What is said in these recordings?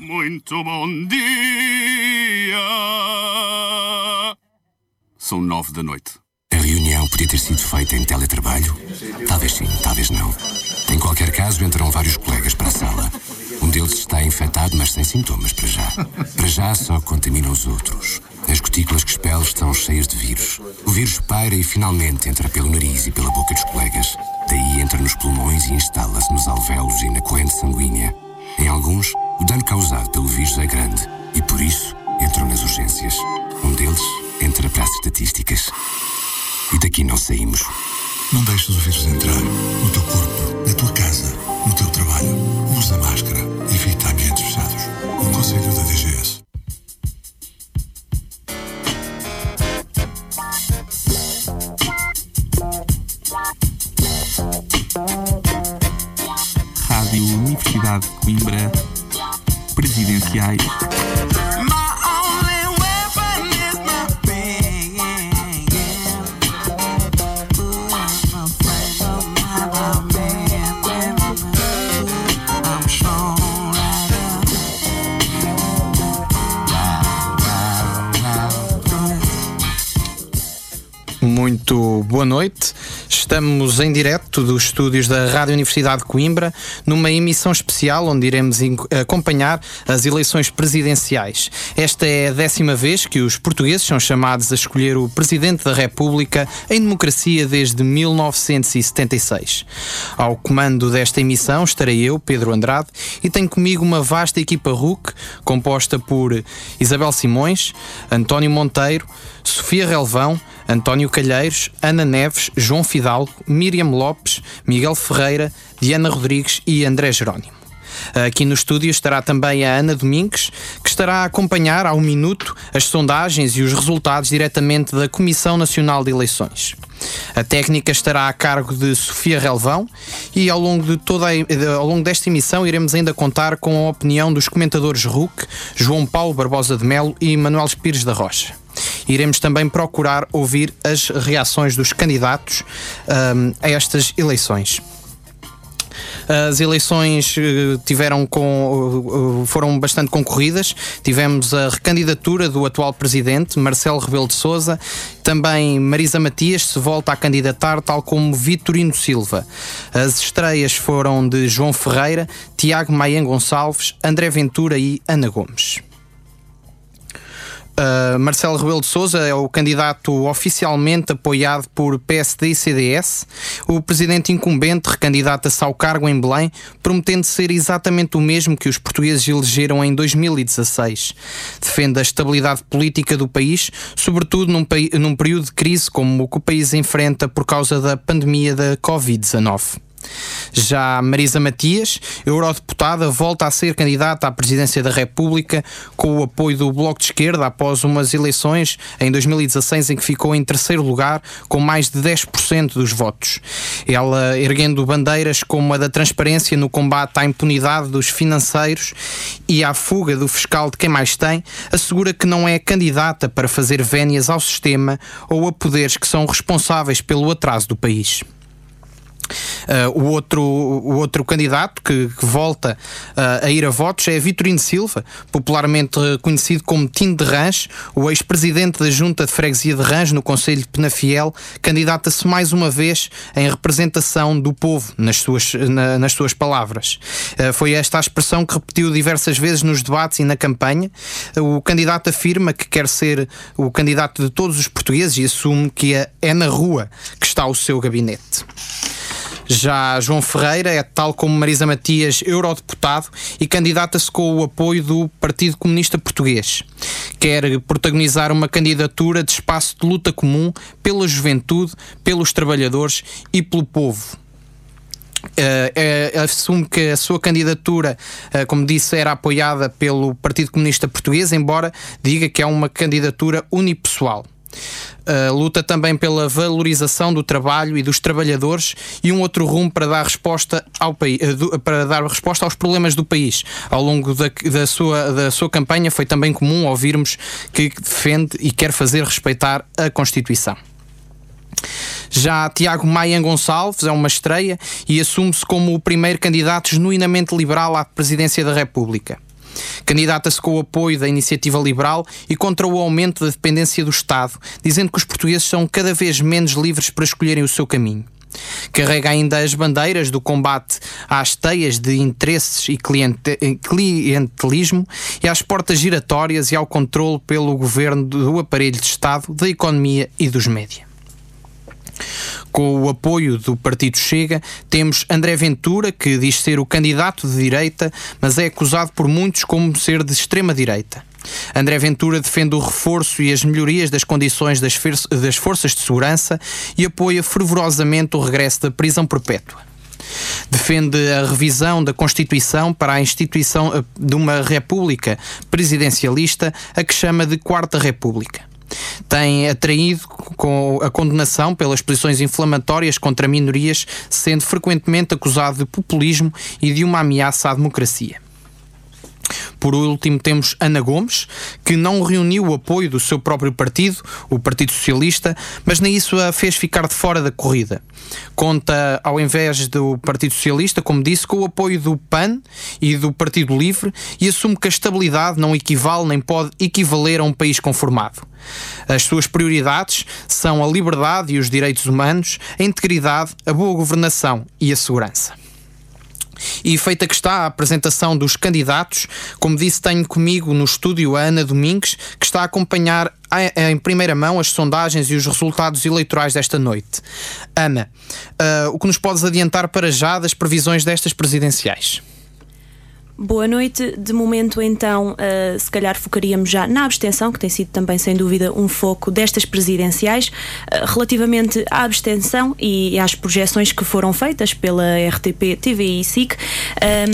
Muito bom dia! São nove da noite. A reunião podia ter sido feita em teletrabalho? Talvez sim, talvez não. Em qualquer caso, entram vários colegas para a sala. Um deles está infectado, mas sem sintomas para já. Para já só contamina os outros. As gotículas que expele estão cheias de vírus. O vírus paira e finalmente entra pelo nariz e pela boca dos colegas. Daí entra nos pulmões e instala-se nos alvéolos e na corrente sanguínea. Em alguns, o dano causado pelo vírus é grande e por isso entram nas urgências. Um deles entra para as estatísticas. E daqui não saímos. Não deixes o vírus entrar no teu corpo, na tua casa, no teu trabalho. Usa máscara. Evita ambientes fechados. Um conselho da DGS. Universidade de Coimbra, Presidenciais. Muito boa noite. Estamos em direto dos estúdios da Rádio Universidade de Coimbra, numa emissão especial onde iremos acompanhar as eleições presidenciais. Esta é a décima vez que os portugueses são chamados a escolher o Presidente da República em democracia desde 1976. Ao comando desta emissão estarei eu, Pedro Andrade, e tenho comigo uma vasta equipa RUC, composta por Isabel Simões, António Monteiro, Sofia Relvão, António Calheiros, Ana Neves, João Fidalgo, Miriam Lopes, Miguel Ferreira, Diana Rodrigues e André Jerónimo. Aqui no estúdio estará também a Ana Domingues, que estará a acompanhar ao minuto as sondagens e os resultados diretamente da Comissão Nacional de Eleições. A técnica estará a cargo de Sofia Relvão e ao longo, de toda a- ao longo desta emissão iremos ainda contar com a opinião dos comentadores RUC, João Paulo Barbosa de Melo e Manuel Pires da Rocha. Iremos também procurar ouvir as reações dos candidatos hum, a estas eleições. As eleições eh, tiveram com, eh, foram bastante concorridas. Tivemos a recandidatura do atual presidente, Marcelo Rebelo de Sousa. Também Marisa Matias se volta a candidatar, tal como Vitorino Silva. As estreias foram de João Ferreira, Tiago Maia Gonçalves, André Ventura e Ana Gomes. Uh, Marcelo Rebelo de Sousa é o candidato oficialmente apoiado por PSD e CDS. O presidente incumbente recandidata-se ao cargo em Belém, prometendo ser exatamente o mesmo que os portugueses elegeram em 2016. Defende a estabilidade política do país, sobretudo num, num período de crise como o que o país enfrenta por causa da pandemia da Covid-19. Já Marisa Matias, eurodeputada, volta a ser candidata à presidência da República com o apoio do Bloco de Esquerda após umas eleições em 2016 em que ficou em terceiro lugar com mais de 10% dos votos. Ela erguendo bandeiras como a da transparência no combate à impunidade dos financeiros e à fuga do fiscal de quem mais tem, assegura que não é candidata para fazer vénias ao sistema ou a poderes que são responsáveis pelo atraso do país. Uh, o, outro, o outro candidato que, que volta uh, a ir a votos é Vitorino Silva, popularmente conhecido como Tim de Rãs, o ex-presidente da Junta de Freguesia de Rãs no Conselho de Penafiel, candidata-se mais uma vez em representação do povo, nas suas, na- nas suas palavras. Uh, foi esta a expressão que repetiu diversas vezes nos debates e na campanha. O candidato afirma que quer ser o candidato de todos os portugueses e assume que é na rua que está o seu gabinete. Já João Ferreira é, tal como Marisa Matias, eurodeputado e candidata-se com o apoio do Partido Comunista Português. Quer protagonizar uma candidatura de espaço de luta comum pela juventude, pelos trabalhadores e pelo povo. Eh, eh, assume que a sua candidatura, eh, como disse, era apoiada pelo Partido Comunista Português, embora diga que é uma candidatura unipessoal. Luta também pela valorização do trabalho e dos trabalhadores e um outro rumo para dar resposta ao país, do- para dar resposta aos problemas do país. Ao longo da, da sua, da sua campanha foi também comum ouvirmos que defende e quer fazer respeitar a Constituição. Já Tiago Maia Gonçalves é uma estreia e assume-se como o primeiro candidato genuinamente liberal à presidência da República. Candidata-se com o apoio da iniciativa liberal e contra o aumento da dependência do Estado, dizendo que os portugueses são cada vez menos livres para escolherem o seu caminho. Carrega ainda as bandeiras do combate às teias de interesses e cliente- clientelismo e às portas giratórias e ao controle pelo governo do aparelho de Estado, da economia e dos média. Com o apoio do Partido Chega, temos André Ventura, que diz ser o candidato de direita, mas é acusado por muitos como ser de extrema-direita. André Ventura defende o reforço e as melhorias das condições das, forças de segurança e apoia fervorosamente o regresso da prisão perpétua. Defende a revisão da Constituição para a instituição eh, de uma República presidencialista, a que chama de Quarta República. Tem atraído com a condenação pelas posições inflamatórias contra minorias, sendo frequentemente acusado de populismo e de uma ameaça à democracia. Por último, temos Ana Gomes, que não reuniu o apoio do seu próprio partido, o Partido Socialista, mas nem isso a fez ficar de fora da corrida. Conta, ao invés do Partido Socialista, como disse, com o apoio do PAN e do Partido Livre e assume que a estabilidade não equivale nem pode equivaler a um país conformado. As suas prioridades são a liberdade e os direitos humanos, a integridade, a boa governação e a segurança. E feita que está a apresentação dos candidatos, como disse, tenho comigo no estúdio a Ana Domingues, que está a acompanhar em primeira mão as sondagens e os resultados eleitorais desta noite. Ana, ah, o que nos podes adiantar para já das previsões destas presidenciais? Boa noite. De momento, então, uh, se calhar focaríamos já na abstenção, que tem sido também, sem dúvida, um foco destas presidenciais. Uh, relativamente à abstenção e às projeções que foram feitas pela RTP, TVI e SIC,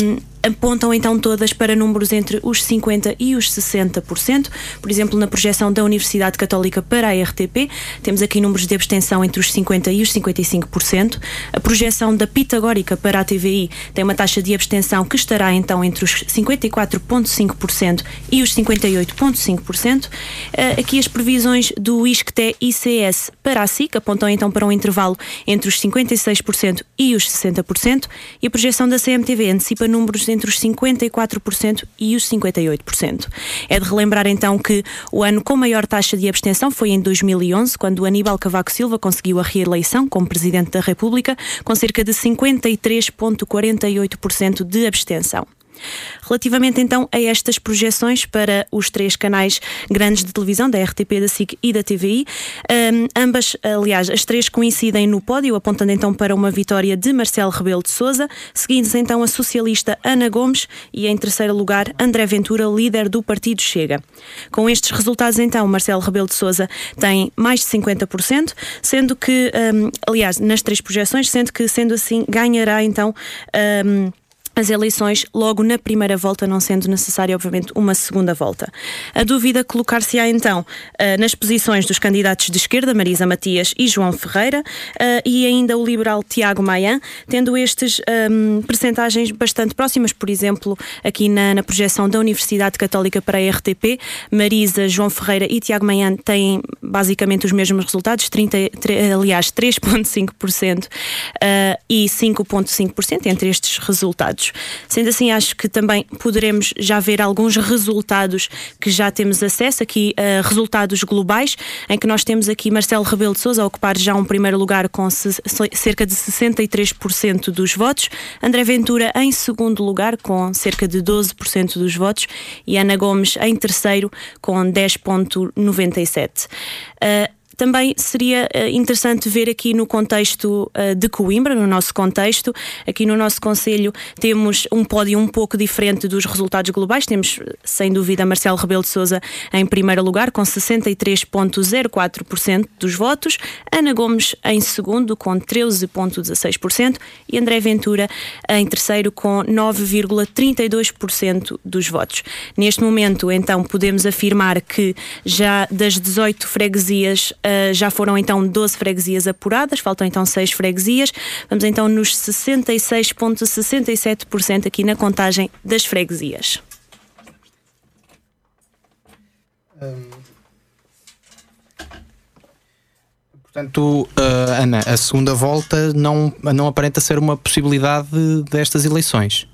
um, apontam então todas para números entre os 50% e os 60%. Por exemplo, na projeção da Universidade Católica para a RTP, temos aqui números de abstenção entre os 50% e os 55%. A projeção da Pitagórica para a TVI tem uma taxa de abstenção que estará então entre os 54,5% e os 58,5%. Eh, Aqui as previsões do ISCTE ICS para a SIC apontam então para um intervalo entre os 56% e os 60%. E a projeção da CMTV antecipa números entre os 54% e os 58%. É de relembrar então que o ano com maior taxa de abstenção foi em 2011, quando Aníbal Cavaco Silva conseguiu a reeleição como Presidente da República, com cerca de 53,48% de abstenção. Relativamente então a estas projeções para os três canais grandes de televisão, da RTP, da SIC e da TVI, hum, ambas, aliás, as três coincidem no pódio, apontando então para uma vitória de Marcelo Rebelo de Souza, seguindo-se então a socialista Ana Gomes e em terceiro lugar André Ventura, líder do Partido Chega. Com estes resultados então, Marcelo Rebelo de Souza tem mais de 50%, sendo que, hum, aliás, nas três projeções, sendo que, sendo assim, ganhará então. hum, as eleições logo na primeira volta, não sendo necessária, obviamente, uma segunda volta. A dúvida colocar-se-á então ah, nas posições dos candidatos de esquerda, Marisa Matias e João Ferreira, ah, e ainda o liberal Tiago Maia, tendo estes ahm, percentagens bastante próximas, por exemplo, aqui na, na projeção da Universidade Católica para a RTP, Marisa, João Ferreira e Tiago Maia têm basicamente os mesmos resultados, 30, tre- aliás, 3,5% ah, e 5,5% entre estes resultados. Sendo assim, acho que também poderemos já ver alguns resultados que já temos acesso aqui, ah, resultados globais, em que nós temos aqui Marcelo Rebelo de Sousa a ocupar já um primeiro lugar com cerca de 63% dos votos, André Ventura em segundo lugar com cerca de 12% dos votos e Ana Gomes em terceiro com 10,97%. Ah, também seria eh, interessante ver aqui no contexto eh, de Coimbra, no nosso contexto, aqui no nosso Conselho, temos um pódio um pouco diferente dos resultados globais. Temos, eh, sem dúvida, Marcelo Rebelo de Souza em primeiro lugar, com 63,04% dos votos, Ana Gomes em segundo, com 13,16%, e André Ventura em terceiro, com 9,32% dos votos. Neste momento, então, podemos afirmar que já das 18 freguesias Uh, já foram então 12 freguesias apuradas, faltam então 6 freguesias. Vamos então nos 66,67% aqui na contagem das freguesias. Portanto, ah, Ana, a segunda volta não, não aparenta ser uma possibilidade destas eleições.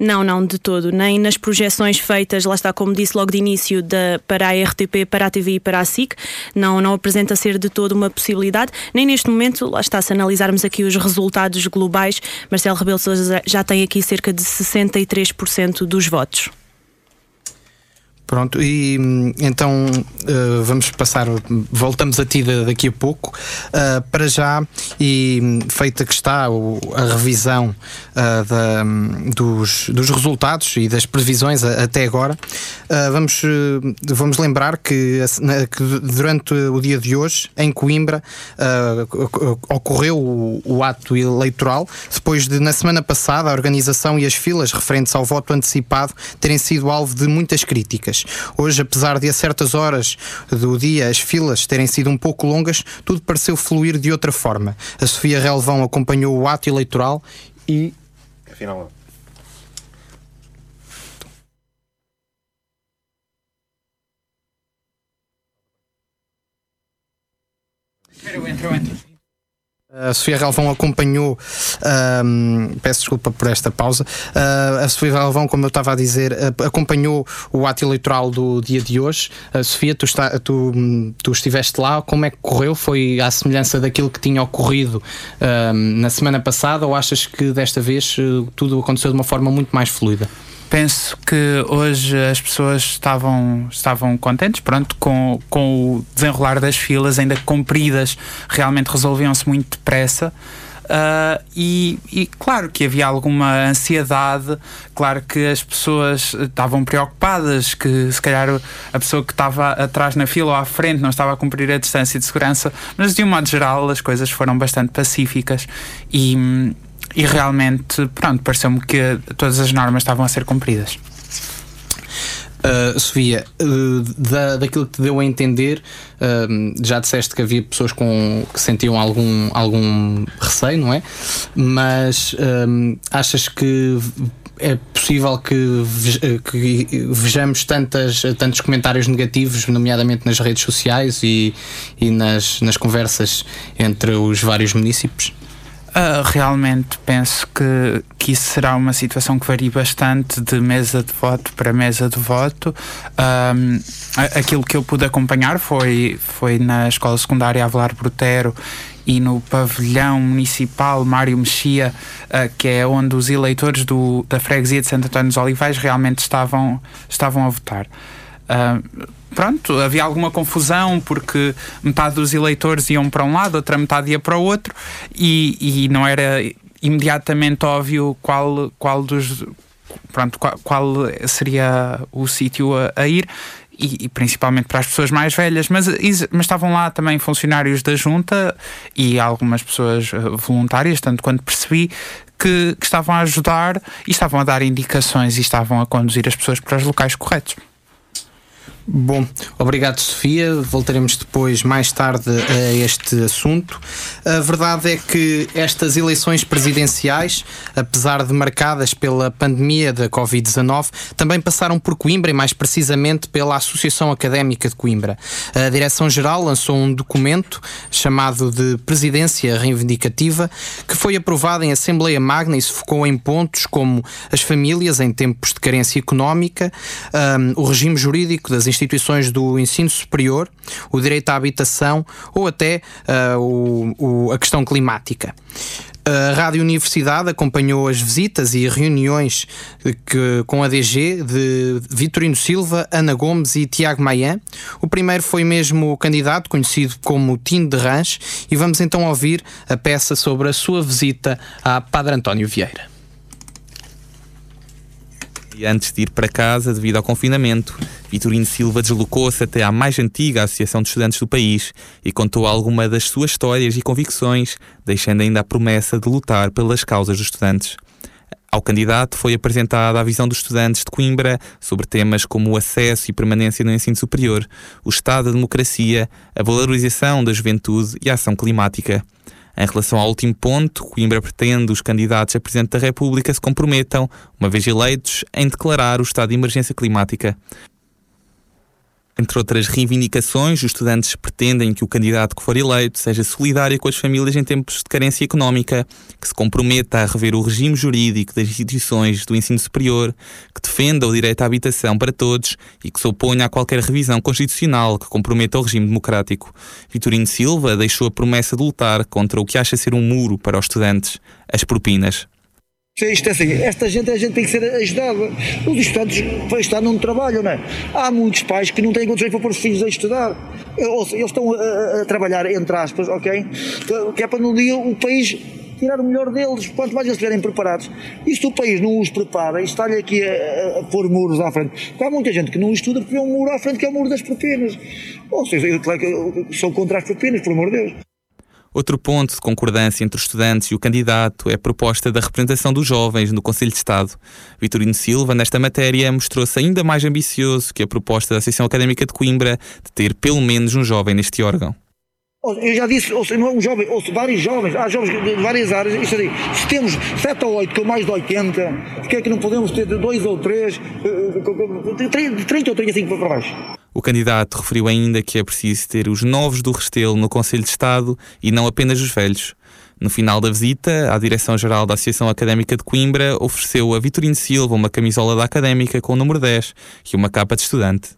Não, não, de todo. Nem nas projeções feitas, lá está, como disse logo de início, para a RTP, para a TVI e para a SIC, não, não apresenta ser de todo uma possibilidade. Nem neste momento, lá está, se analisarmos aqui os resultados globais, Marcelo Rebelo já tem aqui cerca de 63% dos votos. Pronto, e hum, então uh, vamos passar, voltamos a ti da- daqui a pouco. Uh, para já, e hum, feita que está a revisão uh, da, hum, dos, dos resultados e das previsões até agora, vamos, vamos lembrar que, que durante o dia de hoje, em Coimbra, ocorreu o, o ato eleitoral, depois de, na semana passada, a organização e as filas referentes ao voto antecipado terem sido alvo de muitas críticas. Hoje, apesar de a certas horas do dia as filas terem sido um pouco longas, tudo pareceu fluir de outra forma. A Sofia Relvão acompanhou o ato eleitoral e Afinal, A Sofia Galvão acompanhou, ahm, peço desculpa por esta pausa, ah, a Sofia Galvão, como eu estava a dizer, ah, acompanhou o ato eleitoral do dia de hoje. A Sofia, tu, está, tu, tu estiveste lá, como é que correu? Foi à semelhança daquilo que tinha ocorrido na semana passada ou achas que desta vez tudo aconteceu de uma forma muito mais fluida? Penso que hoje as pessoas estavam, estavam contentes, pronto, com, com o desenrolar das filas, ainda compridas, realmente resolviam-se muito depressa. Ah, e, e claro que havia alguma ansiedade, claro que as pessoas estavam preocupadas, que se calhar a pessoa que estava atrás na fila ou à frente não estava a cumprir a distância de segurança, mas de um modo geral as coisas foram bastante pacíficas e, e realmente, pronto, pareceu-me que todas as normas estavam a ser cumpridas. Uh, Sofia, uh, da, daquilo que te deu a entender, uh, já disseste que havia pessoas com, que sentiam algum, algum receio, não é? Mas achas que é possível que, que vejamos tantas, tantos comentários negativos, nomeadamente nas redes sociais e, e nas, nas conversas entre os vários municípios? Ah, realmente penso que, que isso será uma situação que varia bastante de mesa de voto para mesa de voto. A- aquilo que eu pude acompanhar foi, foi na escola secundária Avelar Brutero e no pavilhão municipal Mário Mexia, ah, que é onde os eleitores do, da freguesia de Santo António dos Olivais realmente estavam, estavam a votar. Ah, pronto, havia alguma confusão porque metade dos eleitores iam para um lado, outra metade ia para o outro e, e não era imediatamente óbvio qual, qual dos pronto, qual, qual seria o sítio a, a ir e, e principalmente para as pessoas mais velhas, mas, mas estavam lá também funcionários da junta e algumas pessoas eh, voluntárias, tanto quanto percebi, que, que estavam a ajudar e estavam a dar indicações e estavam a conduzir as pessoas para os locais corretos. Bom, obrigado Sofia. Voltaremos depois, mais tarde, a este assunto. A verdade é que estas eleições presidenciais, apesar de marcadas pela pandemia da Covid-19, também passaram por Coimbra e, mais precisamente, pela Associação Académica de Coimbra. A Direção-Geral lançou um documento chamado de Presidência Reivindicativa, que foi aprovado em Assembleia Magna e se focou em pontos como as famílias em tempos de carência económica, ahm, o regime jurídico das instituições do ensino superior, o direito à habitação ou até ah, o- o- a questão climática. A Rádio Universidade acompanhou as visitas e reuniões que, com a DG de Vitorino Silva, Ana Gomes e Tiago Maia. O primeiro foi mesmo o candidato, conhecido como Tino de Rãs, e vamos então ouvir a peça sobre a sua visita a Padre António Vieira. E antes de ir para casa, devido ao confinamento, Vitorino Silva deslocou-se até à mais antiga Associação de Estudantes do país e contou alguma das suas histórias e convicções, deixando ainda a promessa de lutar pelas causas dos estudantes. Ao candidato foi apresentada a visão dos estudantes de Coimbra sobre temas como o acesso e permanência no ensino superior, o estado da democracia, a valorização da juventude e a ação climática. Em relação ao último ponto, Coimbra pretende os candidatos a Presidente da República se comprometam, uma vez eleitos, em declarar o estado de emergência climática. Entre outras reivindicações, os estudantes pretendem que o candidato que for eleito seja solidário com as famílias em tempos de carência económica, que se comprometa a rever o regime jurídico das instituições do ensino superior, que defenda o direito à habitação para todos e que se oponha a qualquer revisão constitucional que comprometa o regime democrático. Vitorino Silva deixou a promessa de lutar contra o que acha ser um muro para os estudantes, as propinas. Isto é assim, esta gente, a gente tem que ser ajudada. Os estudantes para estar não trabalham, não é? Há muitos pais que não têm condições para pôr os filhos a estudar. Ou seja, eles estão a, a trabalhar, entre aspas, ok? Que é para no dia o país tirar o melhor deles, quanto mais eles estiverem preparados. E se o país não os prepara e está-lhe aqui a, a, pôr muros à frente, porque há muita gente que não estuda porque vê um muro à frente que é o muro das propinas. Ou seja, eu, claro eu sou contra as propinas, por amor de Deus. Outro ponto de concordância entre os estudantes e o candidato é a proposta da representação dos jovens no Conselho de Estado. Vitorino Silva, nesta matéria, mostrou-se ainda mais ambicioso que a proposta da Associação Académica de Coimbra de ter pelo menos um jovem neste órgão. Eu já disse, ou seja, não é um jovem, ou seja, vários jovens, há jovens de várias áreas, isto assim, se temos 7 ou 8 com mais de 80, porque é que não podemos ter de 2 ou 3, de 30 ou 35 para baixo? O candidato referiu ainda que é preciso ter os novos do Restelo no Conselho de Estado e não apenas os velhos. No final da visita, a Direção-Geral da Associação Académica de Coimbra ofereceu a Vitorino Silva uma camisola da Académica com o número 10 e uma capa de estudante.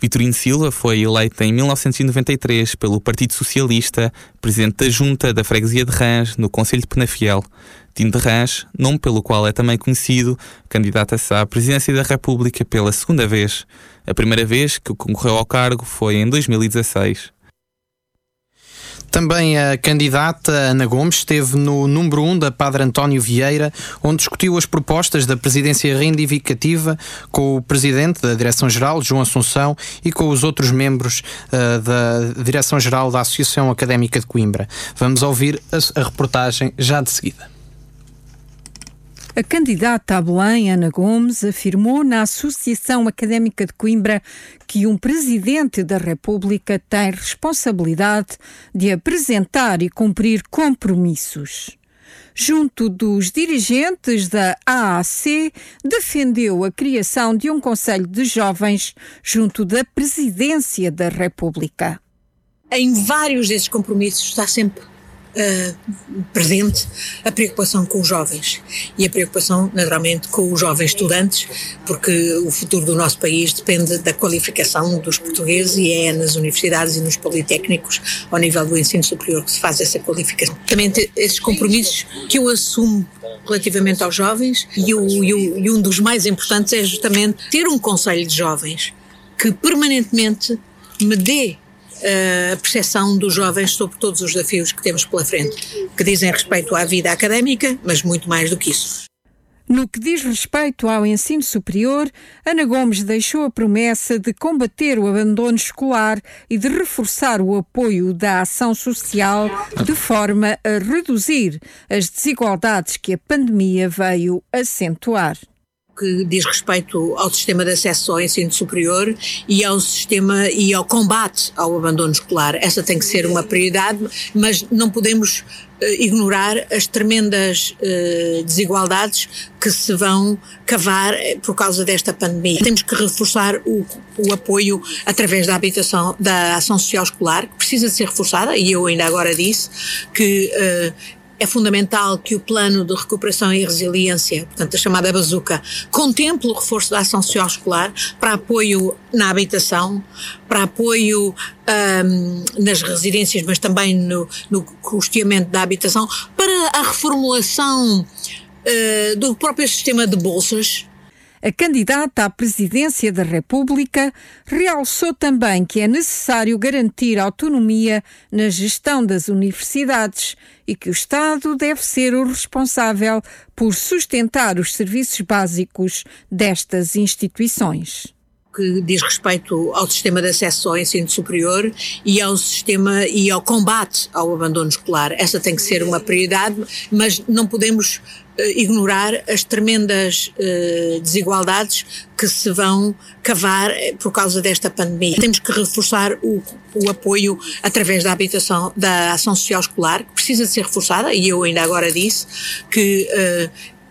Vitorino Silva foi eleito em 1993 pelo Partido Socialista, presidente da Junta da Freguesia de Rãs, no Conselho de Penafiel. Tino de Rãs, nome pelo qual é também conhecido, candidata-se à presidência da República pela segunda vez. A primeira vez que concorreu ao cargo foi em 2016. Também a candidata Ana Gomes esteve no número 1 da Padre António Vieira, onde discutiu as propostas da presidência reivindicativa com o presidente da Direção-Geral, João Assunção, e com os outros membros uh, da Direção-Geral da Associação Académica de Coimbra. Vamos ouvir a, a reportagem já de seguida. A candidata a Belém, Ana Gomes, afirmou na Associação Académica de Coimbra que um presidente da República tem responsabilidade de apresentar e cumprir compromissos. Junto dos dirigentes da AAC, defendeu a criação de um Conselho de Jovens junto da Presidência da República. Em vários desses compromissos está sempre Uh, presente a preocupação com os jovens e a preocupação, naturalmente, com os jovens estudantes, porque o futuro do nosso país depende da qualificação dos portugueses e é nas universidades e nos politécnicos, ao nível do ensino superior, que se faz essa qualificação. Também esses compromissos que eu assumo relativamente aos jovens e, o, e, o, e um dos mais importantes é justamente ter um conselho de jovens que permanentemente me dê a percepção dos jovens sobre todos os desafios que temos pela frente, que dizem respeito à vida académica, mas muito mais do que isso. No que diz respeito ao ensino superior, Ana Gomes deixou a promessa de combater o abandono escolar e de reforçar o apoio da ação social de forma a reduzir as desigualdades que a pandemia veio acentuar que diz respeito ao sistema de acesso ao ensino superior e ao sistema e ao combate ao abandono escolar. Essa tem que ser uma prioridade, mas não podemos uh, ignorar as tremendas uh, desigualdades que se vão cavar por causa desta pandemia. Temos que reforçar o, o apoio através da habitação, da ação social escolar, que precisa de ser reforçada, e eu ainda agora disse que é fundamental que o plano de recuperação e resiliência, portanto a chamada bazuca, contemple o reforço da ação social escolar para apoio na habitação, para apoio um, nas residências, mas também no, no custeamento da habitação, para a reformulação uh, do próprio sistema de bolsas, a candidata à presidência da República realçou também que é necessário garantir autonomia na gestão das universidades e que o Estado deve ser o responsável por sustentar os serviços básicos destas instituições que diz respeito ao sistema de acesso ao ensino superior e ao sistema e ao combate ao abandono escolar. Essa tem que ser uma prioridade, mas não podemos ignorar as tremendas uh, desigualdades que se vão cavar por causa desta pandemia. Temos que reforçar o, o apoio através da habitação, da ação social escolar, que precisa de ser reforçada, e eu ainda agora disse que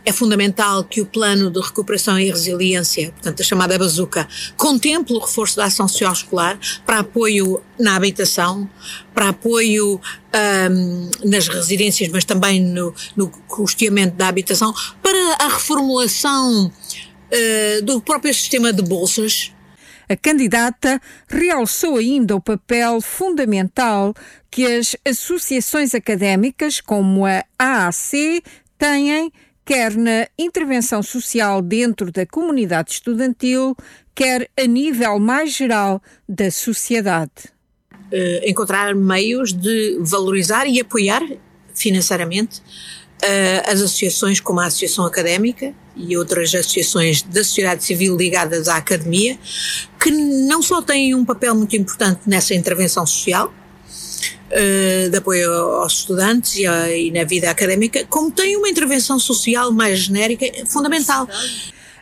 é fundamental que o plano de recuperação e resiliência, portanto a chamada bazuca, contemple o reforço da ação social escolar para apoio na habitação, para apoio ahm, nas residências, mas também no, no custeamento da habitação, para a reformulação eh, do próprio sistema de bolsas, A candidata realçou ainda o papel fundamental que as associações académicas, como a AAC, têm quer na intervenção social dentro da comunidade estudantil, quer a nível mais geral da sociedade. eh, encontrar meios de valorizar e apoiar financeiramente eh, as associações como a Associação Académica e outras associações da sociedade civil ligadas à academia, que não só têm um papel muito importante nessa intervenção social, de apoio aos estudantes e, a- e na vida académica, como têm uma intervenção social mais genérica fundamental.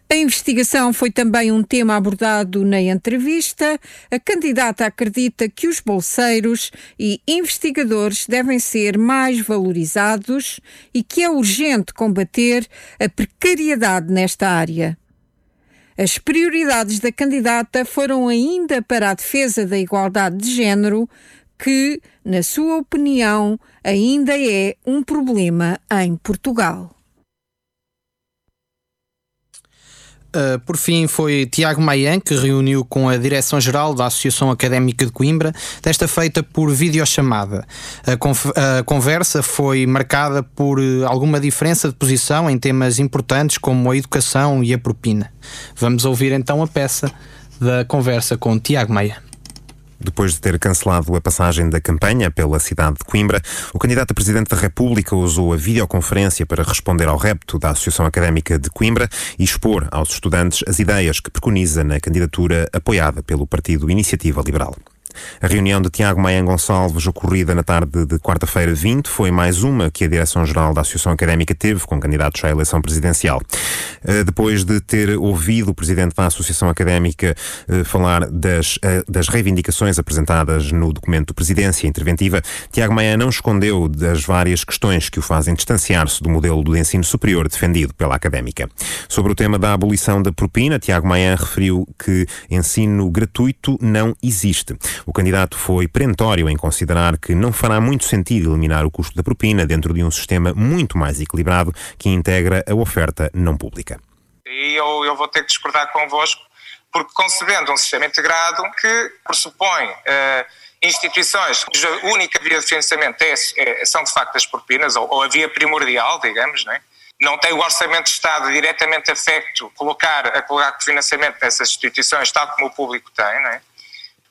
A investigação foi também um tema abordado na entrevista. A candidata acredita que os bolseiros e investigadores devem ser mais valorizados e que é urgente combater a precariedade nesta área. As prioridades da candidata foram ainda para a defesa da igualdade de género, que, na sua opinião, ainda é um problema em Portugal. Uh, por fim, foi Tiago Maian que reuniu com a Direção-Geral da Associação Académica de Coimbra, desta feita por videochamada. A, a conversa foi marcada por uh, alguma diferença de posição em temas importantes como a educação e a propina. Vamos ouvir então a peça da conversa com Tiago Maian. Depois de ter cancelado a passagem da campanha pela cidade de Coimbra, o candidato a presidente da República usou a videoconferência para responder ao repto da Associação Académica de Coimbra e expor aos estudantes as ideias que preconiza na candidatura apoiada pelo Partido Iniciativa Liberal. A reunião de Tiago Maia Gonçalves, ocorrida na tarde de quarta-feira 20, foi mais uma que a Direção-Geral da Associação Académica teve com candidatos à eleição presidencial. Eh, Depois de ter ouvido o presidente da Associação Académica eh, falar das, eh, das reivindicações apresentadas no documento de presidência interventiva, Tiago Maia não escondeu das várias questões que o fazem distanciar-se do modelo do ensino superior defendido pela académica. Sobre o tema da abolição da propina, Tiago Maia referiu que ensino gratuito não existe. O candidato foi perentório em considerar que não fará muito sentido eliminar o custo da propina dentro de um sistema muito mais equilibrado que integra a oferta não pública. E eu, eu vou ter que discordar convosco, porque concebendo um sistema integrado que pressupõe eh, instituições cuja única via de financiamento é, é- são de facto as propinas, ou, ou a via primordial, digamos, não é? Tem o orçamento de Estado diretamente afecto colocar, a colocar financiamento nessas instituições, tal como o público tem, é?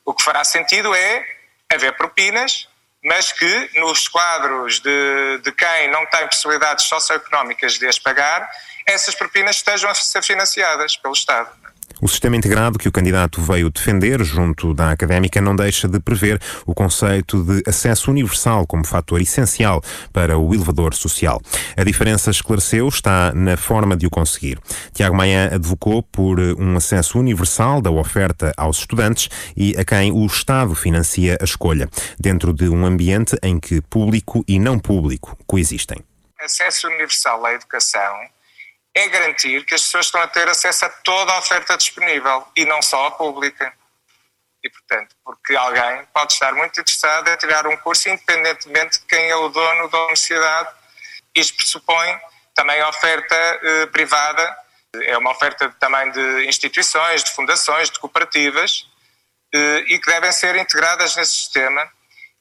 O que fará sentido é haver propinas, mas que nos quadros de, de quem não tem possibilidades socioeconómicas de as pagar, essas propinas estejam a ser financiadas pelo Estado. O sistema integrado que o candidato veio defender junto da académica não deixa de prever o conceito de acesso universal como fator essencial para o elevador social. A diferença, esclareceu, está na forma de o conseguir. Tiago Maia advocou por um acesso universal da oferta aos estudantes e a quem o Estado financia a escolha, dentro de um ambiente em que público e não público coexistem. Acesso universal à educação é garantir que as pessoas estão a ter acesso a toda a oferta disponível e não só a pública. E, portanto, porque alguém pode estar muito interessado em tirar um curso independentemente de quem é o dono da universidade. Isto pressupõe também a oferta eh, privada, é uma oferta também de instituições, de fundações, de cooperativas eh, e que devem ser integradas nesse sistema.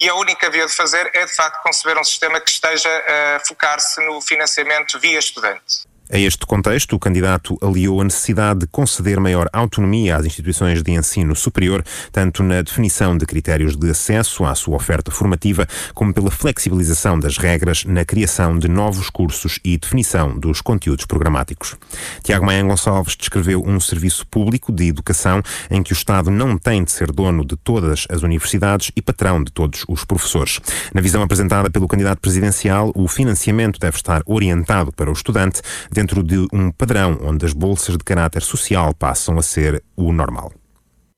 E a única via de fazer é, de facto, conceber um sistema que esteja a focar-se no financiamento via estudante. A este contexto, o candidato aliou a necessidade de conceder maior autonomia às instituições de ensino superior, tanto na definição de critérios de acesso à sua oferta formativa, como pela flexibilização das regras na criação de novos cursos e definição dos conteúdos programáticos. Tiago Maia Gonçalves descreveu um serviço público de educação em que o Estado não tem de ser dono de todas as universidades e patrão de todos os professores. Na visão apresentada pelo candidato presidencial, o financiamento deve estar orientado para o estudante dentro de um padrão onde as bolsas de caráter social passam a ser o normal.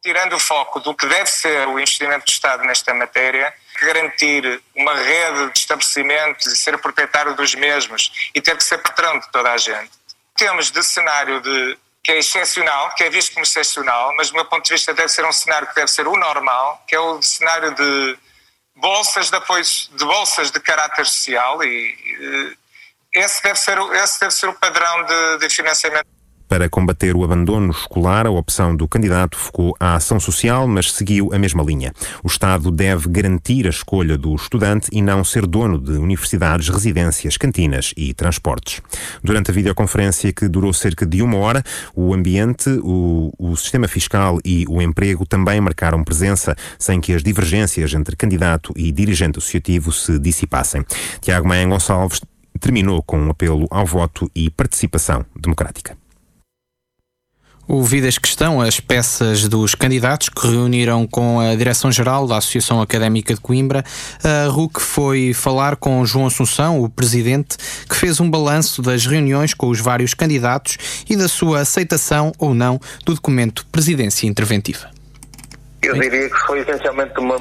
Tirando o foco do que deve ser o investimento do Estado nesta matéria, garantir uma rede de estabelecimentos e ser proprietário dos mesmos e ter que ser patrão de toda a gente, temos de cenário de que é excepcional, que é visto como excepcional, mas do meu ponto de vista deve ser um cenário que deve ser o normal, que é o cenário de bolsas de apoio, de bolsas de caráter social e eh, esse deve ser, esse deve ser o padrão de, de financiamento. Para combater o abandono escolar, a opção do candidato focou à ação social, mas seguiu a mesma linha. O Estado deve garantir a escolha do estudante e não ser dono de universidades, residências, cantinas e transportes. Durante a videoconferência, que durou cerca de uma hora, o ambiente, o, o sistema fiscal e o emprego também marcaram presença, sem que as divergências entre candidato e dirigente associativo se dissipassem. Tiago Maia Gonçalves terminou com um apelo ao voto e participação democrática. Ouvidas que estão as peças dos candidatos que reuniram com a Direção-Geral da Associação Académica de Coimbra, a RUC foi falar com João Assunção, o presidente, que fez um balanço das reuniões com os vários candidatos e da sua aceitação ou não do documento Presidência Interventiva. Eu diria que foi essencialmente uma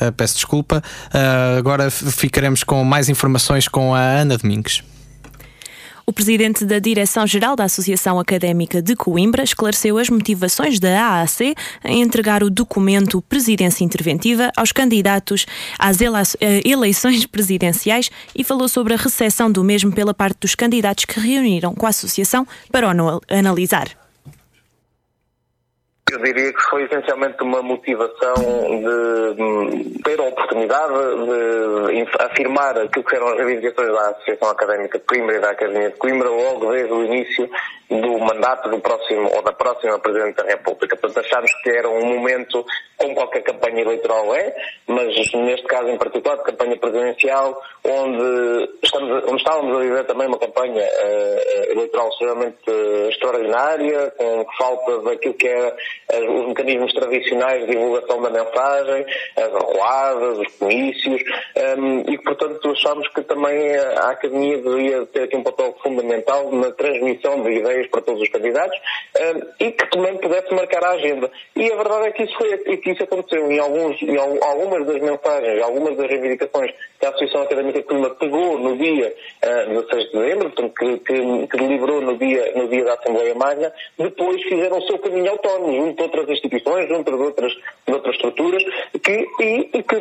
Ah, peço desculpa. Ah, agora ficaremos com mais informações com a Ana Domingues. O presidente da Direção-Geral da Associação Académica de Coimbra esclareceu as motivações da AAC em entregar o documento Presidência Interventiva aos candidatos às eh, eleições presidenciais e falou sobre a recepção do mesmo pela parte dos candidatos que reuniram com a associação para o analisar. Eu diria que foi essencialmente uma motivação de ter a oportunidade de afirmar aquilo que eram as reivindicações da Associação Académica de Coimbra e da Academia de Coimbra logo desde o início do mandato do próximo ou da próxima Presidente da República. Portanto, achámos que era um momento, como qualquer campanha eleitoral é, mas neste caso em particular de campanha presidencial, onde, estamos, onde estávamos a viver também uma campanha eh, eleitoral extremamente eh, extraordinária, com falta daquilo que era os mecanismos tradicionais de divulgação da mensagem, as arruadas, os comícios, ehm, e portanto, achámos que também a Academia deveria ter aqui um papel fundamental na transmissão de ideias para todos os candidatos ehm, e que também pudesse marcar a agenda. E a verdade é que isso, foi, que isso aconteceu em, alguns, em al- algumas das mensagens, algumas das reivindicações que a Associação Académica de Coimbra pegou no dia eh, 16 de dezembro, portanto, que, que, que deliberou no dia, no dia da Assembleia Magna, depois fizeram o seu caminho autónomo, junto de outras instituições, junto de outras, de outras estruturas, que, e, e que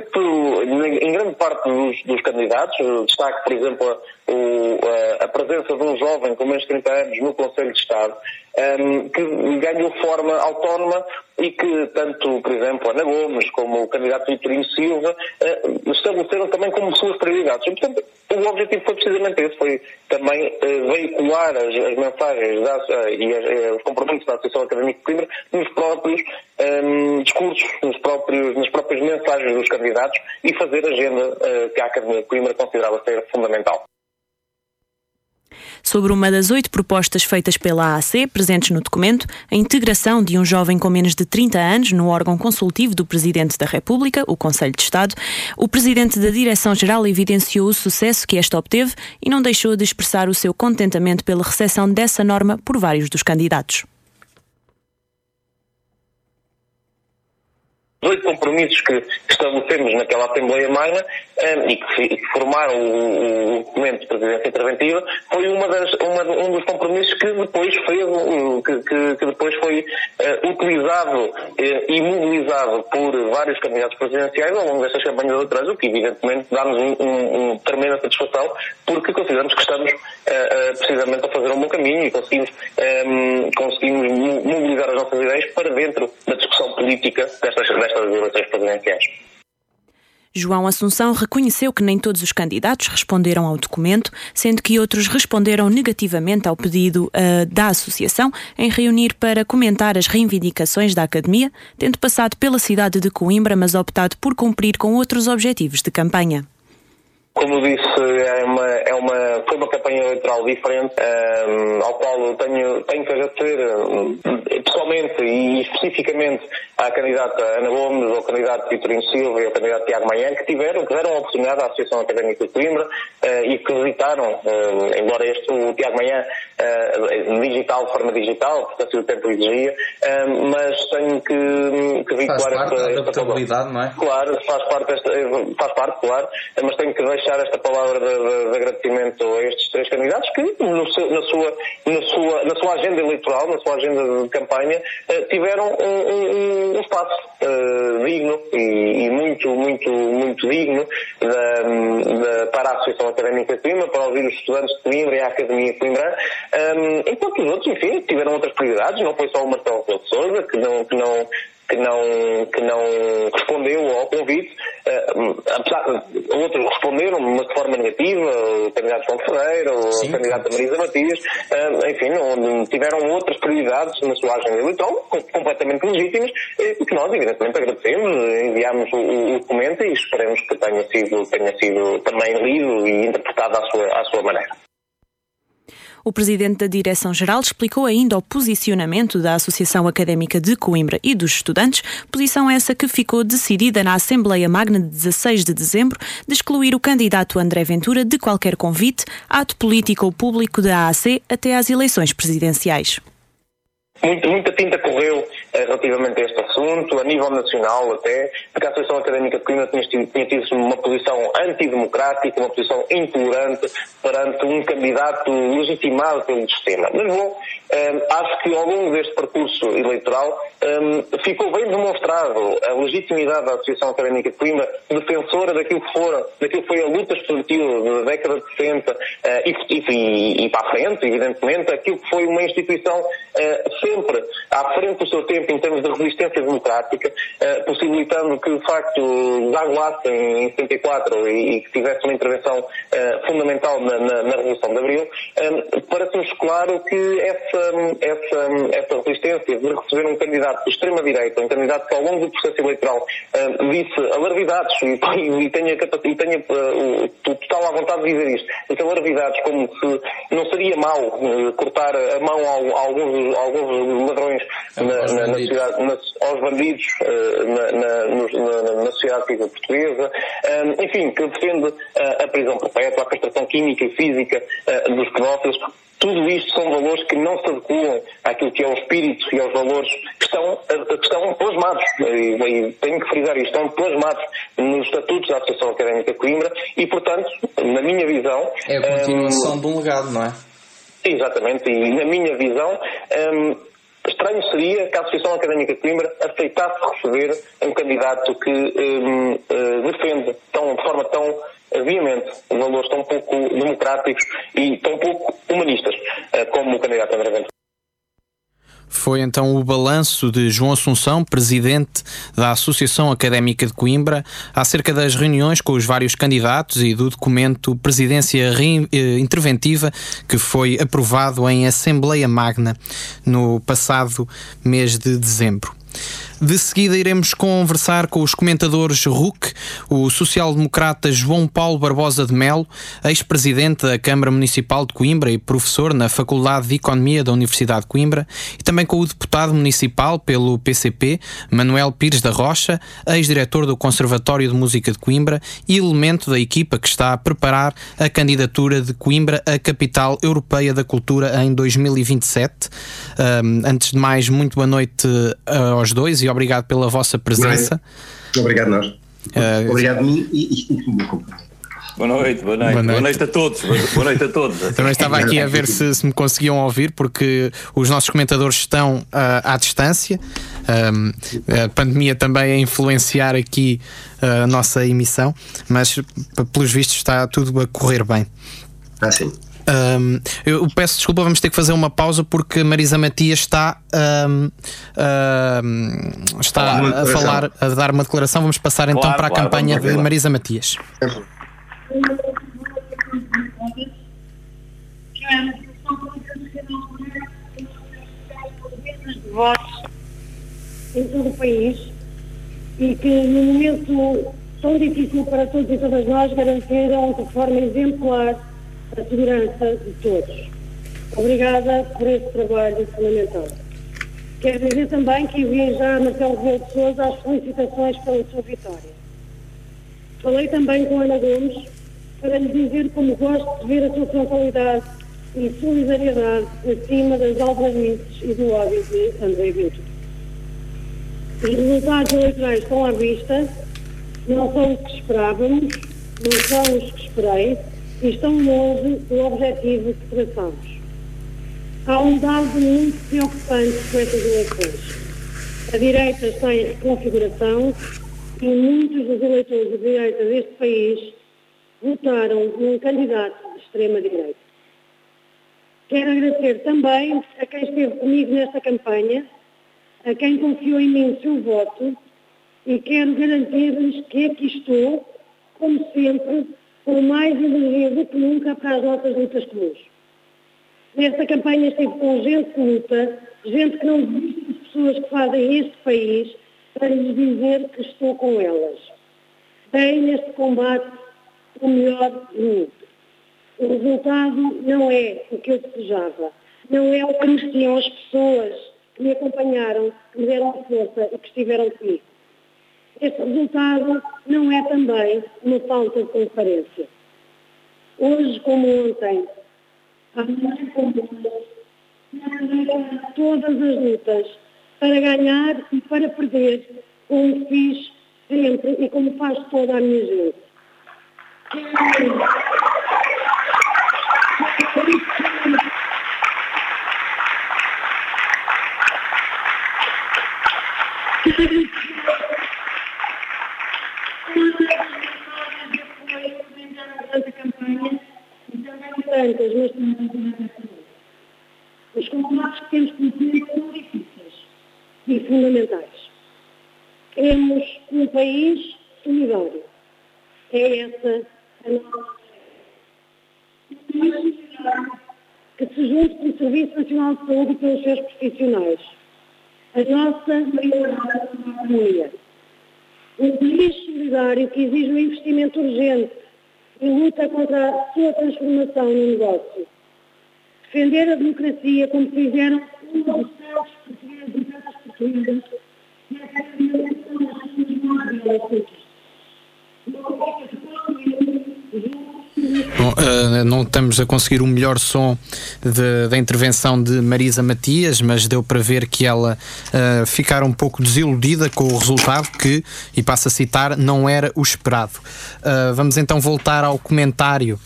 em grande parte dos, dos candidatos, destaque, por exemplo, a, o- a- a presença de um jovem com menos de 30 anos no Conselho de Estado, ehm, que ganhou forma autónoma e que tanto, por exemplo, Ana Gomes como o candidato Vitorino Silva eh, estabeleceram também como suas prioridades. E, portanto, o objetivo foi precisamente esse, foi também eh, veicular as, as mensagens da- eh, e as- eh, os compromissos da Associação Académica de Coimbra nos próprios ehm, discursos, nos próprios, nas próprias mensagens dos candidatos e fazer a agenda eh, que a Academia de Coimbra considerava ser fundamental. Sobre uma das oito propostas feitas pela AAC, presentes no documento, a integração de um jovem com menos de 30 anos no órgão consultivo do Presidente da República, o Conselho de Estado, o Presidente da Direção-Geral evidenciou o sucesso que esta obteve e não deixou de expressar o seu contentamento pela recepção dessa norma por vários dos candidatos. Oito compromissos que estabelecemos naquela Assembleia Magna eh, e, que, fi- e que formaram o, o documento de presidência interventiva foi uma das, uma, um dos compromissos que depois fez, uh, que, que- que depois foi eh, utilizado eh, e mobilizado por vários candidatos presidenciais ao longo destas campanhas eleitorais, o que evidentemente dá-nos um, um, um tremenda satisfação porque consideramos que estamos eh, eh, precisamente a fazer um bom caminho e conseguimos, conseguimos mo- mobilizar as nossas ideias para dentro da discussão política destas, destas eleições presidenciais. João Assunção reconheceu que nem todos os candidatos responderam ao documento, sendo que outros responderam negativamente ao pedido ah, da associação em reunir para comentar as reivindicações da academia, tendo passado pela cidade de Coimbra, mas optado por cumprir com outros objetivos de campanha. Como disse, é uma, é uma, foi uma campanha eleitoral diferente, ehm, ao qual eu tenho, tenho que agradecer eh, pessoalmente e especificamente à candidata Ana Gomes, ao candidato Vitorino Silva e ao candidato Tiago Manhã, que tiveram, que deram a oportunidade à Associação Académica de Coimbra eh, e que visitaram, eh, embora este, o Tiago Manhã, eh, digital, de forma digital, porque assim o tempo exigia, eh, mas tenho que, que vincular Faz parte esta, da esta adaptabilidade, não é? Claro, faz parte, faz parte, claro, mas tenho que deixar deixar esta palavra de, de- de agradecimento a estes três candidatos que, seu- na, sua, na, sua, na sua agenda eleitoral, na sua agenda de campanha, eh, tiveram um, um- um espaço eh, digno e, e muito, muito, muito digno para a Associação Académica de Coimbra, para ouvir os estudantes de Coimbra e a Academia de Coimbra, um, enquanto os outros, enfim, tiveram outras prioridades, não foi só o Marcelo Sousa, que não, que não, que não, que não respondeu ao convite, eh, apesar de outros responderam, mas de forma negativa, o candidato João Ferreira, o candidato Marisa Matias, eh, enfim, não, não tiveram outras prioridades na sua agenda eleitoral, com- completamente legítimas, eh, que nós, evidentemente, agradecemos, enviámos o, o documento e esperemos que tenha sido, tenha sido também lido e interpretado à sua, à sua maneira. O presidente da Direção-Geral explicou ainda o posicionamento da Associação Académica de Coimbra e dos estudantes, posição essa que ficou decidida na Assembleia Magna de 16 de dezembro de excluir o candidato André Ventura de qualquer convite, ato político ou público da AAC até às eleições presidenciais. Muito, muita tinta correu relativamente a este assunto, a nível nacional até, porque a Associação Académica de Coimbra tinha, tinha tido uma posição antidemocrática, uma posição intolerante perante um candidato legitimado pelo sistema. Mas bom, eh, acho que ao longo deste percurso eleitoral eh, ficou bem demonstrado a legitimidade da Associação Académica de Coimbra, defensora daquilo que, fora, daquilo que foi a luta estudantil da década de 60 eh, e, e- e para a frente, evidentemente, aquilo que foi uma instituição eh, sempre à frente do seu tempo em termos de resistência democrática, eh, possibilitando que, de facto, desaguasse em 74 e, e que tivesse uma intervenção eh, fundamental na, na- na Revolução de Abril, eh, parece-nos claro que essa, essa, essa resistência de receber um candidato de extrema-direita, um candidato que ao longo do processo eleitoral disse alarvidades e, e tenha, e tenha o total à vontade de dizer isto, disse alarvidades como se não seria mau cortar a mão a, alguns, alguns ladrões na, na, na sociedade, na- aos bandidos eh, na, na, na- sociedade civil portuguesa, Eh, enfim, que defende eh, a prisão perpétua, a castração química e física eh, dos pedófilos. Tudo isto são valores que não se adequam àquilo que é o espírito e aos valores que estão, que estão plasmados, e, tenho que frisar isto, estão plasmados nos estatutos da Associação Académica Coimbra e, portanto, na minha visão... É a continuação eh, de um legado, não é? Exatamente, e na minha visão, hum, estranho seria que a Associação Académica de Coimbra aceitasse receber um candidato que hum, eh, defende tão, de forma tão eh, veemente valores tão pouco democráticos e tão pouco humanistas eh, como o candidato André Ventura. Foi então o balanço de João Assunção, presidente da Associação Académica de Coimbra, acerca das reuniões com os vários candidatos e do documento Presidência Re- eh, Interventiva que foi aprovado em Assembleia Magna no passado mês de dezembro. De seguida iremos conversar com os comentadores RUC, o social-democrata João Paulo Barbosa de Melo, ex-presidente da Câmara Municipal de Coimbra e professor na Faculdade de Economia da Universidade de Coimbra, e também com o deputado municipal pelo PCP, Manuel Pires da Rocha, ex-diretor do Conservatório de Música de Coimbra e elemento da equipa que está a preparar a candidatura de Coimbra à Capital Europeia da Cultura em 2027. Um, antes de mais, muito boa noite uh, aos dois e obrigado pela vossa presença. Obrigado nós. Uh, Obrigado a mim e, e, e meu companheiro. Boa noite, boa noite, Boa boa noite. noite, a todos. Boa noite a todos. Também estava aqui a ver se, se me conseguiam ouvir, porque os nossos comentadores estão ah, à distância. Um, a pandemia também a influenciar aqui ah, a nossa emissão, mas pelos vistos está tudo a correr bem. Ah, sim. Um, eu peço desculpa, vamos ter que fazer uma pausa porque Marisa Matias está, um, um, está a falar, a dar uma declaração. Vamos passar então Claro, para a claro, campanha vamos de. Marisa Matias. votos em todo o país e que num momento tão difícil para todos e todas nós garantiram de forma exemplar a segurança de todos. Obrigada por esse trabalho fundamental. Quero dizer também que enviei já a Marcelo Rebelo de Sousa as felicitações pela sua vitória. Falei também com Ana Gomes para lhe dizer como gosto de ver a sua frontalidade e solidariedade acima das aldrabices e do ódio de André Ventura. Os resultados eleitorais estão à vista, não são o que esperávamos, não são os que esperei estão longe do objetivo que traçamos. Há um dado muito preocupante com estas eleições. A direita está em reconfiguração e muitos dos eleitores de direita deste país votaram num candidato de extrema-direita. Quero agradecer também a quem esteve comigo nesta campanha, a quem confiou em mim o seu voto e quero garantir-lhes que aqui estou, como sempre, com mais energia do que nunca para as nossas lutas comuns. Nesta campanha estive com gente que luta, gente que não desiste das pessoas que fazem este país, para lhes dizer que estou com elas. Dei neste combate o melhor de mim. O resultado não é o que eu desejava, não é o que mereciam as pessoas que me acompanharam, que me deram força e que estiveram comigo. Este resultado não é também uma falta de conferência. Hoje, como ontem, amanhã como hoje, todas as lutas para ganhar e para perder, como fiz sempre e como faz toda a minha gente campanha e também tantas, mas também a semana. Os combates que temos que cumprir são difíceis e fundamentais. Queremos um país solidário. É essa a nossa que se junte pelo Serviço Nacional de Saúde e pelos seus profissionais. A nossa é a economia. Um país solidário que exige um investimento urgente e luta contra a sua transformação no negócio. Defender a democracia como fizeram um dos tantos portugueses e tantas portuguesas é Bom, eh, não estamos a conseguir o melhor som da intervenção de Marisa Matias, mas deu para ver que ela eh, ficar um pouco desiludida com o resultado que, e passo a citar, não era o esperado. Eh, vamos então voltar ao comentário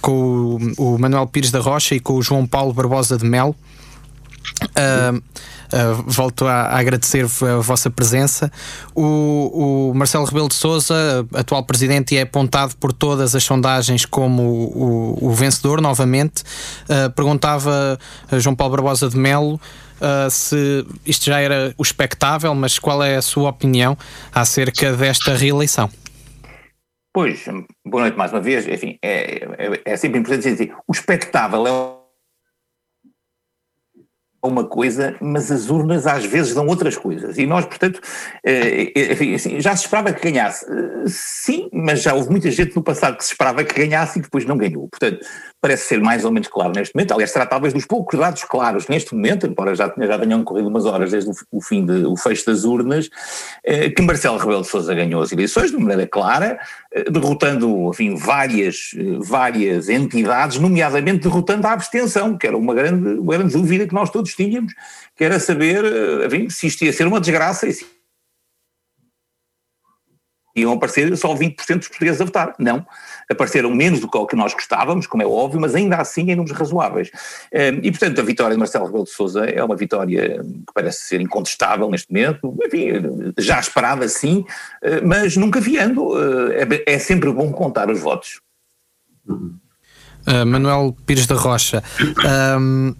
com o, o Manuel Pires da Rocha e com o João Paulo Barbosa de Melo. Uh, uh, volto a, a agradecer a vossa presença. O, o Marcelo Rebelo de Souza, atual presidente, é apontado por todas as sondagens como o, o- o vencedor novamente. Uh, perguntava a João Paulo Barbosa de Melo uh, se isto já era o expectável, mas qual é a sua opinião acerca desta reeleição? Pois, boa noite mais uma vez. Enfim, é, é, é sempre importante dizer assim, o espectável é uma coisa, mas as urnas às vezes dão outras coisas. E nós, portanto, eh, enfim, assim, já se esperava que ganhasse. Eh, Sim, mas já houve muita gente no passado que se esperava que ganhasse e depois não ganhou. Portanto, parece ser mais ou menos claro neste momento. Aliás, será talvez dos poucos dados claros neste momento, embora já, já tenham corrido umas horas desde o, o fim de, o fecho das urnas, eh, que Marcelo Rebelo de Sousa ganhou as eleições de maneira clara, eh, derrotando, enfim, várias, eh, várias entidades, nomeadamente derrotando a abstenção, que era uma grande, uma grande dúvida que nós todos tínhamos, que era saber, eh, enfim, se isto ia ser uma desgraça e se iam aparecer só 20% dos portugueses a votar. Não. Apareceram menos do que o que nós gostávamos, como é óbvio, mas ainda assim em números razoáveis. Eh, E, portanto, a vitória de Marcelo Rebelo de Sousa é uma vitória que parece ser incontestável neste momento, enfim, já esperada sim, eh, mas nunca viando. Eh, É é sempre bom contar os votos. Uh, Manuel Pires da Rocha. Um,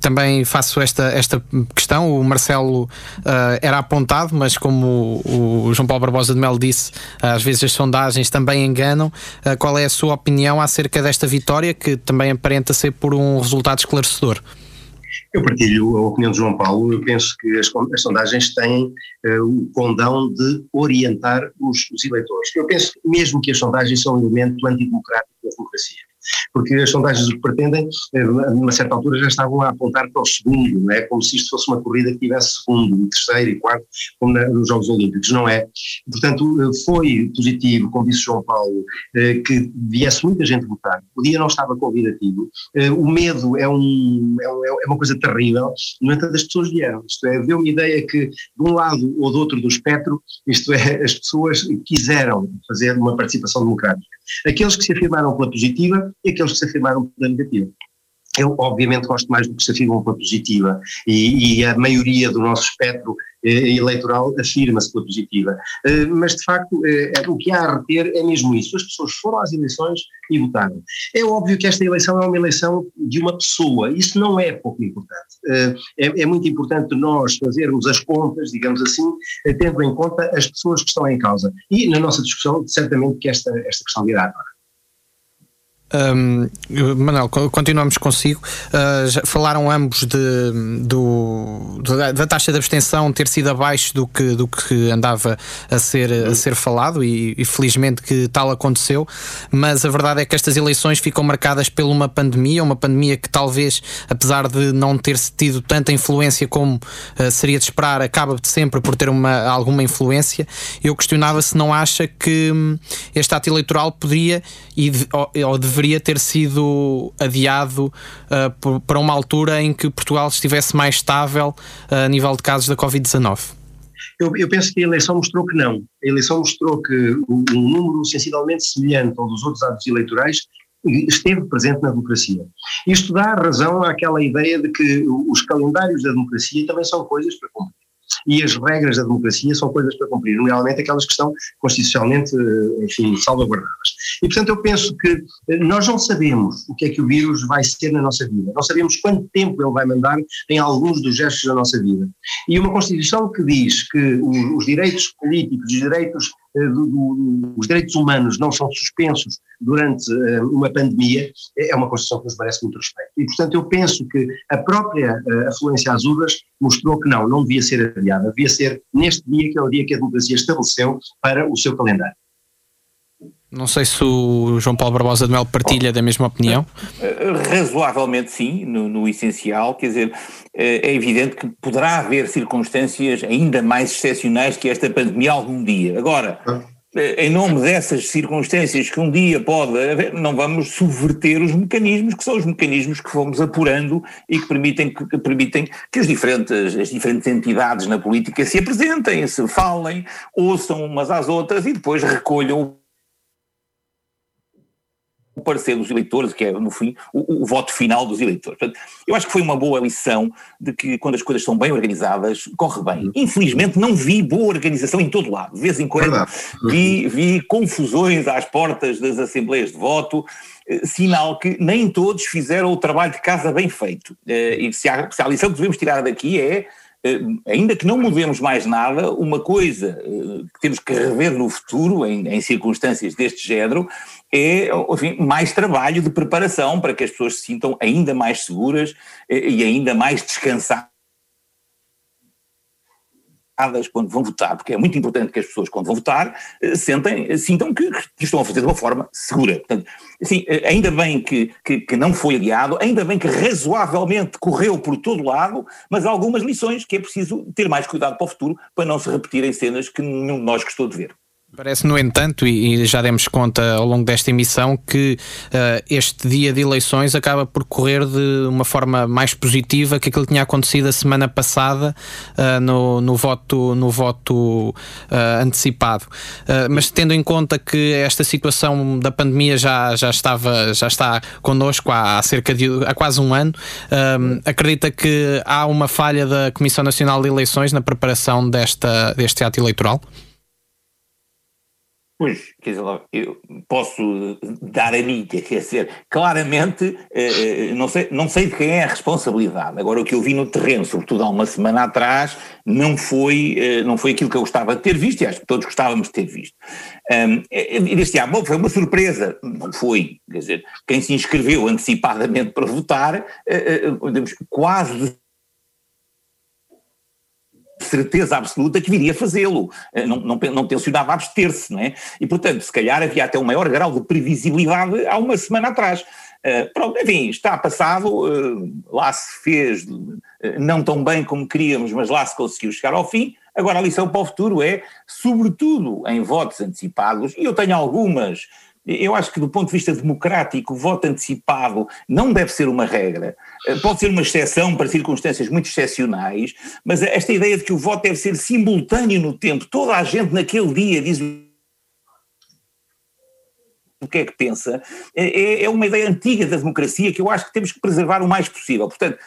também faço esta, esta questão. O Marcelo uh, era apontado, mas como o, o João Paulo Barbosa de Melo disse, às vezes as sondagens também enganam. Uh, qual é a sua opinião acerca desta vitória, que também aparenta ser por um resultado esclarecedor? Eu partilho a opinião de João Paulo. Eu penso que as, as sondagens têm eh, o condão de orientar os, os eleitores. Eu penso mesmo que as sondagens são um elemento antidemocrático da democracia. Porque as sondagens o que pretendem, eh, numa certa altura já estavam a apontar para o segundo, não é? Como se isto fosse uma corrida que tivesse segundo, terceiro e quarto, como na, nos Jogos Olímpicos, não é? Portanto, eh, foi positivo, como disse João Paulo, eh, que viesse muita gente votar. O dia não estava convidativo. O medo é, é, um- é uma coisa terrível, no entanto, as pessoas vieram. Isto é, deu uma ideia que, de um lado ou do outro do espectro, isto é, as pessoas quiseram fazer uma participação democrática. Aqueles que se afirmaram pela positiva e aqueles que se afirmaram pela negativa. Eu, obviamente, gosto mais do que se afirmam pela positiva e, e a maioria do nosso espectro eleitoral afirma-se pela positiva. Eh, mas, de facto, eh, o que há a reter é mesmo isso. As pessoas foram às eleições e votaram. É óbvio que esta eleição é uma eleição de uma pessoa. Isso não é pouco importante. Eh, é, é muito importante nós fazermos as contas, digamos assim, eh, tendo em conta as pessoas que estão em causa. E, na nossa discussão, certamente que esta, esta questão virá agora. Hum, Manuel, co- continuamos consigo. Uh, falaram ambos de, do, da, da taxa de abstenção ter sido abaixo do que, do que andava a ser, a ser falado, e, e felizmente que tal aconteceu. Mas a verdade é que estas eleições ficam marcadas por uma pandemia, uma pandemia que talvez, apesar de não ter tido tanta influência como uh, seria de esperar, acaba de sempre por ter uma, alguma influência. Eu questionava se não acha que hum, este ato eleitoral poderia e de- ou, ou deveria ter sido adiado uh, por- para uma altura em que Portugal estivesse mais estável uh, a nível de casos da Covid-19. Eu, eu penso que a eleição mostrou que não. A eleição mostrou que um, número sensivelmente semelhante ao dos outros atos eleitorais esteve presente na democracia. Isto dá razão àquela ideia de que os calendários da democracia também são coisas para cumprir. E as regras da democracia são coisas para cumprir, nomeadamente aquelas que estão constitucionalmente, eh, enfim, salvaguardadas. E, portanto, eu penso que eh, nós não sabemos o que é que o vírus vai ser na nossa vida, não sabemos quanto tempo ele vai mandar em alguns dos gestos da nossa vida. E uma Constituição que diz que os direitos políticos, os direitos, do- os direitos humanos não são suspensos durante eh, uma pandemia, é uma Constituição que nos merece muito respeito. E, portanto, eu penso que a própria eh, afluência às urnas mostrou que não, não devia ser adiada, devia ser neste dia, que é o dia que a democracia estabeleceu para o seu calendário. Não sei se o João Paulo Barbosa de Melo partilha da mesma opinião. Eh, Razoavelmente sim, no, no essencial, quer dizer, eh, é evidente que poderá haver circunstâncias ainda mais excepcionais que esta pandemia algum dia. Agora, eh, em nome dessas circunstâncias que um dia pode haver, não vamos subverter os mecanismos, que são os mecanismos que fomos apurando e que permitem que, que permitem que os diferentes, as diferentes entidades na política se apresentem, se falem, ouçam umas às outras e depois recolham o parecer dos eleitores, que é, no fim, o, o voto final dos eleitores. Portanto, eu acho que foi uma boa lição de que quando as coisas são bem organizadas, corre bem. Infelizmente não vi boa organização em todo lado. De vez em quando vi, vi confusões às portas das assembleias de voto, eh, sinal que nem todos fizeram o trabalho de casa bem feito. Eh, E se há, se há lição que devemos tirar daqui é eh, ainda que não mudemos mais nada, uma coisa que temos que rever no futuro, em, em circunstâncias deste género, é enfim, mais trabalho de preparação para que as pessoas se sintam ainda mais seguras eh, e ainda mais descansadas quando vão votar, porque é muito importante que as pessoas, quando vão votar, eh, sentem, sintam que, que estão a fazer de uma forma segura. Portanto, assim, eh, ainda bem que, que, que não foi adiado, ainda bem que razoavelmente correu por todo lado, mas há algumas lições que é preciso ter mais cuidado para o futuro para não se repetirem cenas que nenhum de nós gostou de ver. Parece, no entanto, e já demos conta ao longo desta emissão, que eh, este dia de eleições acaba por correr de uma forma mais positiva que aquilo que tinha acontecido a semana passada eh, no, no voto, no voto eh, antecipado. Mas tendo em conta que esta situação da pandemia já, já, estava, já está connosco há, cerca de há quase um ano, acredita que há uma falha da Comissão Nacional de Eleições na preparação desta, deste ato eleitoral? Pois, quer dizer, eu posso dar a minha, quer dizer, claramente, eh, eh, não, sei, não sei de quem é a responsabilidade. Agora, o que eu vi no terreno, sobretudo há uma semana atrás, não foi, eh, não foi aquilo que eu gostava de ter visto, e acho que todos gostávamos de ter visto. Deste ano, bom, foi uma surpresa, não foi, quer dizer, quem se inscreveu antecipadamente para votar, quase certeza absoluta que viria fazê-lo, Eh, não, não, não tencionava abster-se, não é? E, portanto, se calhar havia até um maior grau de previsibilidade há uma semana atrás. Uh, pronto, enfim, está passado, uh, lá se fez uh, não tão bem como queríamos, mas lá se conseguiu chegar ao fim. Agora a lição para o futuro é, sobretudo em votos antecipados, e eu tenho algumas, eu acho que do ponto de vista democrático o voto antecipado não deve ser uma regra, pode ser uma exceção para circunstâncias muito excepcionais, mas esta ideia de que o voto deve ser simultâneo no tempo, toda a gente naquele dia diz o que é que pensa, é, é uma ideia antiga da democracia que eu acho que temos que preservar o mais possível. Portanto,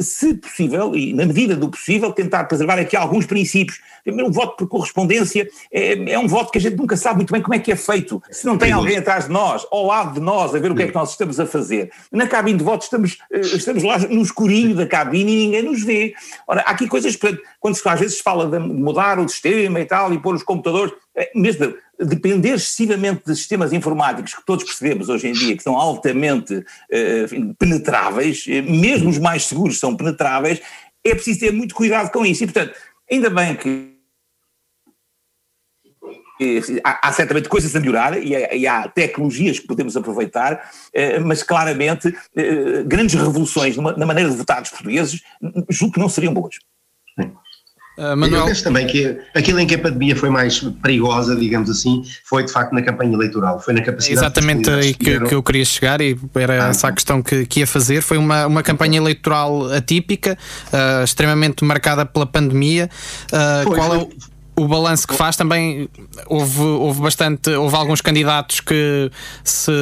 se possível, e na medida do possível, tentar preservar aqui alguns princípios. Primeiro, o voto por correspondência é, é, um voto que a gente nunca sabe muito bem como é que é feito. Se não tem alguém atrás de nós, ao lado de nós, a ver o que é que nós estamos a fazer. Na cabine de voto estamos, estamos lá no escurinho da cabine e ninguém nos vê. Ora, há aqui coisas, quando se às vezes fala de mudar o sistema e tal, e pôr os computadores, mesmo depender excessivamente de sistemas informáticos que todos percebemos hoje em dia que são altamente uh, penetráveis, mesmo os mais seguros são penetráveis, é preciso ter muito cuidado com isso. E, portanto, ainda bem que Há, há, certamente coisas a melhorar e há, e há, tecnologias que podemos aproveitar, eh, mas claramente eh, grandes revoluções na maneira de votar dos portugueses julgo que não seriam boas. Uh, Manuel... Eu penso também que aquilo em que a pandemia foi mais perigosa, digamos assim, foi de facto na campanha eleitoral, foi na capacidade... Exatamente aí que, que, eu queria chegar e era ah, essa a questão que, que ia fazer, foi uma, uma campanha eleitoral atípica, uh, extremamente marcada pela pandemia, uh, foi, qual foi, é o o balanço que faz? Também houve, houve bastante, houve alguns candidatos que se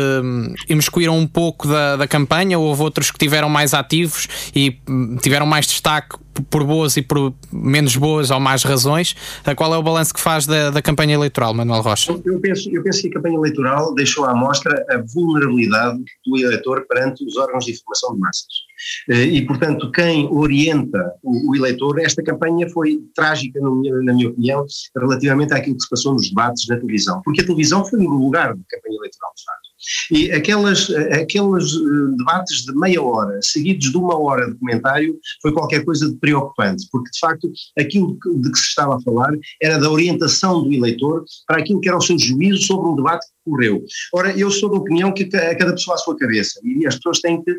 imiscuíram um pouco da, da campanha, houve outros que tiveram mais ativos e tiveram mais destaque por boas e por menos boas ou más razões. Qual é o balanço que faz da, da campanha eleitoral, Manuel Rocha? Eu penso, eu penso que a campanha eleitoral deixou à mostra a vulnerabilidade do eleitor perante os órgãos de informação de massas. E, portanto, quem orienta o, o eleitor, esta campanha foi trágica, na minha opinião, relativamente àquilo que se passou nos debates na televisão, porque a televisão foi no lugar da campanha eleitoral, de facto. E aquelas, aqueles debates de meia hora, seguidos de uma hora de comentário, foi qualquer coisa de preocupante, porque de facto aquilo de que se estava a falar era da orientação do eleitor para aquilo que era o seu juízo sobre um debate ocorreu. Ora, eu sou da opinião que cada pessoa à sua cabeça, e as pessoas têm que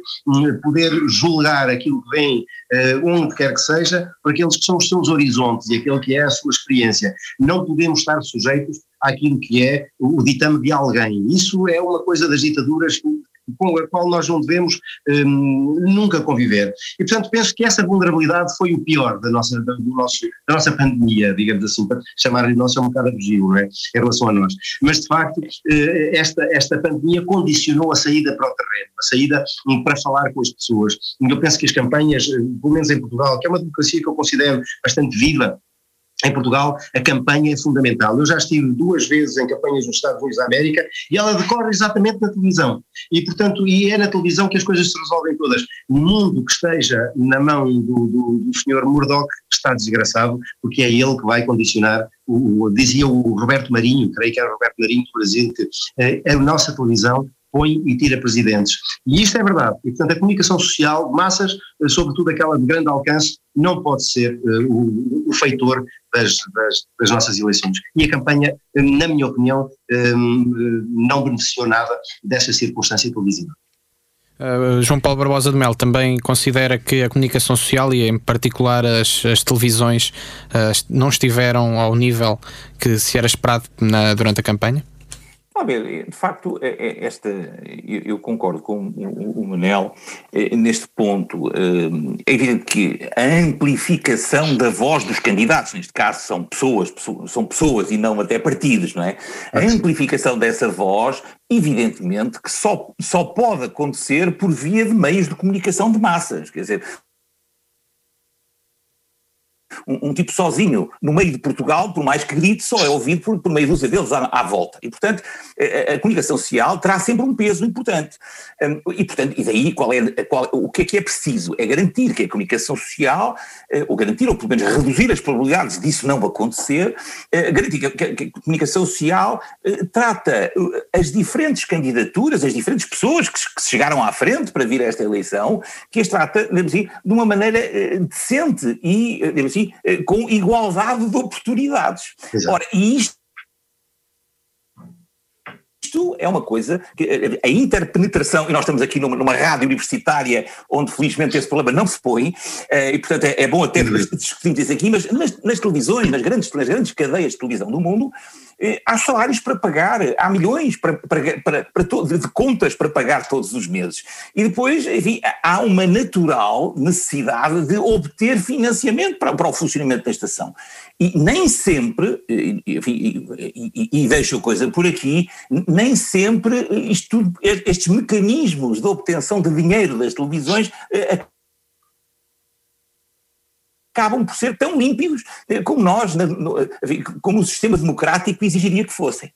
poder julgar aquilo que vem onde quer que seja, por aqueles que são os seus horizontes e aquele que é a sua experiência. Não podemos estar sujeitos àquilo que é o ditame de alguém. Isso é uma coisa das ditaduras com a qual nós não devemos um, nunca conviver. E, portanto, penso que essa vulnerabilidade foi o pior da nossa, da, do nosso, da nossa pandemia, digamos assim, para chamar-lhe nossa é um bocado abusivo, não é? Em relação a nós. Mas, de facto, esta, esta pandemia condicionou a saída para o terreno, a saída para falar com as pessoas. Eu penso que as campanhas, pelo menos em Portugal, que é uma democracia que eu considero bastante viva, em Portugal, a campanha é fundamental. Eu já estive duas vezes em campanhas nos Estados Unidos da América e ela decorre exatamente na televisão. E, portanto, e é na televisão que as coisas se resolvem todas. O mundo que esteja na mão do, do, do senhor Murdoch está desgraçado, porque é ele que vai condicionar, o, o, dizia o Roberto Marinho, creio que era o Roberto Marinho do Brasil, que eh, a nossa televisão põe e tira presidentes. E isto é verdade. E, portanto, a comunicação social massas, sobretudo aquela de grande alcance, não pode ser uh, o, o, feitor das, das, das, nossas eleições. E a campanha, na minha opinião, um, não beneficiou nada dessa circunstância televisiva. Uh, João Paulo Barbosa de Mel também considera que a comunicação social e em particular as, as televisões uh, não estiveram ao nível que se era esperado na, durante a campanha? A ver, de facto, esta, eu concordo com o Manel neste ponto. É evidente que a amplificação da voz dos candidatos, neste caso são pessoas, são pessoas e não até partidos, não é? A amplificação dessa voz, evidentemente, que só, só pode acontecer por via de meios de comunicação de massas. Quer dizer, um, um, tipo sozinho no meio de Portugal, por mais que grite, só é ouvido por, por meio dúzia deles à, à volta. E, portanto, a, a, comunicação social terá sempre um peso importante. Um, e, portanto, e daí qual é, qual, o que é que é preciso? É garantir que a comunicação social, uh, ou garantir, ou pelo menos reduzir as probabilidades disso não acontecer, uh, garantir que, que, a comunicação social uh, trata as diferentes candidaturas, as diferentes pessoas que, que, chegaram à frente para vir a esta eleição, que as trata, digamos assim, de uma maneira decente e, digamos assim, eh, com igualdade de oportunidades. Exato. Ora, e isto isto é uma coisa que eh, a interpenetração, e nós estamos aqui numa, numa rádio universitária onde felizmente esse problema não se põe, eh, e portanto é, é bom até discutirmos isso aqui, mas nas, nas televisões, nas grandes, nas grandes cadeias de televisão do mundo, eh, há salários para pagar, há milhões para, para, para, para de contas para pagar todos os meses. E depois, enfim, há uma natural necessidade de obter financiamento para, para o funcionamento da estação. E nem sempre, enfim, e, e, e a coisa por aqui, nem sempre isto, estes mecanismos de obtenção de dinheiro das televisões eh, acabam por ser tão límpidos eh, como nós, como o sistema democrático exigiria que fossem.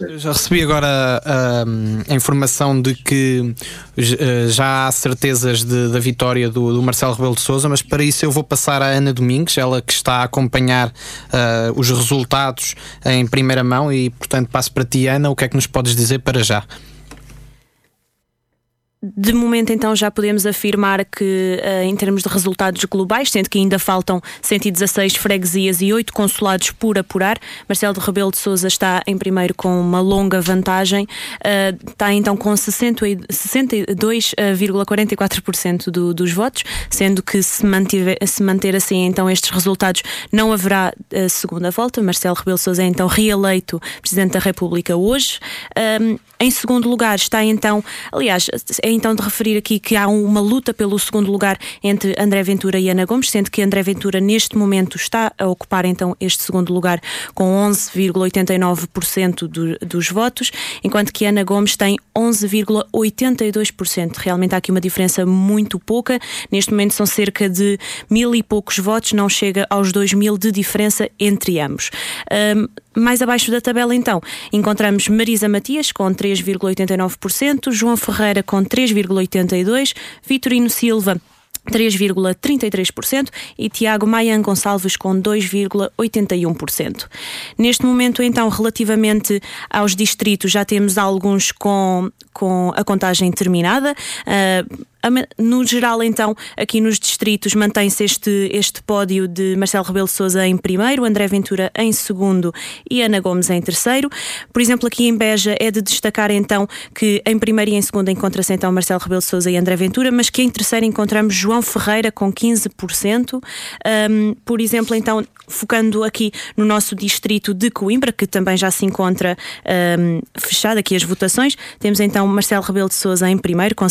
Eu Já recebi agora hum, a informação de que eh, já há certezas de- da vitória do, do Marcelo Rebelo de Souza, mas para isso eu vou passar à Ana Domingues, ela que está a acompanhar ah, os resultados em primeira mão e, portanto, passo para ti, Ana, o que é que nos podes dizer para já? De momento, então, já podemos afirmar que, eh, em termos de resultados globais, sendo que ainda faltam 116 freguesias e 8 consulados por apurar, Marcelo de Rebelo de Souza está em primeiro com uma longa vantagem, eh, está então com 60 e- 62,44% do- dos votos, sendo que se, mantiver, se manter assim, então, estes resultados, não haverá eh, segunda volta. Marcelo Rebelo de Souza é então reeleito Presidente da República hoje. Um, em segundo lugar está então, aliás, é então de referir aqui que há uma luta pelo segundo lugar entre André Ventura e Ana Gomes, sendo que André Ventura neste momento está a ocupar então este segundo lugar com 11,89% do, dos votos, enquanto que Ana Gomes tem 11,82%. Realmente há aqui uma diferença muito pouca. Neste momento são cerca de mil e poucos votos, não chega aos dois mil de diferença entre ambos. Um, mais abaixo da tabela, então, encontramos Marisa Matias com 3,89%, João Ferreira com 3,82%, Vitorino Silva 3,33% e Tiago Maian Gonçalves com 2,81%. Neste momento, então, relativamente aos distritos, já temos alguns com, com a contagem terminada. Uh, no geral, então, aqui nos distritos mantém-se este, este pódio de Marcelo Rebelo de Sousa em primeiro, André Ventura em segundo e Ana Gomes em terceiro. Por exemplo, aqui em Beja é de destacar então que em primeiro e em segundo encontra-se então Marcelo Rebelo de Sousa e André Ventura, mas que em terceiro encontramos João Ferreira com 15%. Um, por exemplo, então, focando aqui no nosso distrito de Coimbra, que também já se encontra um, fechado aqui as votações, temos então Marcelo Rebelo de Sousa em primeiro com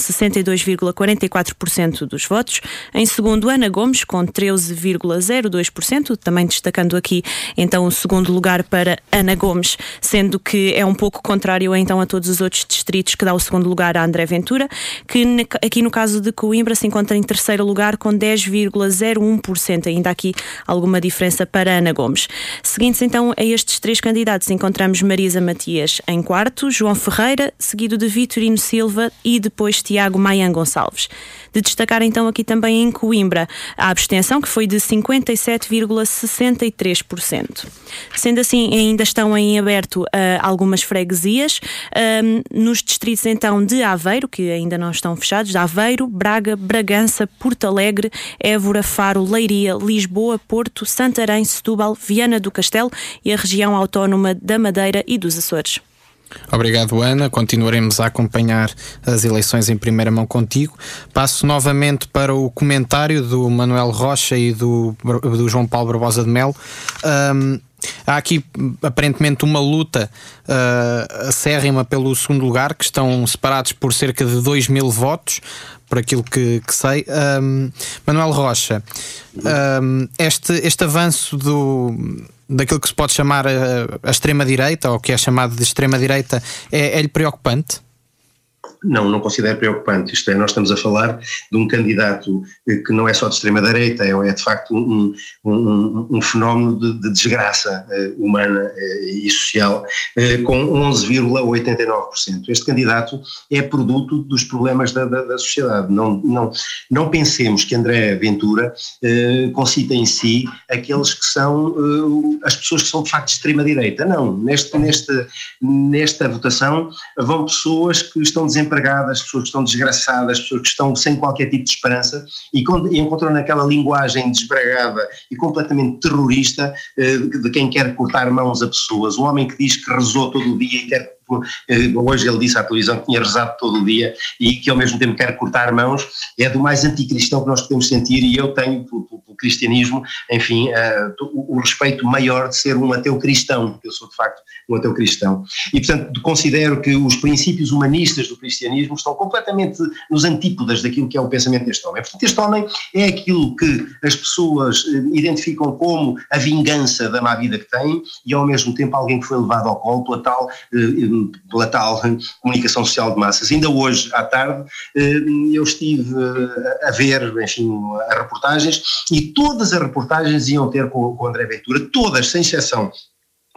62,44% dos votos, em segundo Ana Gomes com 13,02%, também destacando aqui então o segundo lugar para Ana Gomes, sendo que é um pouco contrário então a todos os outros distritos que dá o segundo lugar a André Ventura, que aqui no caso de Coimbra se encontra em terceiro lugar com 10,01%, ainda aqui alguma diferença para Ana Gomes. Seguintes então a estes três candidatos encontramos Marisa Matias em quarto, João Ferreira, seguido de Vitorino Silva e depois Tiago Maian Gonçalves. De destacar então aqui também em Coimbra a abstenção que foi de 57,63%. Sendo assim, ainda estão em aberto ah, algumas freguesias. Ahm, nos distritos então de Aveiro, que ainda não estão fechados, de Aveiro, Braga, Bragança, Porto Alegre, Évora, Faro, Leiria, Lisboa, Porto, Santarém, Setúbal, Viana do Castelo e a região autónoma da Madeira e dos Açores. Obrigado, Ana. Continuaremos a acompanhar as eleições em primeira mão contigo. Passo novamente para o comentário do Manuel Rocha e do, do João Paulo Barbosa de Melo. Ahm, há aqui aparentemente uma luta uh, acérrima pelo segundo lugar, que estão separados por cerca de 2 mil votos, por aquilo que, que sei. Ahm, Manuel Rocha, ahm, este, este avanço do daquilo que se pode chamar a, a extrema-direita, ou que é chamado de extrema-direita, é, é-lhe preocupante? Não, não considero preocupante. Isto é, nós estamos a falar de um candidato eh, que não é só de extrema-direita, é, é de facto um, um, um, fenómeno de, de desgraça eh, humana eh, e social, eh, com 11,89%. Este candidato é produto dos problemas da, da, da sociedade. Não, não, não pensemos que André Ventura concita em si aqueles que são as pessoas que são de facto de extrema-direita. Não, neste, neste, nesta votação vão pessoas que estão desempregadas desempregadas, as pessoas que estão desgraçadas, as pessoas que estão sem qualquer tipo de esperança e, e encontram naquela linguagem desbragada e completamente terrorista eh, de quem quer cortar mãos a pessoas. Um homem que diz que rezou todo o dia e quer hoje ele disse à televisão que tinha rezado todo o dia e que ao mesmo tempo quer cortar mãos, é do mais anticristão que nós podemos sentir e eu tenho pelo, cristianismo, enfim, eh, o, o respeito maior de ser um ateu cristão, porque eu sou de facto um ateu cristão. E portanto considero que os princípios humanistas do cristianismo estão completamente nos antípodas daquilo que é o pensamento deste homem. Portanto, este homem é aquilo que as pessoas eh, identificam como a vingança da má vida que têm e ao mesmo tempo alguém que foi levado ao colo pela tal, eh, pela tal comunicação social de massas. Ainda hoje à tarde eh, eu estive eh, a ver, enfim, as reportagens e todas as reportagens iam ter com, com André Ventura, todas, sem exceção.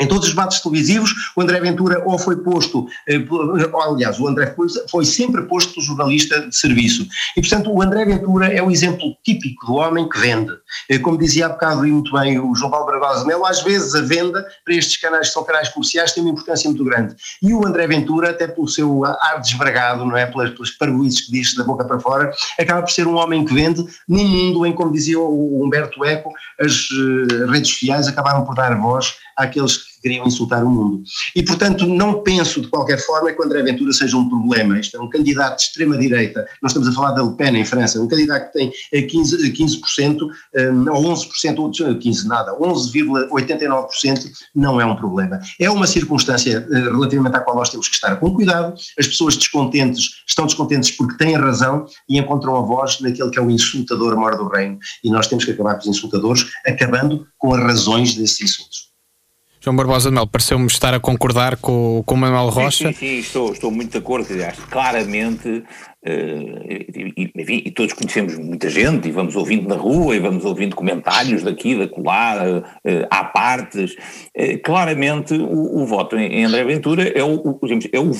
Em todos os debates televisivos, o André Ventura ou foi posto, eh, ou, aliás, o André foi, foi sempre posto jornalista de serviço. E, portanto, o André Ventura é o exemplo típico do homem que vende. Eh, Como dizia há bocado e muito bem o João Paulo Barbosa Melo, às vezes a venda para estes canais que são canais comerciais tem uma importância muito grande. E o André Ventura, até pelo seu ar desbragado, não é? Pelas, pelas parvoíces que diz da boca para fora, acaba por ser um homem que vende num mundo em, como dizia o Humberto Eco, as eh, redes sociais acabaram por dar voz àqueles que queriam insultar o mundo. E, portanto, não penso de qualquer forma que o André Ventura seja um problema. Isto é um candidato de extrema-direita. Nós estamos a falar da Le Pen em França, um candidato que tem eh, 15%, 15% eh, ou 11%, ou 15% nada, 11,89% não é um problema. É uma circunstância eh, relativamente à qual nós temos que estar com cuidado. As pessoas descontentes estão descontentes porque têm razão e encontram a voz naquele que é o insultador maior do reino. E nós temos que acabar com os insultadores, acabando com as razões desses insultos. João Barbosa de Mel, pareceu-me estar a concordar com, com o Manuel Rocha. Sim, sim, sim, estou, estou muito de acordo. Aliás, claramente, eh, e, e- enfim, e todos conhecemos muita gente e vamos ouvindo na rua e vamos ouvindo comentários daqui, da colar, eh, há partes. Eh, claramente, o, o voto em, em André Ventura é o, o, digamos, é o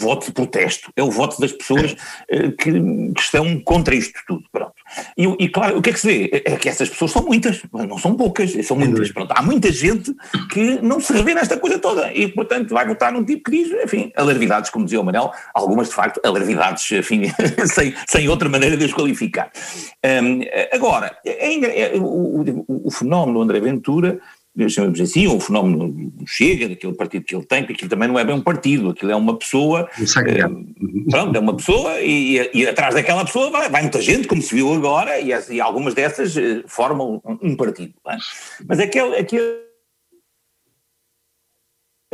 voto de protesto, é o voto das pessoas eh, que, que estão contra isto tudo, pronto. E, e, claro, o que é que se vê? É que essas pessoas são muitas, não são poucas, são muitas, pronto. Há muita gente que não se revê nesta coisa toda e, portanto, vai votar num tipo que diz, enfim, alarvidades, como dizia o Manel, algumas de facto alarvidades, enfim, sem, sem outra maneira de os qualificar. Hum, agora, é engra- é- o, o- o fenómeno André Ventura chamamos assim, o fenómeno do Chega, daquele partido que ele tem, porque aquilo também não é bem um partido, aquilo é uma pessoa, eh, pronto, é uma pessoa e, e- e atrás daquela pessoa vai, vai muita gente, como se viu agora, e, e algumas dessas eh, formam um, um partido. não é? Mas aquele, aquele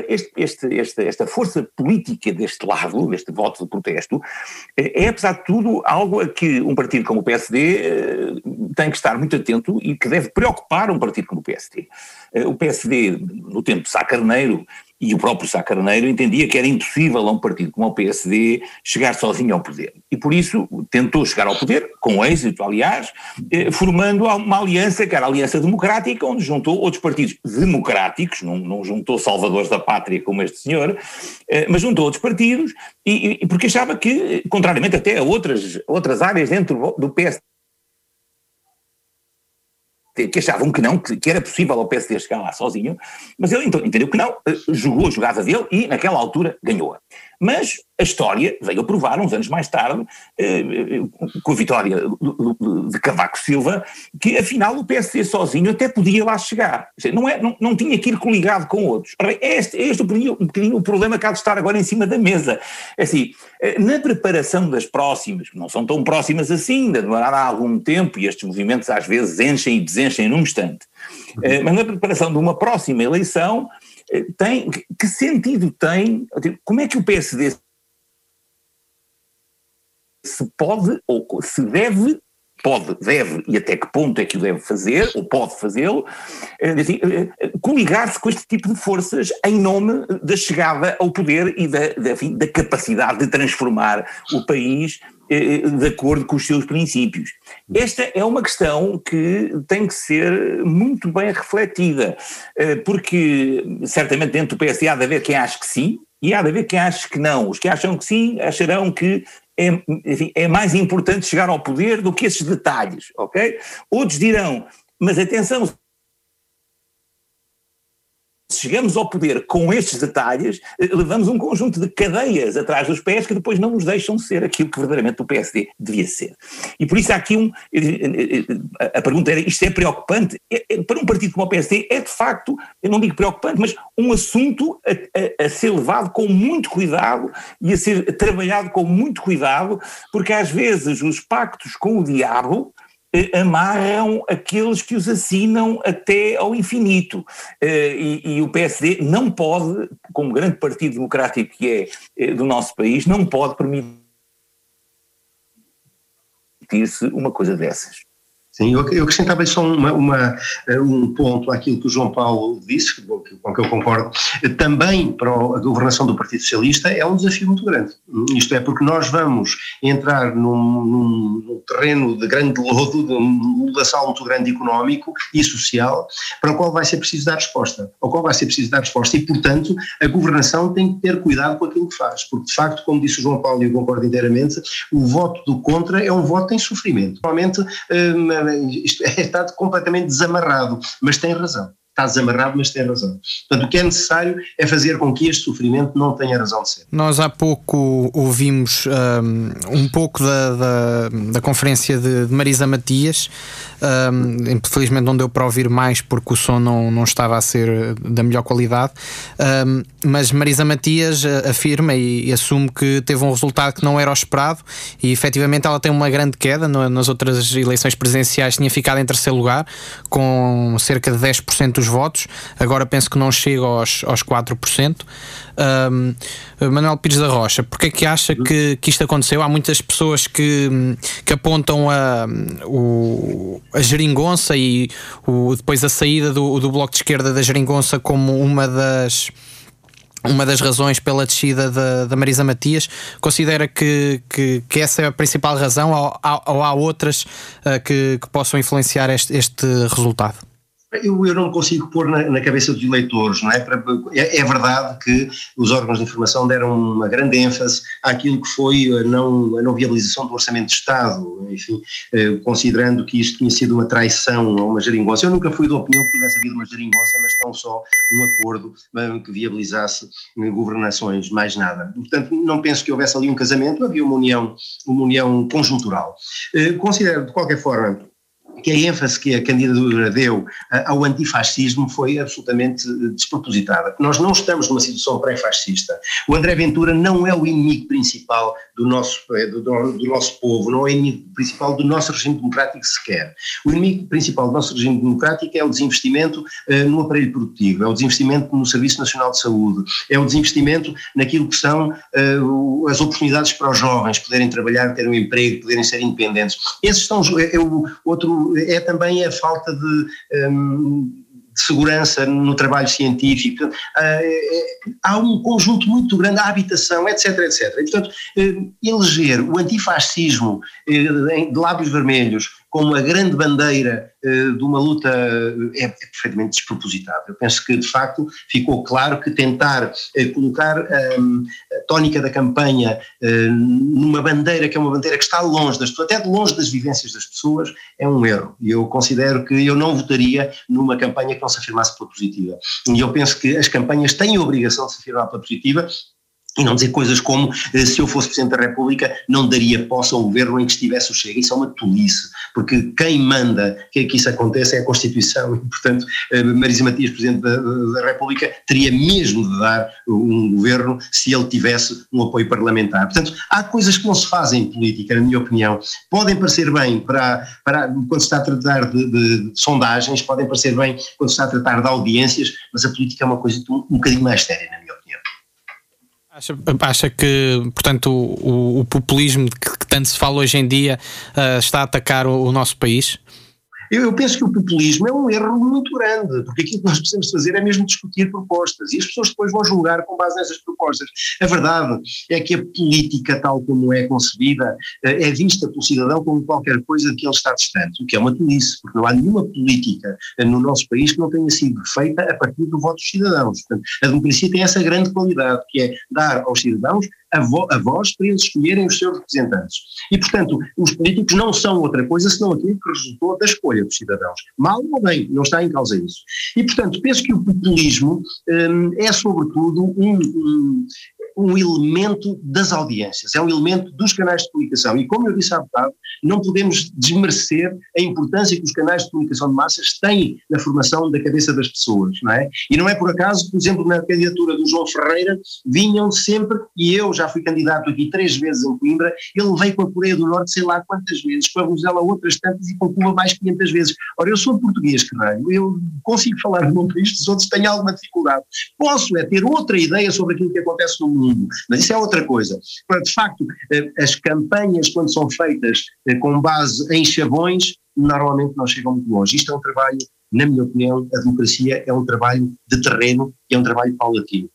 este, este, este- esta força política deste lado, deste voto de protesto, eh, é, apesar de tudo, algo a que um partido como o PSD eh, tem que estar muito atento e que deve preocupar um partido como o PSD. Eh, O PSD, no tempo de Sá Carneiro, e o próprio Sá Carneiro entendia que era impossível a um partido como o PSD chegar sozinho ao poder. E por isso tentou chegar ao poder, com êxito, aliás, eh, formando uma aliança, que era a Aliança Democrática, onde juntou outros partidos democráticos, não, não juntou salvadores da pátria como este senhor, eh, mas juntou outros partidos, e, e- porque achava que, contrariamente até a outras, outras áreas dentro do PSD, que achavam que não, que, que era possível ao PSD chegar lá sozinho, mas ele então entendeu que não, eh, jogou a jogada dele e naquela altura ganhou-a. Mas a história veio a provar, uns anos mais tarde, eh, eh, com a vitória de Cavaco Silva, que afinal o PSD sozinho até podia lá chegar. Não, é, não, não tinha que ir coligado com outros. É este, é este um, bocadinho, o problema que há de estar agora em cima da mesa. É assim, eh, na preparação das próximas, que não são tão próximas assim, ainda demorará algum tempo e estes movimentos às vezes enchem e desenchem num instante, mas na preparação de uma próxima eleição, tem, que- sentido tem, como é que o PSD se pode ou se deve, pode, deve e até que ponto é que o deve fazer ou pode fazê-lo, eh, assim, eh, eh, coligar-se com este tipo de forças em nome da chegada ao poder e da, da, enfim, da capacidade de transformar o país de acordo com os seus princípios. Esta é uma questão que tem que ser muito bem refletida, eh, porque certamente dentro do PSD há de haver quem ache que sim, e há de haver quem ache que não. Os que acham que sim acharão que é, enfim, é mais importante chegar ao poder do que esses detalhes, ok? Outros dirão, mas atenção, se chegamos ao poder com estes detalhes, eh, levamos um conjunto de cadeias atrás dos pés que depois não nos deixam ser aquilo que verdadeiramente o PSD devia ser. E por isso há aqui um. eh, A pergunta era: isto é preocupante? É- é- Para um partido como o PSD, é de facto, eu não digo preocupante, mas um assunto a, a- a ser levado com muito cuidado e a ser trabalhado com muito cuidado, porque às vezes os pactos com o diabo eh, amarram aqueles que os assinam até ao infinito. Eh, E, e o PSD não pode, como grande partido democrático que é eh, do nosso país, não pode permitir-se uma coisa dessas. Sim, eu, acrescentava só uma, uma, eh, um ponto àquilo que o João Paulo disse, com que eu concordo. Também para a governação do Partido Socialista é um desafio muito grande. Isto é, porque nós vamos entrar num, num- num terreno de grande lodo, de lodaçal muito grande económico e social, para o qual vai ser preciso dar resposta. Ao qual vai ser preciso dar resposta. E, portanto, a governação tem que ter cuidado com aquilo que faz. Porque, de facto, como disse o João Paulo, e eu concordo inteiramente, o voto do contra é um voto em sofrimento. Normalmente, hum, está completamente desamarrado, mas tem razão. Está desamarrado, mas tem razão. Portanto, o que é necessário é fazer com que este sofrimento não tenha razão de ser. Nós há pouco ouvimos um, um pouco da, da, da conferência de, de Marisa Matias. Um, infelizmente não deu para ouvir mais porque o som não, não estava a ser da melhor qualidade. Um, mas Marisa Matias uh, afirma e, e assume que teve um resultado que não era o esperado e efetivamente ela tem uma grande queda. Nas outras eleições presidenciais tinha ficado em terceiro lugar com cerca de 10% dos votos. Agora penso que não chega aos, aos 4%. Um, Manuel Pires da Rocha, porque é que acha que, que isto aconteceu? Há muitas pessoas que, que apontam a, o, a geringonça e o, depois a saída do, do Bloco de Esquerda da geringonça como uma das uma das razões pela descida da, da Marisa Matias. Considera que, que, que essa é a principal razão ou, há- ou há outras ah, que, que possam influenciar este, este resultado? Eu, eu não consigo pôr na, na cabeça dos eleitores, não é? É? é verdade que os órgãos de informação deram uma grande ênfase àquilo que foi a não, a não viabilização do Orçamento de Estado, enfim, eh, considerando que isto tinha sido uma traição a uma geringonça. Eu nunca fui da opinião que tivesse havido uma geringonça, mas tão só um acordo eh, que viabilizasse eh, governações, mais nada. Portanto, não penso que houvesse ali um casamento, havia uma união, uma união conjuntural. Eh, Considero, de qualquer forma, que a ênfase que a candidatura deu ah, ao antifascismo foi absolutamente despropositada. Nós não estamos numa situação pré-fascista. O André Ventura não é o inimigo principal do nosso, eh, do, do- nosso povo, não é inimigo principal do nosso regime democrático sequer. O inimigo principal do nosso regime democrático é o desinvestimento eh, no aparelho produtivo, é o desinvestimento no Serviço Nacional de Saúde, é o desinvestimento naquilo que são eh, as oportunidades para os jovens poderem trabalhar, ter um emprego, poderem ser independentes. Esses são é, é o outro é também a falta de, hum, de segurança no trabalho científico. Ah, é- há um conjunto muito grande, a habitação, etc, etc. E, portanto, eh, eleger o antifascismo eh, de lábios vermelhos como a grande bandeira eh, de uma luta eh, é, é perfeitamente despropositado. Eu penso que, de facto, ficou claro que tentar eh, colocar hum, a tónica da campanha numa bandeira que é uma bandeira que está longe das até de longe das vivências das pessoas, é um erro. E eu considero que eu não votaria numa campanha que não se afirmasse pela positiva. E eu penso que as campanhas têm a obrigação de se afirmar pela positiva e não dizer coisas como eh, se eu fosse Presidente da República não daria posse ao governo em que estivesse o Chega. Isso é uma tolice, porque quem manda que, que isso aconteça é a Constituição e, portanto, eh, Marisa Matias, Presidente da, da República, teria mesmo de dar um governo se ele tivesse um apoio parlamentar. Portanto, há coisas que não se fazem em política, na minha opinião. Podem parecer bem para, para quando se está a tratar de, de- de sondagens, podem parecer bem quando se está a tratar de audiências, mas a política é uma coisa um, um bocadinho mais séria, na minha. Acha, acha que, portanto, o, o populismo que, que tanto se fala hoje em dia ah, está a atacar o, o nosso país? Eu, eu penso que o populismo é um erro muito grande, porque aquilo que nós precisamos fazer é mesmo discutir propostas e as pessoas depois vão julgar com base nessas propostas. A verdade é que a política, tal como é concebida, eh, é vista pelo cidadão como qualquer coisa de que ele está distante, o que é uma tolice, porque não há nenhuma política eh, no nosso país que não tenha sido feita a partir do voto dos cidadãos. Portanto, a democracia tem essa grande qualidade, que é dar aos cidadãos a, vo a voz para eles escolherem os seus representantes. E, portanto, os políticos não são outra coisa senão aquilo que resultou da escolha dos cidadãos. Mal ou bem, não está em causa isso. E, portanto, penso que o populismo hum, é, sobretudo, um, um, um elemento das audiências, é um elemento dos canais de comunicação. E, como eu disse há bocado, não podemos desmerecer a importância que os canais de comunicação de massas têm na formação da cabeça das pessoas, não é? E não é por acaso, por exemplo, na candidatura do João Ferreira, vinham sempre, e eu já fui candidato aqui três vezes em Coimbra, ele veio com a Coreia do Norte sei lá quantas vezes, com a Rosela outras tantas e com Cuba mais 500 vezes. Ora, eu sou português, caralho, eu consigo falar no nome disto, os outros têm alguma dificuldade. Posso é ter outra ideia sobre aquilo que acontece no mundo, mas isso é outra coisa. De facto, eh, as campanhas, quando são feitas eh, com base em chavões, normalmente não chegam muito longe. Isto é um trabalho, na minha opinião, a democracia é um trabalho de terreno, é um trabalho paulatino.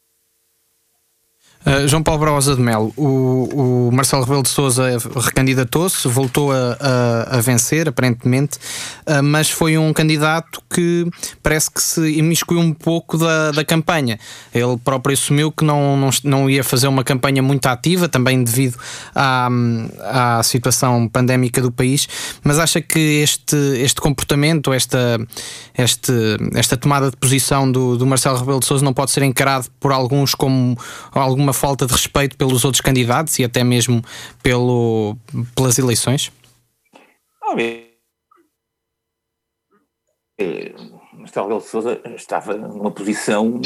Uh, João Paulo Brausa de Melo, o, o Marcelo Rebelo de Sousa recandidatou-se, voltou a, a, a vencer, aparentemente, uh, mas foi um candidato que parece que se imiscuiu um pouco da, da campanha. Ele próprio assumiu que não, não, não ia fazer uma campanha muito ativa, também devido à, à situação pandémica do país, mas acha que este, este comportamento, esta, este, esta tomada de posição do, do Marcelo Rebelo de Sousa não pode ser encarado por alguns como alguma falta de respeito pelos outros candidatos e até mesmo pelo, pelas eleições? Eh, Marcelo Rebelo de Sousa estava numa posição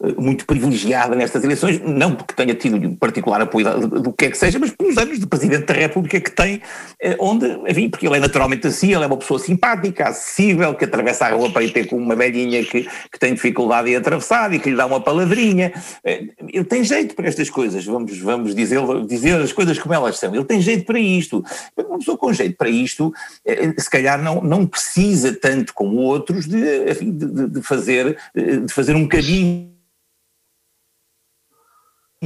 eh, muito privilegiada nestas eleições, não porque tenha tido particular apoio do que é que seja, mas pelos anos de Presidente da República que tem, eh, onde, enfim, porque ele é naturalmente assim, ele é uma pessoa simpática, acessível, que atravessa a rua para ir ter com uma velhinha que, que tem dificuldade em atravessar e que lhe dá uma palavrinha. Eh, Ele tem jeito para estas coisas, vamos, vamos dizer, dizer as coisas como elas são. Ele tem jeito para isto. Uma pessoa com jeito para isto, se calhar não, não precisa tanto como outros de, enfim, de, de- fazer, eh, de fazer um caminho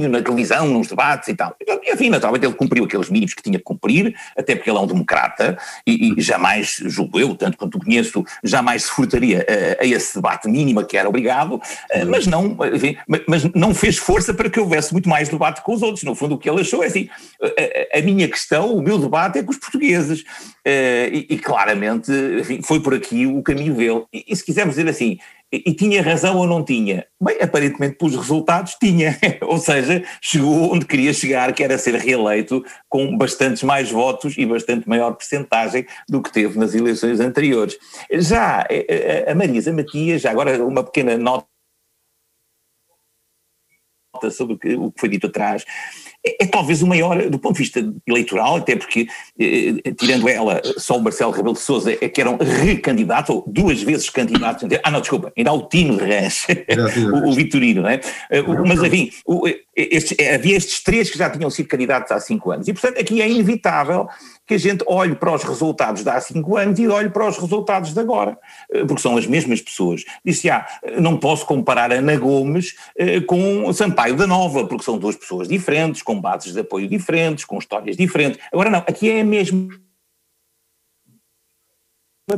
na televisão, nos debates e tal. E, Enfim, naturalmente ele cumpriu aqueles mínimos que tinha que cumprir, até porque ele é um democrata e, e jamais, julgo eu, tanto quanto conheço, jamais se furtaria a, a esse debate mínimo que era obrigado, eh, mas não, enfim, ma- mas não fez força para que houvesse muito mais debate com os outros. No fundo, o que ele achou é assim: a, a- a minha questão, o meu debate é com os portugueses. Eh, E, e claramente, enfim, foi por aqui o caminho dele. E, e se quisermos dizer assim, e, tinha razão ou não tinha? Bem, aparentemente pelos resultados tinha, ou seja, chegou onde queria chegar, que era ser reeleito com bastantes mais votos e bastante maior percentagem do que teve nas eleições anteriores. Já eh, eh, a Marisa Matias, agora uma pequena nota sobre o que foi dito atrás, é, é talvez o maior, do ponto de vista eleitoral, até porque, eh, tirando ela, só o Marcelo Rebelo de Sousa é que era um recandidato, ou duas vezes candidato, ah não, desculpa, ainda há o Tino Reis, o, o Vitorino, não é? Eh, Mas enfim, o- eh, estes- eh, havia estes três que já tinham sido candidatos há cinco anos, e portanto aqui é inevitável que a gente olhe para os resultados de há cinco anos e olhe para os resultados de agora, eh, porque são as mesmas pessoas. Disse, ah, não posso comparar Ana Gomes eh, com Sampaio da Nova, porque são duas pessoas diferentes, com bases de apoio diferentes, com histórias diferentes. Agora não, aqui é a mesma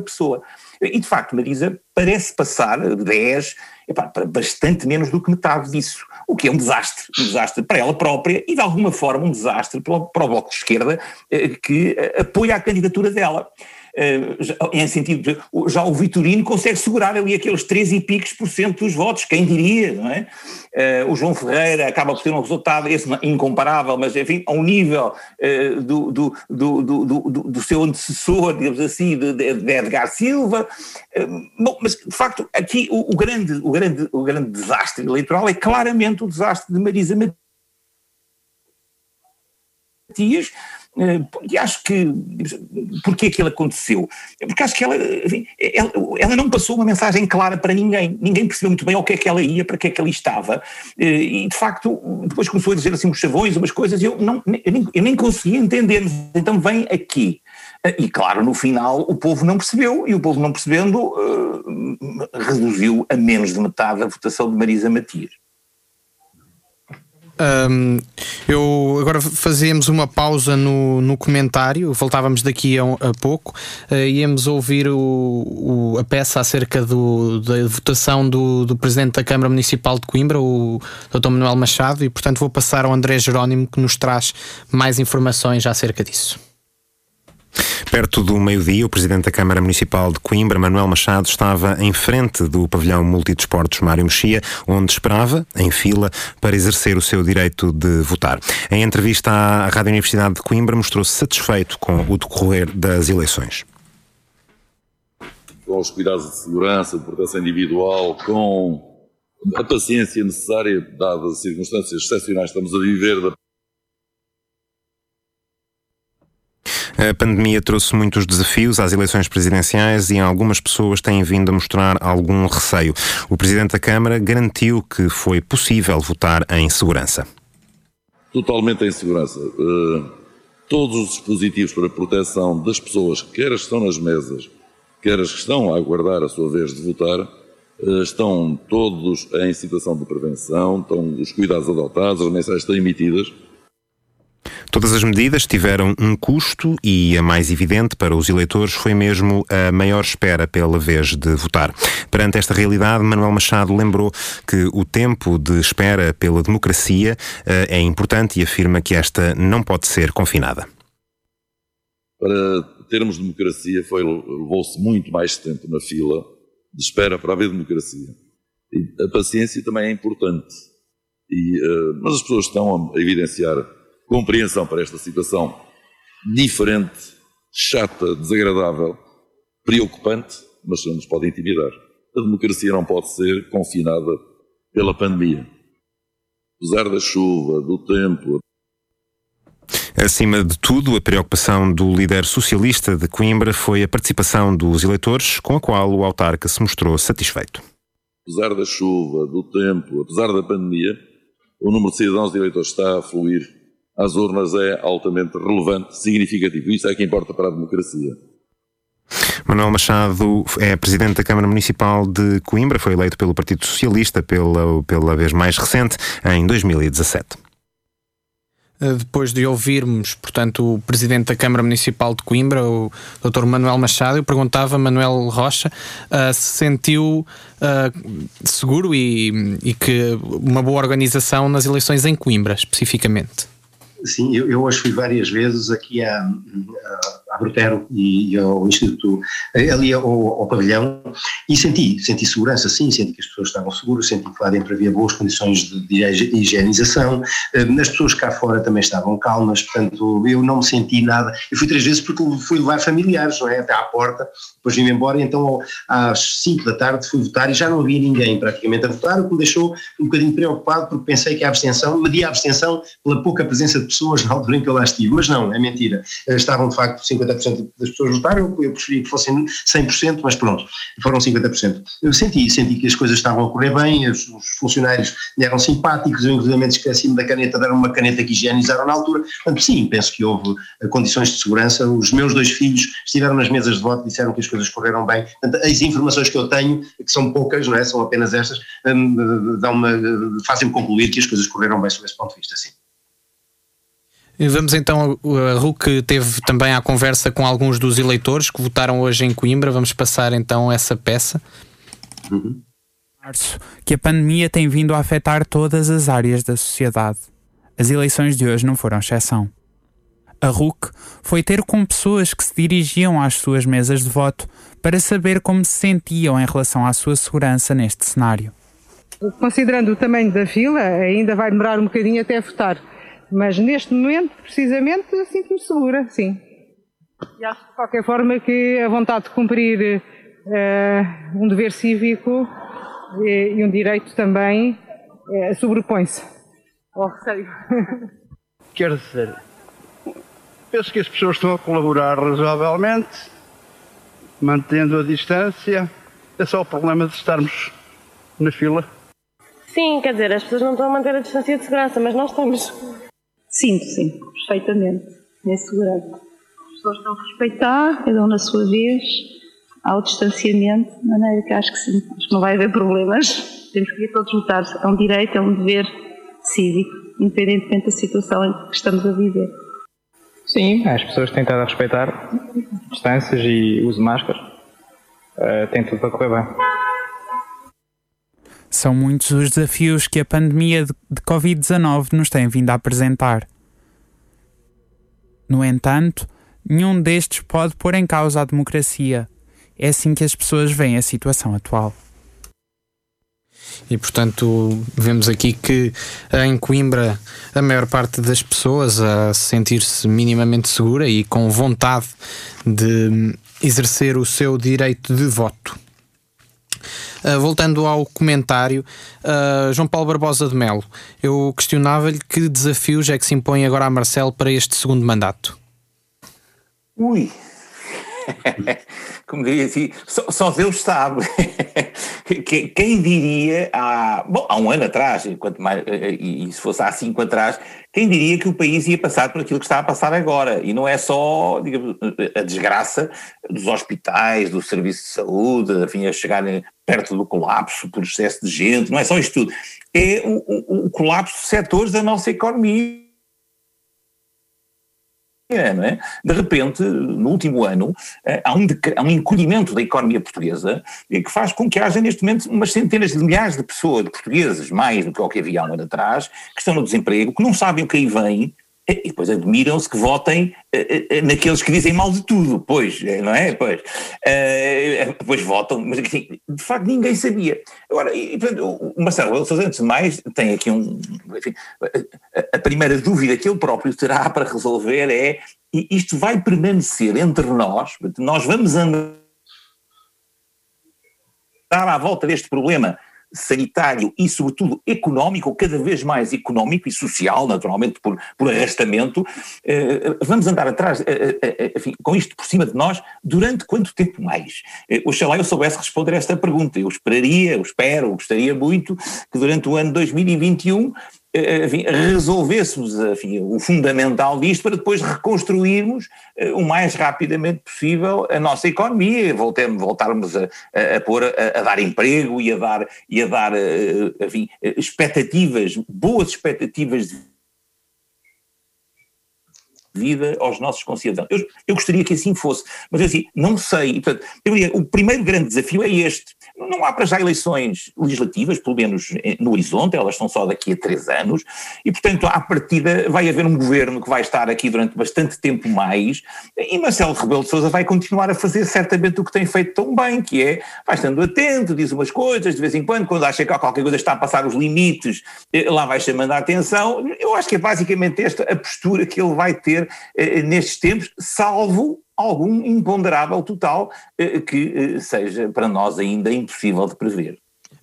pessoa. E de facto, Marisa parece passar de 10 epá, para bastante menos do que metade disso, o que é um desastre, um desastre para ela própria e de alguma forma um desastre para o, para o Bloco de Esquerda eh, que eh, apoia a candidatura dela. Eh, em sentido, já o Vitorino consegue segurar ali aqueles 3 e picos por cento dos votos, quem diria, não é? Eh, o João Ferreira acaba por ter um resultado esse não- incomparável, mas enfim, ao nível eh, do, do, do, do, do, do- seu antecessor, digamos assim, de, de Edgar Silva. Bom, mas de facto, aqui o, o grande, o, grande, o grande desastre eleitoral é claramente o desastre de Marisa Matias, eh, porque acho que. Porque aquilo aconteceu? Porque acho que ela, ela, ela não passou uma mensagem clara para ninguém. Ninguém percebeu muito bem ao que é que ela ia, para que é que ela estava. Eh, E de facto, depois começou a dizer assim uns chavões, umas coisas, e eu, não, eu, nem, eu nem conseguia entender. Então vem aqui. Eh, E claro, no final o povo não percebeu, e o povo não percebendo eh, reduziu a menos de metade a votação de Marisa Matias. Hum, eu agora fazíamos uma pausa no, no comentário, voltávamos daqui a, um- a pouco, eh, íamos ouvir o, o- a peça acerca do, da votação do, do Presidente da Câmara Municipal de Coimbra, o Dr. Manuel Machado, e portanto vou passar ao André Jerónimo que nos traz mais informações acerca disso. Perto do meio-dia, o presidente da Câmara Municipal de Coimbra, Manuel Machado, estava em frente do pavilhão multidesportos Mário Mexia, onde esperava, em fila, para exercer o seu direito de votar. Em entrevista à Rádio Universidade de Coimbra, mostrou-se satisfeito com o decorrer das eleições. com os cuidados de segurança, de proteção individual, com a paciência necessária, dadas as circunstâncias excepcionais que estamos a viver, da A pandemia trouxe muitos desafios às eleições presidenciais e algumas pessoas têm vindo a mostrar algum receio. O presidente da Câmara garantiu que foi possível votar em segurança. totalmente em segurança. Eh, todos os dispositivos para proteção das pessoas, quer as que estão nas mesas, quer as que estão a aguardar a sua vez de votar, eh, estão todos em situação de prevenção, estão os cuidados adotados, as mensagens estão emitidas. Todas as medidas tiveram um custo e a mais evidente para os eleitores foi mesmo a maior espera pela vez de votar. Perante esta realidade, Manuel Machado lembrou que o tempo de espera pela democracia eh, é importante e afirma que esta não pode ser confinada. Para termos democracia levou-se muito mais tempo na fila de espera para haver democracia. E a paciência também é importante. E, eh, mas as pessoas estão a evidenciar compreensão para esta situação diferente, chata, desagradável, preocupante, mas não nos pode intimidar. A democracia não pode ser confinada pela pandemia. Apesar da chuva, do tempo, Acima de tudo, a preocupação do líder socialista de Coimbra foi a participação dos eleitores, com a qual o autarca se mostrou satisfeito. apesar da chuva, do tempo, apesar da pandemia, o número de cidadãos e eleitores está a fluir às urnas é altamente relevante, significativo. Isso é que importa para a democracia. Manuel Machado é presidente da Câmara Municipal de Coimbra, foi eleito pelo Partido Socialista pela, pela vez mais recente, em 2017. Uh, Depois de ouvirmos, portanto, o presidente da Câmara Municipal de Coimbra, o Dr. Manuel Machado, eu perguntava a Manuel Rocha uh, se sentiu uh, seguro e, e que uma boa organização nas eleições em Coimbra, especificamente. Sim, eu, eu hoje fui várias vezes aqui a, a, a Brutero e, e ao Instituto, ali ao, ao pavilhão, e senti, senti segurança, sim, senti que as pessoas estavam seguras, senti que lá dentro havia boas condições de, de higienização, eh, as pessoas cá fora também estavam calmas, portanto eu não me senti nada, eu fui três vezes porque fui levar familiares, não é, até à porta, depois vim-me embora então às 5 da tarde fui votar e já não havia ninguém praticamente a votar, o que me deixou um bocadinho preocupado porque pensei que a abstenção, media a abstenção pela pouca presença de pessoas na altura em que eu lá estive, mas não, é mentira, Eh, estavam de facto 50% das pessoas votaram, eu preferi que fossem 100%, mas pronto, foram 50%. Eu senti, senti que as coisas estavam a correr bem, os, os funcionários eram simpáticos, eu inclusive esqueci-me da caneta, deram uma caneta que higienizaram na altura, portanto sim, penso que houve eh, condições de segurança, os meus dois filhos estiveram nas mesas de voto, disseram que as coisas correram bem, portanto as informações que eu tenho, que são poucas, não é, são apenas estas, hum, fazem-me concluir que as coisas correram bem sob esse ponto de vista, sim. Vamos então, a RUC teve também a conversa com alguns dos eleitores que votaram hoje em Coimbra, vamos passar então essa peça. março que a pandemia tem vindo a afetar todas as áreas da sociedade. As eleições de hoje não foram exceção. A RUC foi ter com pessoas que se dirigiam às suas mesas de voto para saber como se sentiam em relação à sua segurança neste cenário. Considerando o tamanho da fila, ainda vai demorar um bocadinho até votar. Mas neste momento, precisamente, sinto-me segura, sim. E acho de qualquer forma que a vontade de cumprir eh, um dever cívico e, e um direito também eh, sobrepõe-se ao receio. Quer dizer, penso que as pessoas estão a colaborar razoavelmente, mantendo a distância. É só o problema de estarmos na fila. Sim, quer dizer, as pessoas não estão a manter a distância de segurança, mas nós estamos. Sinto, sim, perfeitamente. É segurança. As pessoas estão a respeitar, cada um na sua vez, ao distanciamento, de maneira que acho que sim, acho que não vai haver problemas. Temos que ir todos votar. É um direito, é um dever cívico, independentemente da situação em que estamos a viver. Sim, as pessoas têm estado a respeitar distâncias e uso de máscaras. Uh, tem tudo para correr bem. São muitos os desafios que a pandemia de de Covid-19 nos tem vindo a apresentar. No entanto, nenhum destes pode pôr em causa a democracia. É assim que as pessoas veem a situação atual. E portanto, vemos aqui que em Coimbra a maior parte das pessoas a sentir-se minimamente segura e com vontade de exercer o seu direito de voto. Uh, voltando ao comentário, uh, João Paulo Barbosa de Melo, eu questionava-lhe que desafios é que se impõe agora a Marcelo para este segundo mandato. Ui! Como diria assim, só, só Deus sabe. quem diria há, bom, há um ano atrás, quanto mais, e, e se fosse há cinco atrás, quem diria que o país ia passar por aquilo que está a passar agora? E não é só digamos, a desgraça dos hospitais, do serviço de saúde, enfim, a chegar perto do colapso por excesso de gente, não é só isto tudo. É o, o, o colapso de setores da nossa economia é, é? De repente, no último ano, eh, há um, há um encolhimento da economia portuguesa que faz com que haja neste momento umas centenas de milhares de pessoas, de portugueses, mais do que o que havia há um ano atrás, que estão no desemprego, que não sabem o que aí vem e depois admiram-se que votem uh, uh, naqueles que dizem mal de tudo, pois, não é? Pois, depois votam, mas assim, de facto ninguém sabia. Agora, e, portanto, o Marcelo antes de mais, tem aqui um. Enfim, a primeira dúvida que ele próprio terá para resolver é: isto vai permanecer entre nós, nós vamos andar à volta deste problema sanitário e, sobretudo, económico, cada vez mais económico e social, naturalmente, por, por arrastamento, eh, vamos andar atrás, eh, eh, enfim, com isto por cima de nós, durante quanto tempo mais? Oxalá eu soubesse responder esta pergunta. Eu esperaria, eu espero, gostaria muito que durante o ano 2021 enfim, resolvêssemos enfim, o fundamental disto para depois reconstruirmos uh, o mais rapidamente possível a nossa economia, voltemos, voltarmos a, a, a pôr, a, a, dar emprego e a dar, e a dar enfim, expectativas, boas expectativas de vida aos nossos concidadãos. Eu, eu gostaria que assim fosse, mas assim, não sei. portanto, diria, o primeiro grande desafio é este. Não há para já eleições legislativas, pelo menos no horizonte, elas são só daqui a três anos, e portanto, à partida, vai haver um governo que vai estar aqui durante bastante tempo mais, e Marcelo Rebelo de Sousa vai continuar a fazer certamente o que tem feito tão bem, que é, vai estando atento, diz umas coisas de vez em quando, quando acha que qualquer coisa está a passar os limites, eh, lá vai chamando a atenção. Eu acho que é basicamente esta a postura que ele vai ter eh, nestes tempos, salvo algum imponderável total eh, que eh, seja para nós ainda impossível de prever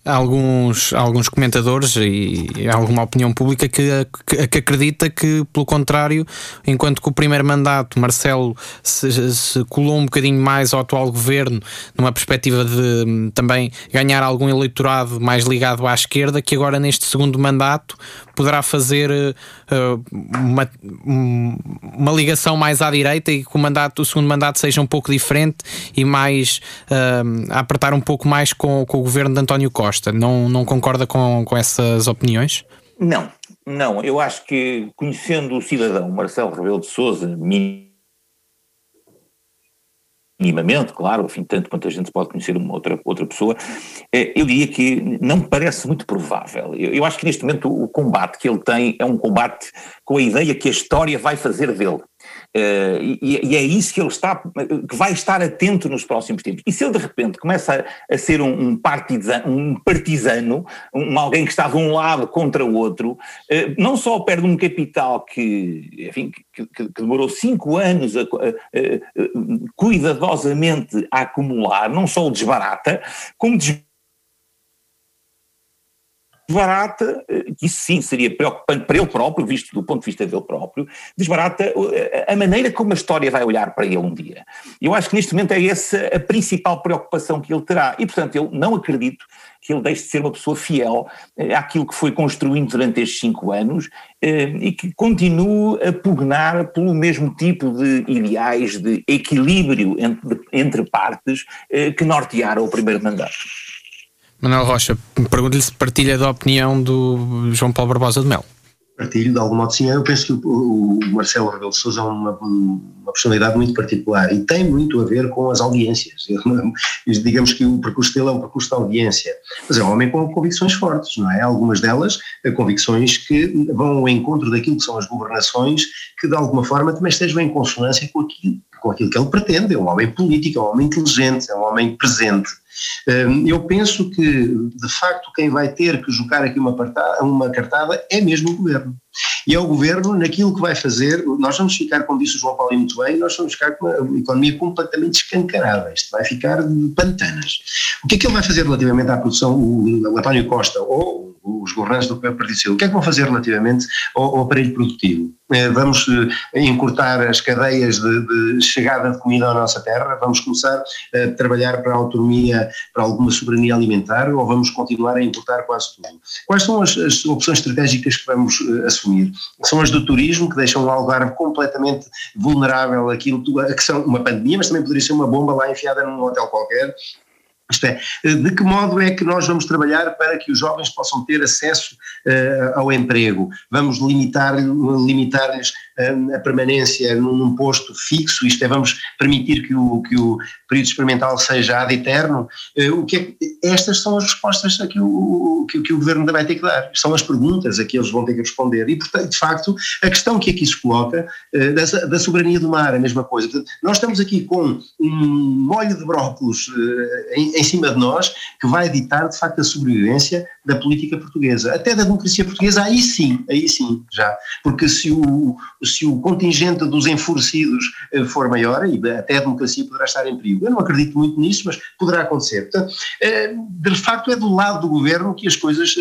alguns, alguns comentadores e alguma opinião pública que, que, que, acredita que, pelo contrário, enquanto que o primeiro mandato, Marcelo se, se, colou um bocadinho mais ao atual governo, numa perspectiva de hum, também ganhar algum eleitorado mais ligado à esquerda, que agora neste segundo mandato poderá fazer uh, uma, uma ligação mais à direita e que o, mandato, o segundo mandato seja um pouco diferente e mais uh, apertar um pouco mais com, com o governo de António Costa. Não, não concorda com, com essas opiniões? Não, não. Eu acho que conhecendo o cidadão Marcelo Rebelo de Souza, minimamente, claro, enfim, tanto quanto a gente pode conhecer uma outra, outra pessoa, eh, eu diria que não parece muito provável. Eu, eu acho que neste momento o combate que ele tem é um combate com a ideia que a história vai fazer dele. Uh, e, é isso que ele está, que vai estar atento nos próximos tempos. E se ele de repente começa a, ser um, partizano, um partisano, um, alguém que está de um lado contra o outro, uh, não só perde um capital que, enfim, que, que demorou cinco anos a, a, cuidadosamente a acumular, não só o desbarata, como desbarata desbarata, eh, isso sim seria preocupante para ele próprio, visto do ponto de vista dele próprio, desbarata eh, a maneira como a história vai olhar para ele um dia. Eu acho que neste momento é essa a principal preocupação que ele terá e, portanto, eu não acredito que ele deixe de ser uma pessoa fiel eh, àquilo que foi construindo durante estes cinco anos e que continue a pugnar pelo mesmo tipo de ideais de equilíbrio entre, entre partes que nortearam o primeiro mandato. Manuel Rocha, pergunto-lhe se partilha da opinião do João Paulo Barbosa de Mel. Partilho, de algum modo sim. Eu penso que o, Marcelo Rebelo de Sousa é uma, uma, personalidade muito particular e tem muito a ver com as audiências. digamos que o percurso dele é um percurso de audiência. Mas é um homem com convicções fortes, não é? Algumas delas, eh, convicções que vão ao encontro daquilo que são as governações que de alguma forma também estejam em consonância com aquilo com aquilo que ele pretende. É um homem político, é um homem inteligente, é um homem presente. Hum, eu penso que, de facto, quem vai ter que jogar aqui uma, partada, uma cartada é mesmo o governo. E é o governo, naquilo que vai fazer, nós vamos ficar, como disse o João Paulo muito bem, nós vamos ficar com uma economia completamente escancarada. Isto vai ficar de pantanas. O que é que ele vai fazer relativamente à produção, o, António Costa ou os governantes do Partido Socialista, o que é que vão fazer relativamente ao, ao aparelho produtivo? Eh, vamos eh, encurtar as cadeias de, de, chegada de comida à nossa terra? Vamos começar a trabalhar para a autonomia, para alguma soberania alimentar ou vamos continuar a importar quase tudo? Quais são as, as opções estratégicas que vamos uh, assumir? São as do turismo, que deixam o Algarve completamente vulnerável àquilo que são uma pandemia, mas também poderia ser uma bomba lá enfiada num hotel qualquer, isto é, de que modo é que nós vamos trabalhar para que os jovens possam ter acesso uh, ao emprego? Vamos limitar-lhes limitar a permanência num, posto fixo, isto é, vamos permitir que o, que o período experimental seja ad eterno? Uh, o que é, estas são as respostas a que o, que, que o governo vai ter que dar, são as perguntas a que eles vão ter que responder. E, portanto, de facto, a questão que aqui se coloca da, da, soberania do mar, a mesma coisa. Portanto, nós estamos aqui com um molho de brócolos em em cima de nós que vai ditar, de facto, a sobrevivência da política portuguesa. Até da democracia portuguesa, aí sim, aí sim, já. Porque se o, se o contingente dos enfurecidos eh, for maior, e até a democracia poderá estar em perigo. Eu não acredito muito nisso, mas poderá acontecer. Portanto, eh, de facto, é do lado do governo que as coisas.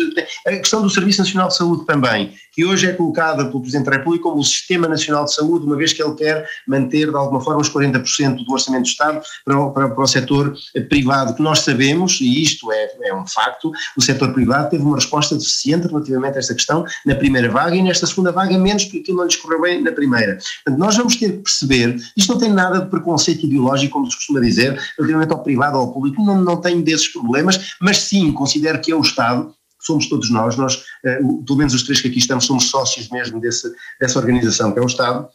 Eh, a questão do Serviço Nacional de Saúde também, que hoje é colocada pelo Presidente da República como o Sistema Nacional de Saúde, uma vez que ele quer manter, de alguma forma, os 40% do orçamento do Estado para o, para, para o setor privado, que nós sabemos, e isto é, é um facto, o setor privado teve uma resposta deficiente relativamente a esta questão na primeira vaga e nesta segunda vaga menos porque aquilo não lhes correu bem na primeira. Portanto, nós vamos ter que perceber, isto não tem nada de preconceito ideológico, como se costuma dizer, relativamente ao privado ou ao público, não, não tenho desses problemas, mas sim considero que é o Estado somos todos nós, nós, eh, pelo menos os três que aqui estamos, somos sócios mesmo desse, dessa organização, que é o Estado,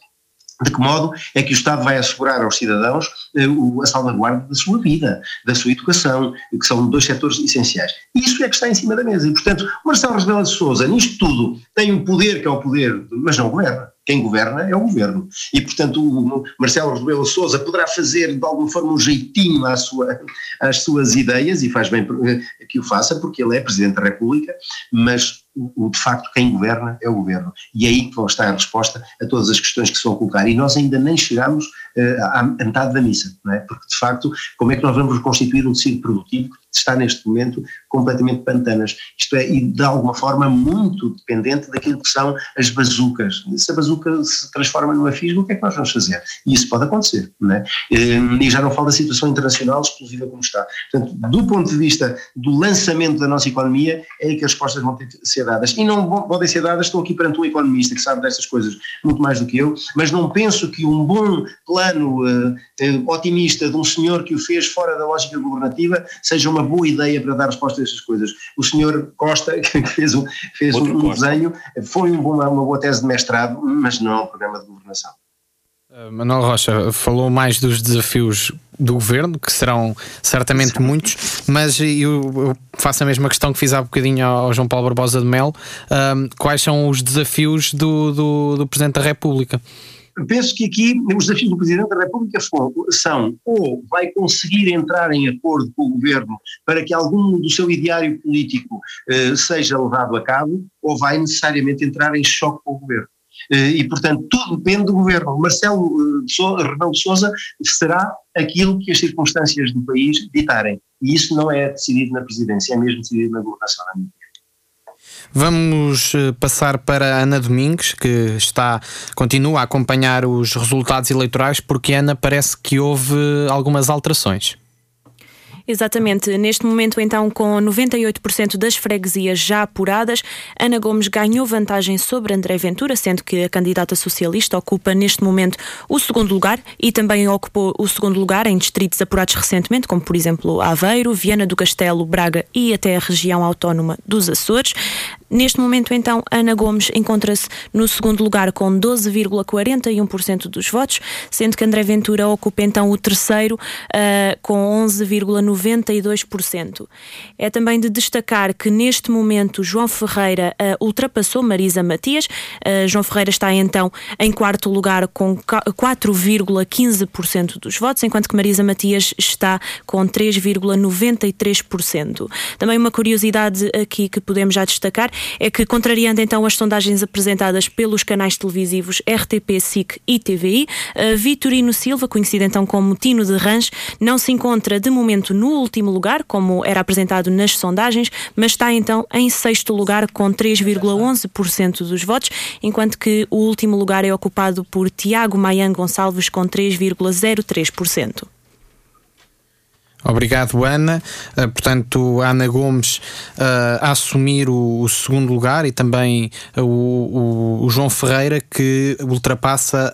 de que modo é que o Estado vai assegurar aos cidadãos uh, a salvaguarda da sua vida, da sua educação, que são dois setores essenciais. Isso é que está em cima da mesa. E, portanto, Marcelo Rebelo de Sousa, nisto tudo, tem um poder que é o poder, mas não governa. Quem governa é o governo. E, portanto, o Marcelo Rebelo de Sousa poderá fazer, de alguma forma, um jeitinho à sua, às suas ideias, e faz bem eh, que o faça, porque ele é Presidente da República, mas o, de facto quem governa é o governo. E é aí que está a resposta a todas as questões que se vão colocar. E nós ainda nem chegamos uh, à metade da missa, não é? Porque de facto, como é que nós vamos constituir um tecido produtivo que está neste momento completamente pantanas? Isto é, e de alguma forma muito dependente daquilo que são as bazucas. Se a bazuca se transforma numa fisga, o que é que nós vamos fazer? E isso pode acontecer, não é? Eh, e já não falo da situação internacional explosiva como está. Portanto, do ponto de vista do lançamento da nossa economia, é aí que as respostas vão ter que ser dadas. E não podem ser dadas, estou aqui perante um economista que sabe destas coisas muito mais do que eu, mas não penso que um bom plano uh, uh, otimista de um senhor que o fez fora da lógica governativa seja uma boa ideia para dar resposta a estas coisas. O senhor Costa, que fez um, fez um, um desenho, foi um bom, uma boa tese de mestrado, mas não é um programa de governação. Uh, Manuel Rocha falou mais dos desafios do governo, que serão certamente muitos, mas eu, faço a mesma questão que fiz há bocadinho ao João Paulo Barbosa de Mel. Um, quais são os desafios do, do, do Presidente da República? Penso que aqui os desafios do Presidente da República são ou vai conseguir entrar em acordo com o Governo para que algum do seu ideário político eh, seja levado a cabo, ou vai necessariamente entrar em choque com o Governo. Eh, e, portanto, tudo depende do governo. Marcelo eh, Rebelo de Sousa será aquilo que as circunstâncias do país ditarem. E isso não é decidido na presidência, é mesmo decidido na governação. Vamos eh, passar para Ana Domingues, que está, continua a acompanhar os resultados eleitorais, porque Ana parece que houve algumas alterações. Exatamente. Neste momento, então, com 98% das freguesias já apuradas, Ana Gomes ganhou vantagem sobre André Ventura, sendo que a candidata socialista ocupa neste momento o segundo lugar e também ocupou o segundo lugar em distritos apurados recentemente, como por exemplo Aveiro, Viana do Castelo, Braga e até a região autónoma dos Açores. Neste momento, então, Ana Gomes encontra-se no segundo lugar com 12,41% dos votos, sendo que André Ventura ocupa então o terceiro uh, com 11,91%. 92%. É também de destacar que neste momento João Ferreira uh, ultrapassou Marisa Matias. Uh, João Ferreira está então em quarto lugar com 4,15% dos votos, enquanto que Marisa Matias está com 3,93%. Também uma curiosidade aqui que podemos já destacar é que, contrariando então as sondagens apresentadas pelos canais televisivos RTP, SIC e TVI, uh, Vitorino Silva, conhecido então como Tino de Range, não se encontra de momento no último lugar, como era apresentado nas sondagens, mas está então em sexto lugar com 3,11% dos votos, enquanto que o último lugar é ocupado por Tiago Maian Gonçalves com 3,03%. Obrigado, Ana. Uh, portanto, Ana Gomes uh, a assumir o, segundo lugar e também uh, o, João Ferreira que ultrapassa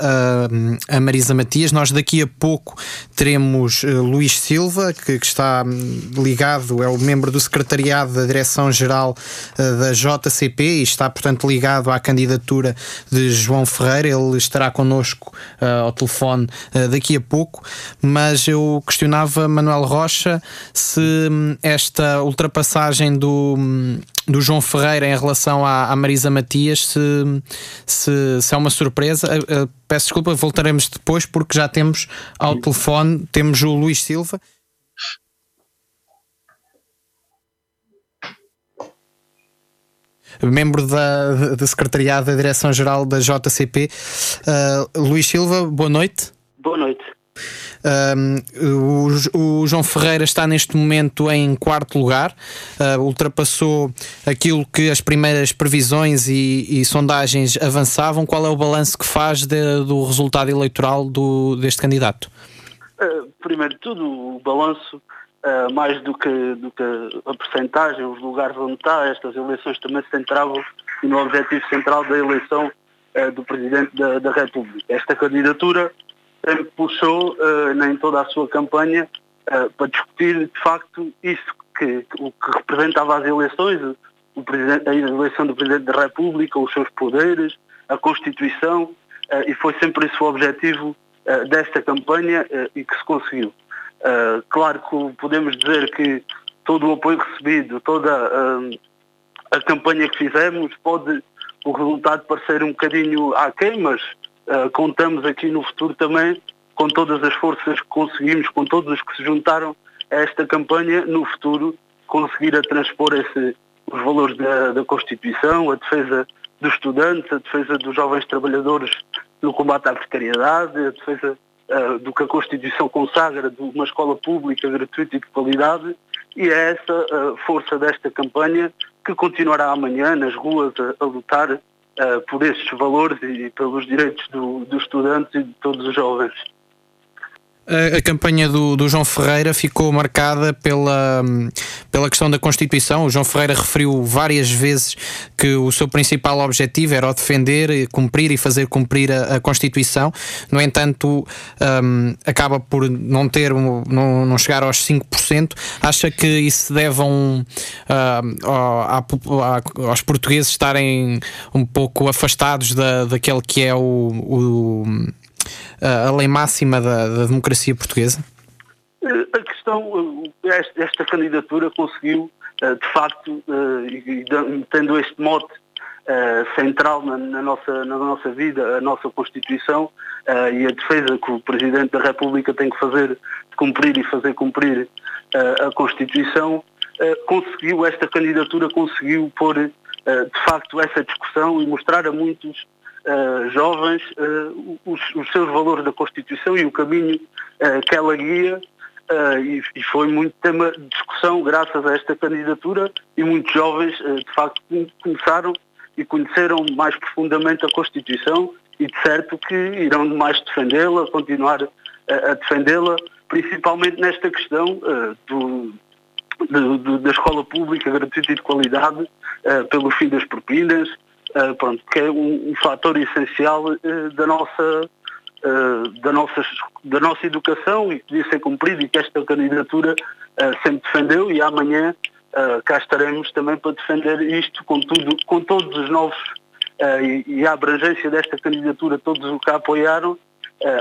a, Marisa Matias. Nós daqui a pouco teremos Luís Silva, que, está hum, ligado, é o membro do secretariado da Direção-Geral da JCP e está, portanto, ligado à candidatura de João Ferreira. Ele estará connosco ao telefone daqui a pouco, mas eu questionava Manuel Rocha Rocha se hum, esta ultrapassagem do, hum, do João Ferreira em relação à, à Marisa Matias se, se, se, é uma surpresa. Uh, uh, peço desculpa, voltaremos depois porque já temos ao telefone, temos o Luís Silva. membro da, da Secretariado da Direção-Geral da JCP. Uh, Luís Silva, boa noite. Boa noite. O, o, João Ferreira está neste momento em quarto lugar, uh, ultrapassou aquilo que as primeiras previsões e, e sondagens avançavam. Qual é o balanço que faz de, do resultado eleitoral do, deste candidato? Uh, primeiro de tudo, o balanço, uh, mais do que, do que a percentagem, os lugares onde está, estas eleições também se centravam no objetivo central da eleição do Presidente da, da República. Esta candidatura sempre puxou uh, em toda a sua campanha uh, para discutir de facto isso que, o que representava as eleições, o a eleição do Presidente da República, os seus poderes, a Constituição, uh, e foi sempre esse o objetivo desta campanha e que se conseguiu. claro que podemos dizer que todo o apoio recebido, toda a campanha que fizemos, pode o resultado parecer um bocadinho aquém, mas Uh, contamos aqui no futuro também com todas as forças que conseguimos, com todos os que se juntaram a esta campanha, no futuro conseguir a transpor esse, os valores da, da Constituição, a defesa dos estudantes, a defesa dos jovens trabalhadores no combate à precariedade, a defesa uh, do que a Constituição consagra de uma escola pública gratuita e de qualidade, e é essa uh, força desta campanha que continuará amanhã nas ruas a, a lutar por estes valores e pelos direitos do, dos estudantes e de todos os jovens. A, campanha do, do, João Ferreira ficou marcada pela, pela questão da Constituição. O João Ferreira referiu várias vezes que o seu principal objetivo era o defender, cumprir e fazer cumprir a, a Constituição. No entanto, um, acaba por não ter, não, não chegar aos 5%. Acha que isso se deve a um, uh, aos portugueses estarem um pouco afastados da, daquele que é o, o a lei máxima da, da democracia portuguesa? Eh, a questão, eh, esta, candidatura conseguiu, eh, de facto, tendo este mote central na, na, nossa, na nossa vida, a nossa Constituição e a defesa que o Presidente da República tem que fazer, cumprir e fazer cumprir a Constituição, conseguiu, esta candidatura conseguiu pôr, de facto, essa discussão e mostrar a muitos uh, jovens uh, os, os, seus valores da Constituição e o caminho uh, que ela guia. E, e, foi muito tema de discussão graças a esta candidatura e muitos jovens de facto começaram e conheceram mais profundamente a Constituição e de certo que irão mais defendê-la, continuar a defendê-la, principalmente nesta questão do, do, do, da escola pública gratuita e de qualidade, uh, pelo fim das propinas, uh, pronto, que é um, um fator essencial uh, da nossa uh, da, nossa, da nossa educação e que devia ser cumprido e que esta candidatura sempre defendeu e amanhã cá estaremos também para defender isto com, tudo, com todos os novos e, e, a abrangência desta candidatura, todos os que a apoiaram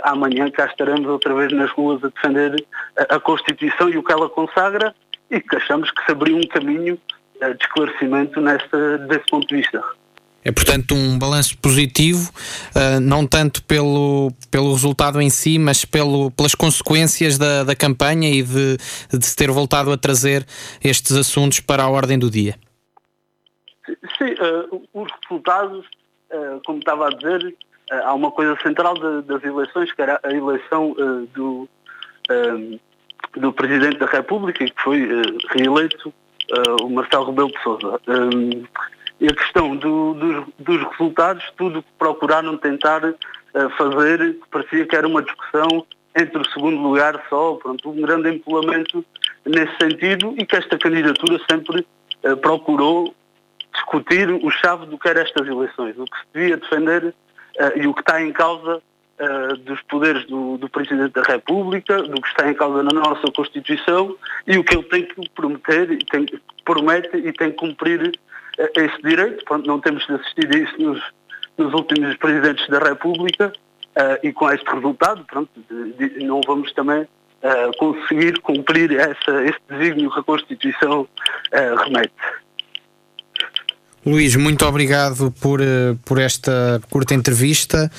amanhã cá estaremos outra vez nas ruas a defender a, a Constituição e o que ela consagra e que achamos que se abriu um caminho de esclarecimento nesta, desse ponto de vista. É, portanto, um balanço positivo, uh, não tanto pelo, pelo resultado em si, mas pelo, pelas consequências da, da campanha e de, de se ter voltado a trazer estes assuntos para a ordem do dia. Sim, uh, os resultados, uh, como estava a dizer, há uma coisa central de, das eleições, que era a eleição do, do Presidente da República, que foi reeleito o Marcelo Rebelo de Sousa a questão do, dos, dos, resultados, tudo que procuraram tentar uh, fazer, parecia que era uma discussão entre o segundo lugar só, pronto, um grande empolamento nesse sentido e que esta candidatura sempre uh, procurou discutir o chave do que eram estas eleições, o que se devia defender uh, e o que está em causa dos poderes do, do, Presidente da República, do que está em causa na nossa Constituição e o que ele tem que prometer, tem, promete e tem que cumprir esse direito. Pronto, não temos assistido a isso nos, nos últimos presidentes da República uh, e com este resultado, pronto, de, de, não vamos também uh, conseguir cumprir essa, esse desígnio que a Constituição uh, remete. Luís, muito obrigado por, por esta curta entrevista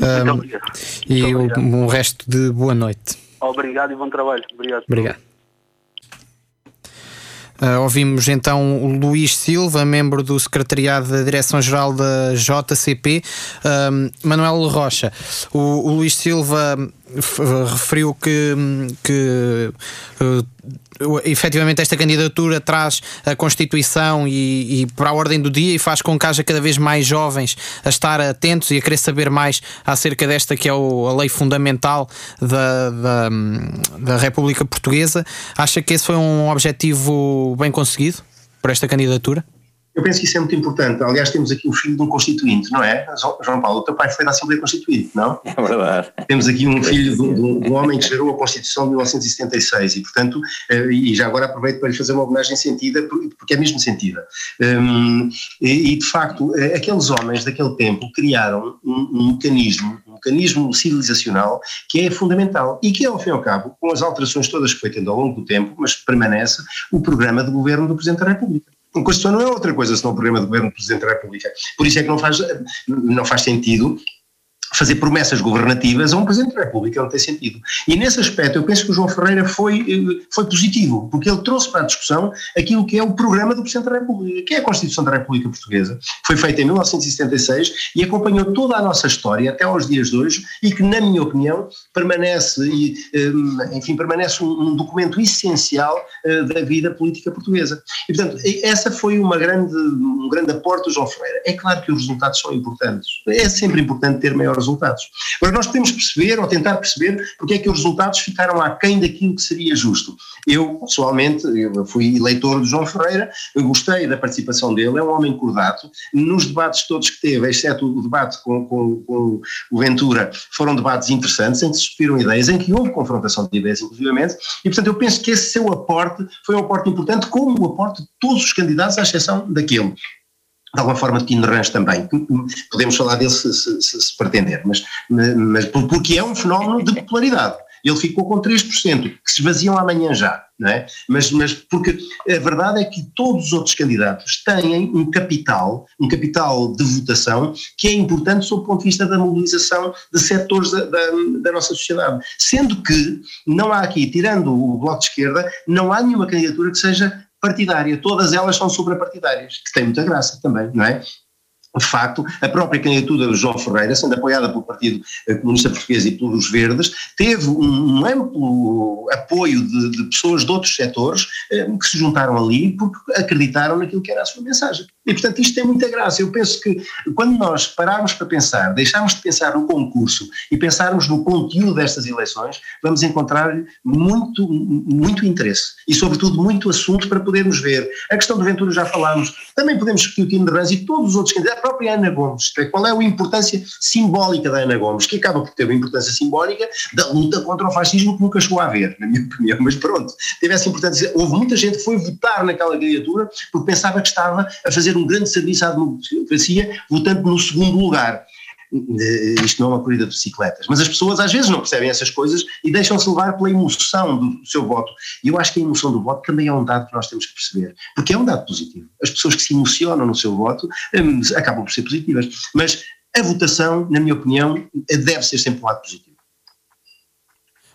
um, e o, um resto de boa noite. Obrigado e bom trabalho. Obrigado. Obrigado. Uh, ouvimos então o Luís Silva, membro do Secretariado da Direção-Geral da JCP, uh, Manuel Rocha. O, o Luís Silva referiu que, que uh, efetivamente esta candidatura traz a Constituição e, e, para a ordem do dia e faz com que haja cada vez mais jovens a estar atentos e a querer saber mais acerca desta que é o, a lei fundamental da, da, da República Portuguesa. Acha que esse foi um objetivo bem conseguido por esta candidatura? Eu penso que isso é muito importante. Aliás, temos aqui o filho de um constituinte, não é? João Paulo, o teu pai foi da Assembleia Constituinte, não? É verdade. Temos aqui um filho de, de, de um homem que gerou a Constituição de 1976 e, portanto, eh, e já agora aproveito para lhe fazer uma homenagem sentida, porque é mesmo sentida. Um, e, de facto, eh, aqueles homens daquele tempo criaram um, um mecanismo, um mecanismo civilizacional que é fundamental e que, ao fim e ao cabo, com as alterações todas que foi tendo ao longo do tempo, mas permanece o programa de governo do Presidente da República. A Constituição não é outra coisa senão o programa de governo do Presidente da República. Por isso é que não faz, não faz sentido fazer promessas governativas a um Presidente da República não tem sentido. E nesse aspecto eu penso que o João Ferreira foi, eh, foi positivo, porque ele trouxe para a discussão aquilo que é o programa do Presidente da República, que é a Constituição da República Portuguesa, foi feita em 1976 e acompanhou toda a nossa história até aos dias de hoje e que, na minha opinião, permanece, eh, enfim, permanece um, documento essencial eh, da vida política portuguesa. E, portanto, essa foi uma grande, um grande aporte do João Ferreira. É claro que os resultados são importantes. É sempre importante ter maior resultados. Agora, nós podemos perceber ou tentar perceber porque é que os resultados ficaram aquém daquilo que seria justo. Eu, pessoalmente, eu fui eleitor do João Ferreira, gostei da participação dele, é um homem cordato. Nos debates todos que teve, exceto o debate com, com, com o Ventura, foram debates interessantes, em que se discutiram ideias, em que houve confrontação de ideias, inclusivamente, e, portanto, eu penso que esse seu aporte foi um aporte importante, como o aporte de todos os candidatos, à exceção daquele de alguma forma de Tino Ranch também. Podemos falar dele se, se, se, pretender, mas, mas porque é um fenómeno de popularidade. Ele ficou com 3%, que se esvaziam amanhã já, não é? Mas, mas porque a verdade é que todos os outros candidatos têm um capital, um capital de votação que é importante sob o ponto de vista da mobilização de setores da, da, da nossa sociedade. Sendo que não há aqui, tirando o Bloco de Esquerda, não há nenhuma candidatura que seja partidária, todas elas são suprapartidárias, que tem muita graça também, não é? De facto, a própria candidatura do João Ferreira, sendo apoiada pelo Partido Comunista Português e pelos Verdes, teve um, amplo apoio de, de, pessoas de outros setores eh, que se juntaram ali porque acreditaram naquilo que era a sua mensagem. E, portanto, isto tem muita graça. Eu penso que quando nós pararmos para pensar, deixarmos de pensar no concurso e pensarmos no conteúdo destas eleições, vamos encontrar muito, muito interesse e, sobretudo, muito assunto para podermos ver. A questão do Ventura já falámos, também podemos discutir o Tino de Rãs e todos os outros candidatos, a própria Ana Gomes, é, qual é a importância simbólica da Ana Gomes, que acaba por ter uma importância simbólica da luta contra o fascismo que nunca chegou a haver, na minha opinião, mas pronto, teve essa importância. Houve muita gente que foi votar naquela candidatura porque pensava que estava a fazer um grande serviço à democracia, votando no segundo lugar. isto não é uma corrida de bicicletas. Mas as pessoas às vezes não percebem essas coisas e deixam-se levar pela emoção do seu voto. E eu acho que a emoção do voto também é um dado que nós temos que perceber, porque é um dado positivo. As pessoas que se emocionam no seu voto um, acabam por ser positivas. Mas a votação, na minha opinião, deve ser sempre um lado positivo.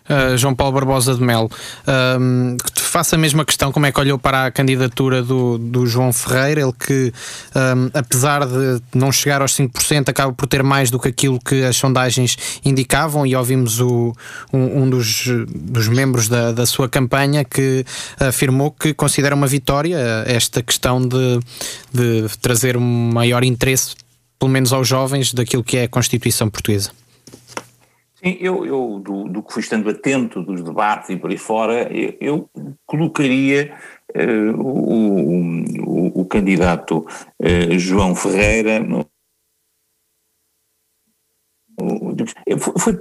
Uh, João Paulo Barbosa de Melo, uh, que te faça a mesma questão, como é que olhou para a candidatura do, do João Ferreira, ele que, um, apesar de não chegar aos 5%, acaba por ter mais do que aquilo que as sondagens indicavam, e ouvimos o, um, um dos, dos membros da, da sua campanha que afirmou que considera uma vitória esta questão de, de trazer um maior interesse, pelo menos aos jovens, daquilo que é a Constituição Portuguesa. Sim, eu, eu do, do, que fui estando atento dos debates e por aí fora, eu, eu colocaria uh, o, o, o, candidato uh, João Ferreira no, foi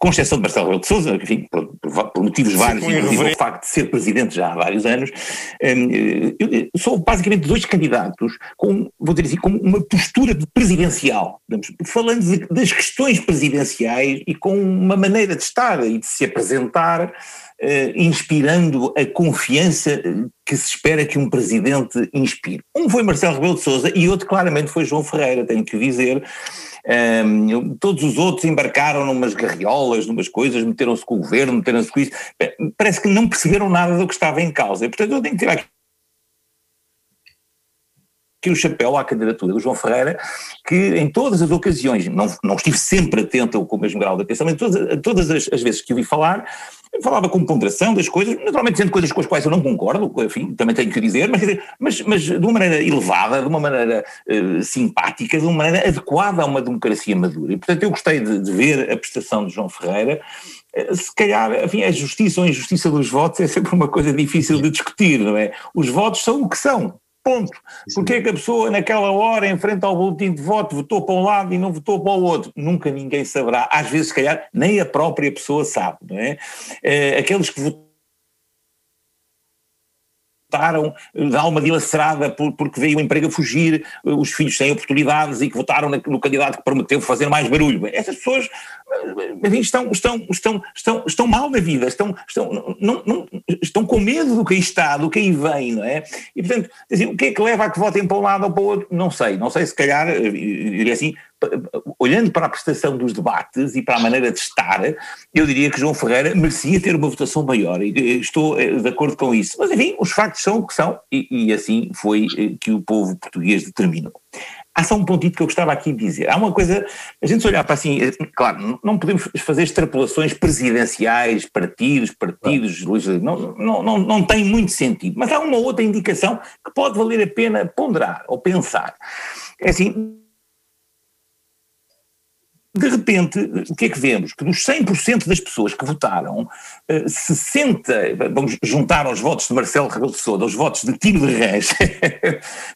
com exceção de Marcelo Rebelo de Sousa, enfim, por, por motivos vários, inclusive o facto de ser presidente já há vários anos, hum, sou basicamente dois candidatos com, vou dizer assim, com uma postura presidencial, falando de, das questões presidenciais e com uma maneira de estar e de se apresentar Uh, inspirando a confiança que se espera que um presidente inspire. Um foi Marcelo Rebelo de Sousa e outro claramente foi João Ferreira, tenho que dizer, um, todos os outros embarcaram numas garriolas, numas coisas, meteram-se com o governo, meteram-se com isso. Parece que não perceberam nada do que estava em causa. E, portanto, eu tenho que tirar aqui que o chapéu à candidatura do João Ferreira, que em todas as ocasiões, não, não estive sempre atento com o mesmo grau de atenção, mas todas, todas as, as vezes que o vi falar, falava com ponderação das coisas, naturalmente sendo coisas com as quais eu não concordo, enfim, também tenho que dizer, mas, mas, mas de uma maneira elevada, de uma maneira uh, simpática, de uma maneira adequada a uma democracia madura. E, portanto, eu gostei de, de ver a prestação de João Ferreira, uh, se calhar, enfim, a justiça ou a injustiça dos votos é sempre uma coisa difícil de discutir, não é? Os votos são o que são, Ponto. Porque é que a pessoa, naquela hora, em frente ao boletim de voto, votou para um lado e não votou para o outro? Nunca ninguém saberá. Às vezes, se calhar, nem a própria pessoa sabe, não é? é aqueles que votaram votaram de alma dilacerada por, porque veio o emprego a fugir, os filhos sem oportunidades e que votaram no candidato que prometeu fazer mais barulho. Essas pessoas enfim, estão, estão, estão, estão, estão mal na vida, estão, estão, não, não, estão com medo do que aí está, do que aí vem, não é? E portanto, assim, o que é que leva a que votem para um lado ou para o outro? Não sei, não sei se calhar, diria assim, olhando para a prestação dos debates e para a maneira de estar, eu diria que João Ferreira merecia ter uma votação maior e estou eh, de acordo com isso. Mas enfim, os factos são o que são e, e assim foi eh, que o povo português determinou. Há só um pontito que eu gostava aqui de dizer. Há uma coisa, a gente se olhar para assim, eh, claro, não podemos fazer extrapolações presidenciais, partidos, partidos, não, não, não, não tem muito sentido, mas há uma outra indicação que pode valer a pena ponderar ou pensar. É assim, de repente, o que é que vemos? Que dos 100% das pessoas que votaram, 60%, eh, vamos juntar aos votos de Marcelo Rebelo de Sousa, aos votos de Tino de Reis,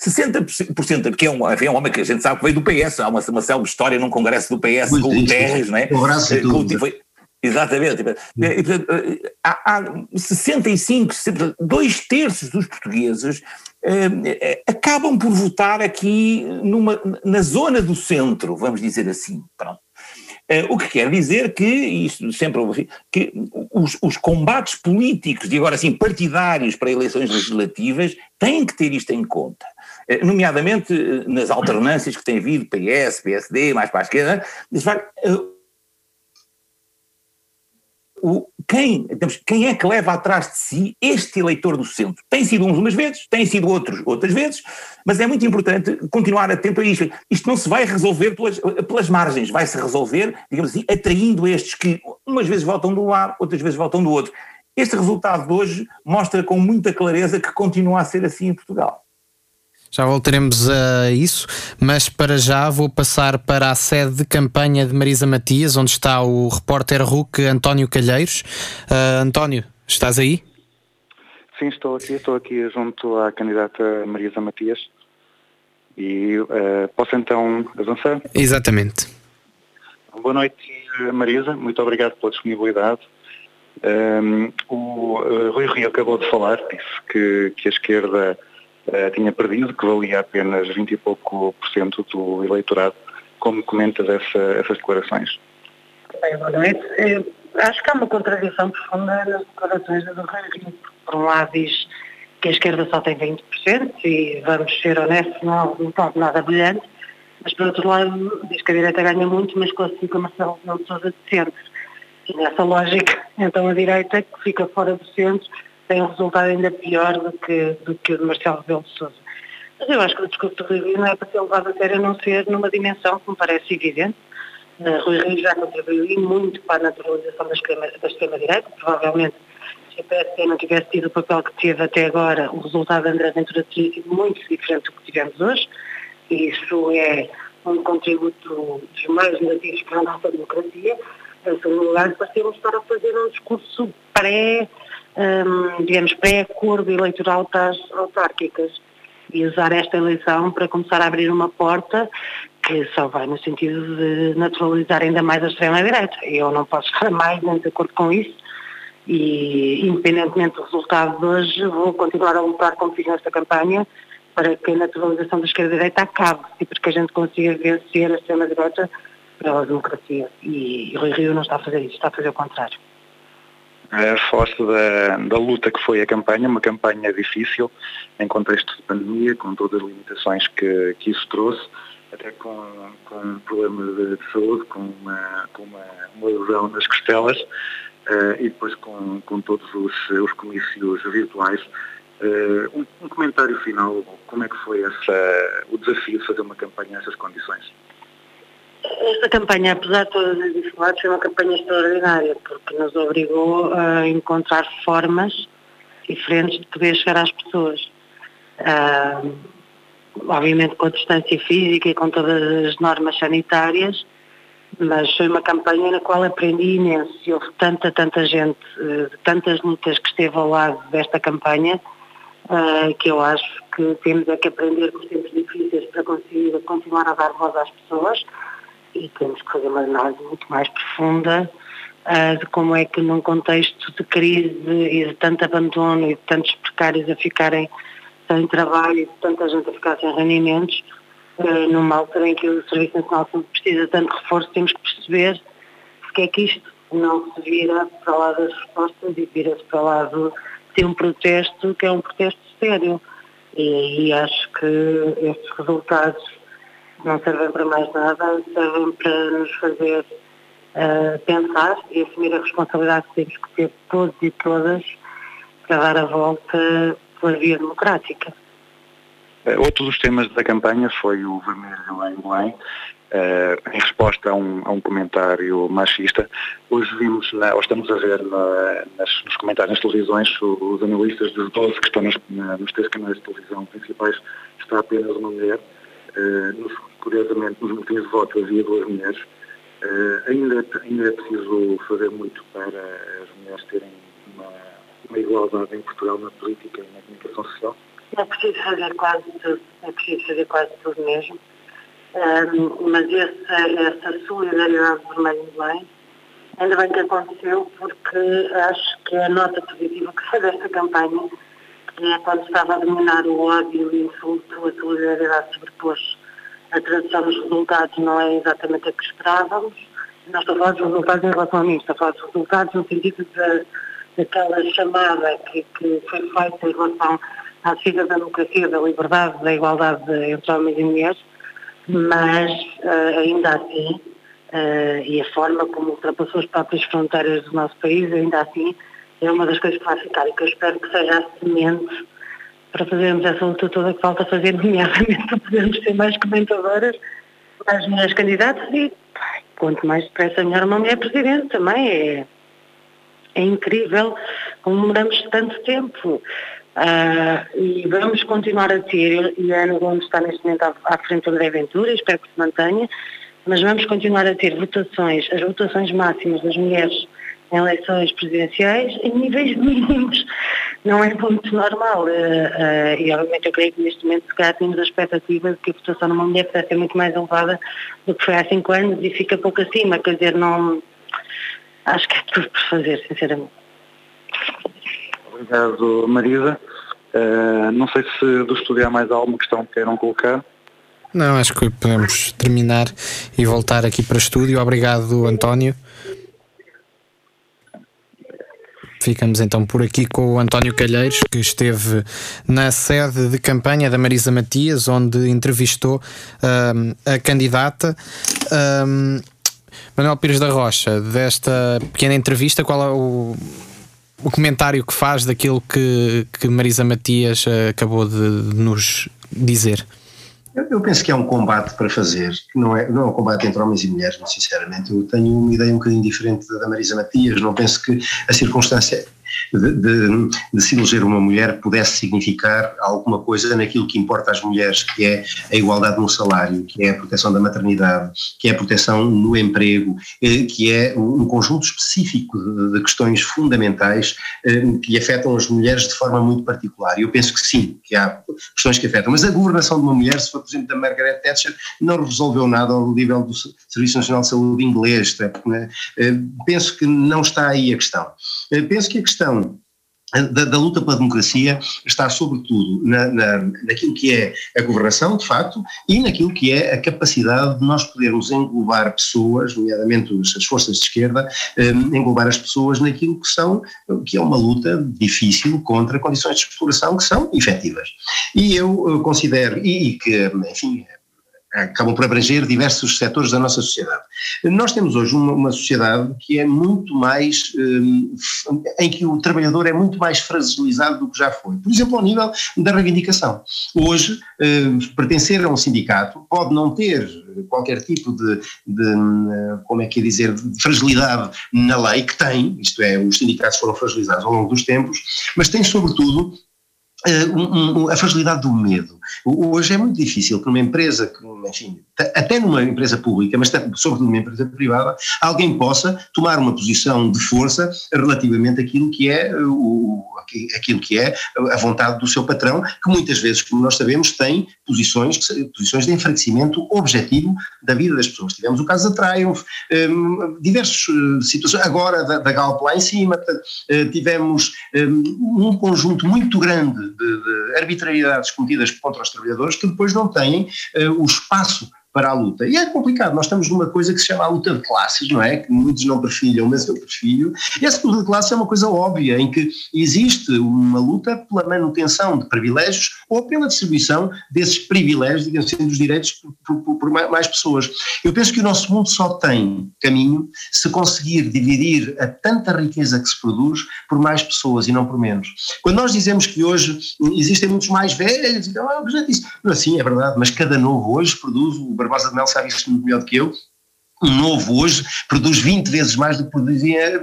60%, que é um, é um homem que a gente sabe que veio do PS, há uma, uma célebre história num congresso do PS Muito com o Terres, não é? Tudo. Foi, Exatamente. E, portanto, eh, há, há 65, dois terços dos portugueses eh, acabam por votar aqui numa, na zona do centro, vamos dizer assim. Pronto. Uh, o que quer dizer que, isto sempre que os, os, combates políticos, e agora sim partidários para eleições legislativas, têm que ter isto em conta. Nomeadamente nas alternâncias que tem havido, PS, PSD, mais para a esquerda, o, quem, quem é que leva atrás de si este eleitor do centro? Tem sido uns umas vezes, tem sido outros outras vezes, mas é muito importante continuar atento a isto. Isto não se vai resolver pelas, pelas margens, vai-se resolver, digamos assim, atraindo estes que umas vezes voltam de um lado, outras vezes voltam do outro. Este resultado de hoje mostra com muita clareza que continua a ser assim em Portugal. Já voltaremos a isso, mas para já vou passar para a sede de campanha de Marisa Matias, onde está o repórter RUC António Calheiros. Uh, António, estás aí? Sim, estou aqui, estou aqui junto à candidata Marisa Matias. E uh, posso então avançar? Exatamente. Boa noite, Marisa, muito obrigado pela disponibilidade. Um, o uh, Rui Rio acabou de falar, disse que, que a esquerda uh, tinha perdido, que valia apenas 20 e pouco por cento do eleitorado como comentas essa, essas declarações? Bem, boa noite. Eu acho que há uma contradição profunda nas declarações do Rui. Por um lado diz que a esquerda só tem 20% e vamos ser honestos, não é um nada brilhante, mas por outro lado diz que a direita ganha muito, mas classifica Marcelo Rebelo de Sousa de centro. E nessa lógica, então a direita, que fica fora do centro, tem um resultado ainda pior do que, do que o de Marcelo Rebelo de Sousa. Mas eu acho que o discurso do Rui Rio não é para ser levado a sério a não ser numa dimensão que me parece evidente. Uh, Rui Rio já contribuiu muito para a naturalização da extrema-direita, provavelmente se a PSD não tivesse tido o papel que teve até agora, o resultado de André Ventura teria sido muito diferente do que tivemos hoje. E isso é um contributo dos mais negativos para a nossa democracia. Em segundo lugar, parecemos estar a fazer um discurso pré, um, digamos, pré-acordo eleitoral para as autárquicas e usar esta eleição para começar a abrir uma porta que só vai no sentido de naturalizar ainda mais a extrema-direita. Eu não posso estar mais nem de acordo com isso e, independentemente do resultado de hoje, vou continuar a lutar, como fiz nesta campanha, para que a naturalização da esquerda-direita acabe e para que a gente consiga vencer a extrema-direita pela democracia. E, e Rui Rio não está a fazer isso, está a fazer o contrário. É, falaste da, da luta que foi a campanha, uma campanha difícil, em contexto de pandemia, com todas as limitações que, que isso trouxe, até com, com um problema de, de saúde, com uma, com uma, uma lesão nas costelas, uh, e depois com, com todos os, os comícios virtuais. Uh, um, um, comentário final, como é que foi essa, o desafio de fazer uma campanha nessas condições? Esta campanha, apesar de todas as dificuldades, foi uma campanha extraordinária, porque nos obrigou a encontrar formas diferentes de poder chegar às pessoas. Uh, obviamente com a distância física e com todas as normas sanitárias, mas foi uma campanha na qual aprendi imenso e houve tanta, tanta gente, uh, tantas lutas que esteve ao lado desta campanha, uh, que eu acho que temos é que aprender com os tempos difíceis para conseguir continuar a dar voz às pessoas e temos que fazer uma análise muito mais profunda uh, de como é que num contexto de crise e de tanto abandono e de tantos precários a ficarem sem trabalho e de tanta gente a ficar sem rendimentos, uh, numa altura em que o Serviço Nacional precisa de tanto reforço, temos que perceber porque é que isto não se vira para lado das respostas e vira-se para o lado de um protesto que é um protesto sério. E aí acho que estes resultados não servem para mais nada, servem para nos fazer uh, pensar e assumir a responsabilidade que temos que ter todos e todas para dar a volta pela via democrática. Uh, outro dos temas da campanha foi o vermelho em Belém, uh, em resposta a um, a um, comentário machista. Hoje vimos, na, ou estamos a ver na, nas, nos comentários nas televisões, os analistas dos 12 que estão nos, na, nos três canais de televisão principais, está apenas uma mulher. Uh, curiosamente, nos motivos de voto havia duas mulheres. Uh, ainda, ainda é preciso fazer muito para as mulheres terem uma, uma igualdade em Portugal na política e na comunicação social? É preciso fazer quase tudo, é preciso fazer quase tudo mesmo. Um, mas essa, essa solidariedade vermelha bem, ainda bem que aconteceu, porque acho que a nota positiva que foi desta campanha, que é quando estava a dominar o ódio e o insulto, a solidariedade sobrepôs a tradução dos resultados não é exatamente a que esperávamos. Nós estamos a falar dos resultados em relação a mim, estamos a falar dos resultados no sentido de, daquela chamada que, que foi feita em relação à defesa da democracia, da liberdade, da igualdade de, entre homens e mulheres, mas uh, ainda assim, uh, e a forma como ultrapassou as próprias fronteiras do nosso país, ainda assim, é uma das coisas que vai ficar e que eu espero que seja semente para fazermos essa luta toda que falta fazer, nomeadamente para podermos ter mais comentadoras, mais mulheres candidatas e quanto mais depressa melhor uma mulher presidente também. É, é incrível como demoramos tanto tempo. Uh, e vamos continuar a ter, e a Ana Gomes está neste momento à, à frente do André Ventura, espero que se mantenha, mas vamos continuar a ter votações, as votações máximas das mulheres em eleições presidenciais em níveis mínimos. Não é muito normal. Uh, uh, e obviamente eu creio que neste momento se calhar temos a expectativa de que a votação numa mulher pudesse ser muito mais elevada do que foi há cinco anos e fica pouco acima. Quer dizer, não. Acho que é tudo por fazer, sinceramente. Obrigado, Marisa. Uh, não sei se do estúdio há mais alguma questão que queiram colocar. Não, acho que podemos terminar e voltar aqui para o estúdio. Obrigado, António. Ficamos então por aqui com o António Calheiros, que esteve na sede de campanha da Marisa Matias, onde entrevistou um, a candidata. Um, Manuel Pires da Rocha, desta pequena entrevista, qual é o, o comentário que faz daquilo que, que Marisa Matias uh, acabou de, de nos dizer? Eu penso que é um combate para fazer, não é, não é um combate entre homens e mulheres, sinceramente. Eu tenho uma ideia um bocadinho diferente da Marisa Matias, não penso que a circunstância de, de, de, se eleger uma mulher pudesse significar alguma coisa naquilo que importa às mulheres, que é a igualdade no salário, que é a proteção da maternidade, que é a proteção no emprego, eh, que é um conjunto específico de, questões fundamentais eh, que afetam as mulheres de forma muito particular. E eu penso que sim, que há questões que afetam. Mas a governação de uma mulher, se for, por exemplo, da Margaret Thatcher, não resolveu nada ao nível do Serviço Nacional de Saúde inglês. Né? Eh, penso que não está aí a questão. Penso que a questão da, da, luta pela democracia está sobretudo na, na, naquilo que é a governação, de facto, e naquilo que é a capacidade de nós podermos englobar pessoas, nomeadamente as forças de esquerda, um, englobar as pessoas naquilo que são, que é uma luta difícil contra condições de exploração que são efetivas. E eu considero, e, e que, enfim, acabam por abranger diversos setores da nossa sociedade. Nós temos hoje uma, uma sociedade que é muito mais, um, em que o trabalhador é muito mais fragilizado do que já foi. Por exemplo, ao nível da reivindicação. Hoje, um, pertencer a um sindicato pode não ter qualquer tipo de, de, hum, como é que é dizer, de fragilidade na lei, que tem, isto é, os sindicatos foram fragilizados ao longo dos tempos, mas tem sobretudo um, um, a fragilidade do medo. Hoje é muito difícil que numa empresa, enfim, até numa empresa pública, mas sobretudo numa empresa privada, alguém possa tomar uma posição de força relativamente àquilo que é, o, aquilo que é a vontade do seu patrão, que muitas vezes, como nós sabemos, tem posições, posições de enfraquecimento objetivo da vida das pessoas. Tivemos o caso da Triumph, um, diversas uh, situações, agora da, da Galp lá em cima, uh, tivemos um, um conjunto muito grande de, de arbitrariedades cometidas contra os trabalhadores que depois não têm uh, o espaço para a luta. E é complicado, nós estamos numa coisa que se chama a luta de classes, não é? Que muitos não perfilham, mas eu perfilho. Essa luta de classes é uma coisa óbvia, em que existe uma luta pela manutenção de privilégios ou pela distribuição desses privilégios, digamos assim, dos direitos por, por, por mais pessoas. Eu penso que o nosso mundo só tem caminho se conseguir dividir a tanta riqueza que se produz por mais pessoas e não por menos. Quando nós dizemos que hoje existem muitos mais velhos, então, ah, já disse, assim é verdade, mas cada novo hoje produz o Barbosa de Mel sabe isto muito melhor do que eu, um novo hoje produz 20 vezes mais do que produzia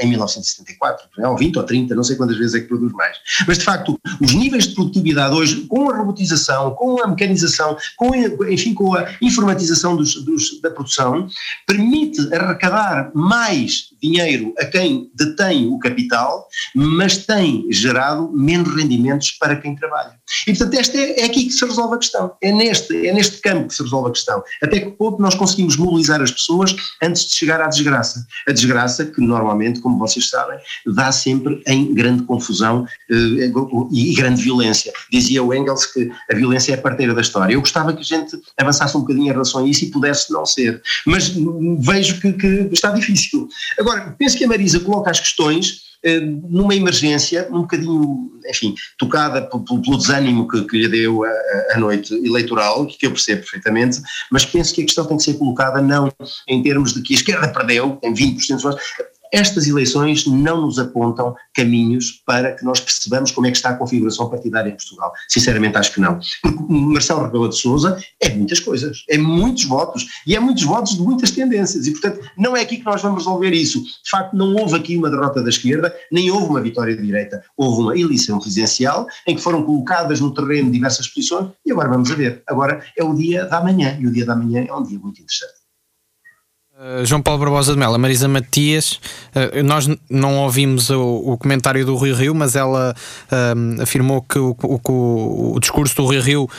em 1974, é? ou 20 ou 30, não sei quantas vezes é que produz mais. Mas de facto, os níveis de produtividade hoje, com a robotização, com a mecanização, com, enfim, com a informatização dos, dos, da produção, permite arrecadar mais dinheiro a quem detém o capital, mas tem gerado menos rendimentos para quem trabalha. E portanto, esta é, é aqui que se resolve a questão. É neste, é neste campo que se resolve a questão. Até que ponto nós conseguimos mobilizar as pessoas antes de chegar à desgraça. A desgraça que normalmente, como vocês sabem, dá sempre em grande confusão eh, e grande violência. Dizia o Engels que a violência é a parteira da história. Eu gostava que a gente avançasse um bocadinho em relação a isso e pudesse não ser. Mas vejo que, que está difícil. Agora, penso que a Marisa coloca as questões eh, numa emergência, um bocadinho, enfim, tocada pelo, desânimo que, que lhe deu a, a, noite eleitoral, que eu percebo perfeitamente, mas penso que a questão tem que ser colocada não em termos de que a esquerda perdeu, tem 20% dos votos, estas eleições não nos apontam caminhos para que nós percebamos como é que está a configuração partidária em Portugal. Sinceramente acho que não. Porque Marcelo Rebelo de Sousa é muitas coisas, é muitos votos e é muitos votos de muitas tendências e portanto não é aqui que nós vamos resolver isso. De facto não houve aqui uma derrota da esquerda, nem houve uma vitória da direita. Houve uma eleição presidencial em que foram colocadas no terreno diversas posições e agora vamos a ver. Agora é o dia da manhã e o dia da manhã é um dia muito interessante. Uh, João Paulo Barbosa de Mela, Marisa Matias, uh, nós não ouvimos o, o, comentário do Rui Rio, mas ela uh, afirmou que o, o, o, discurso do Rui Rio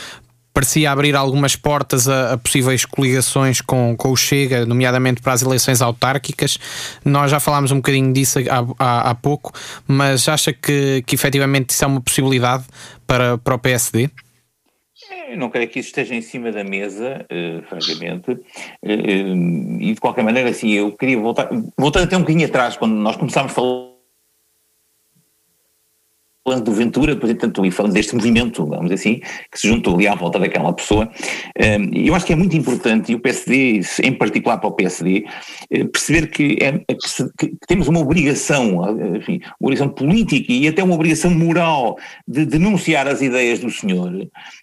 parecia abrir algumas portas a, a, possíveis coligações com, com o Chega, nomeadamente para as eleições autárquicas. Nós já falámos um bocadinho disso há, há, há pouco, mas acha que, que efetivamente isso é uma possibilidade para, para o PSD? Não creio que isso esteja em cima da mesa, uh, francamente, uh, uh, e de qualquer maneira, assim, eu queria voltar, voltar até um bocadinho atrás, quando nós começámos a falar falando do Ventura, portanto, e falando deste movimento, vamos assim, que se juntou ali à volta daquela pessoa, eu acho que é muito importante, e o PSD, em particular para o PSD, eh, perceber que, é, que, temos uma obrigação, enfim, uma obrigação política e até uma obrigação moral de denunciar as ideias do senhor,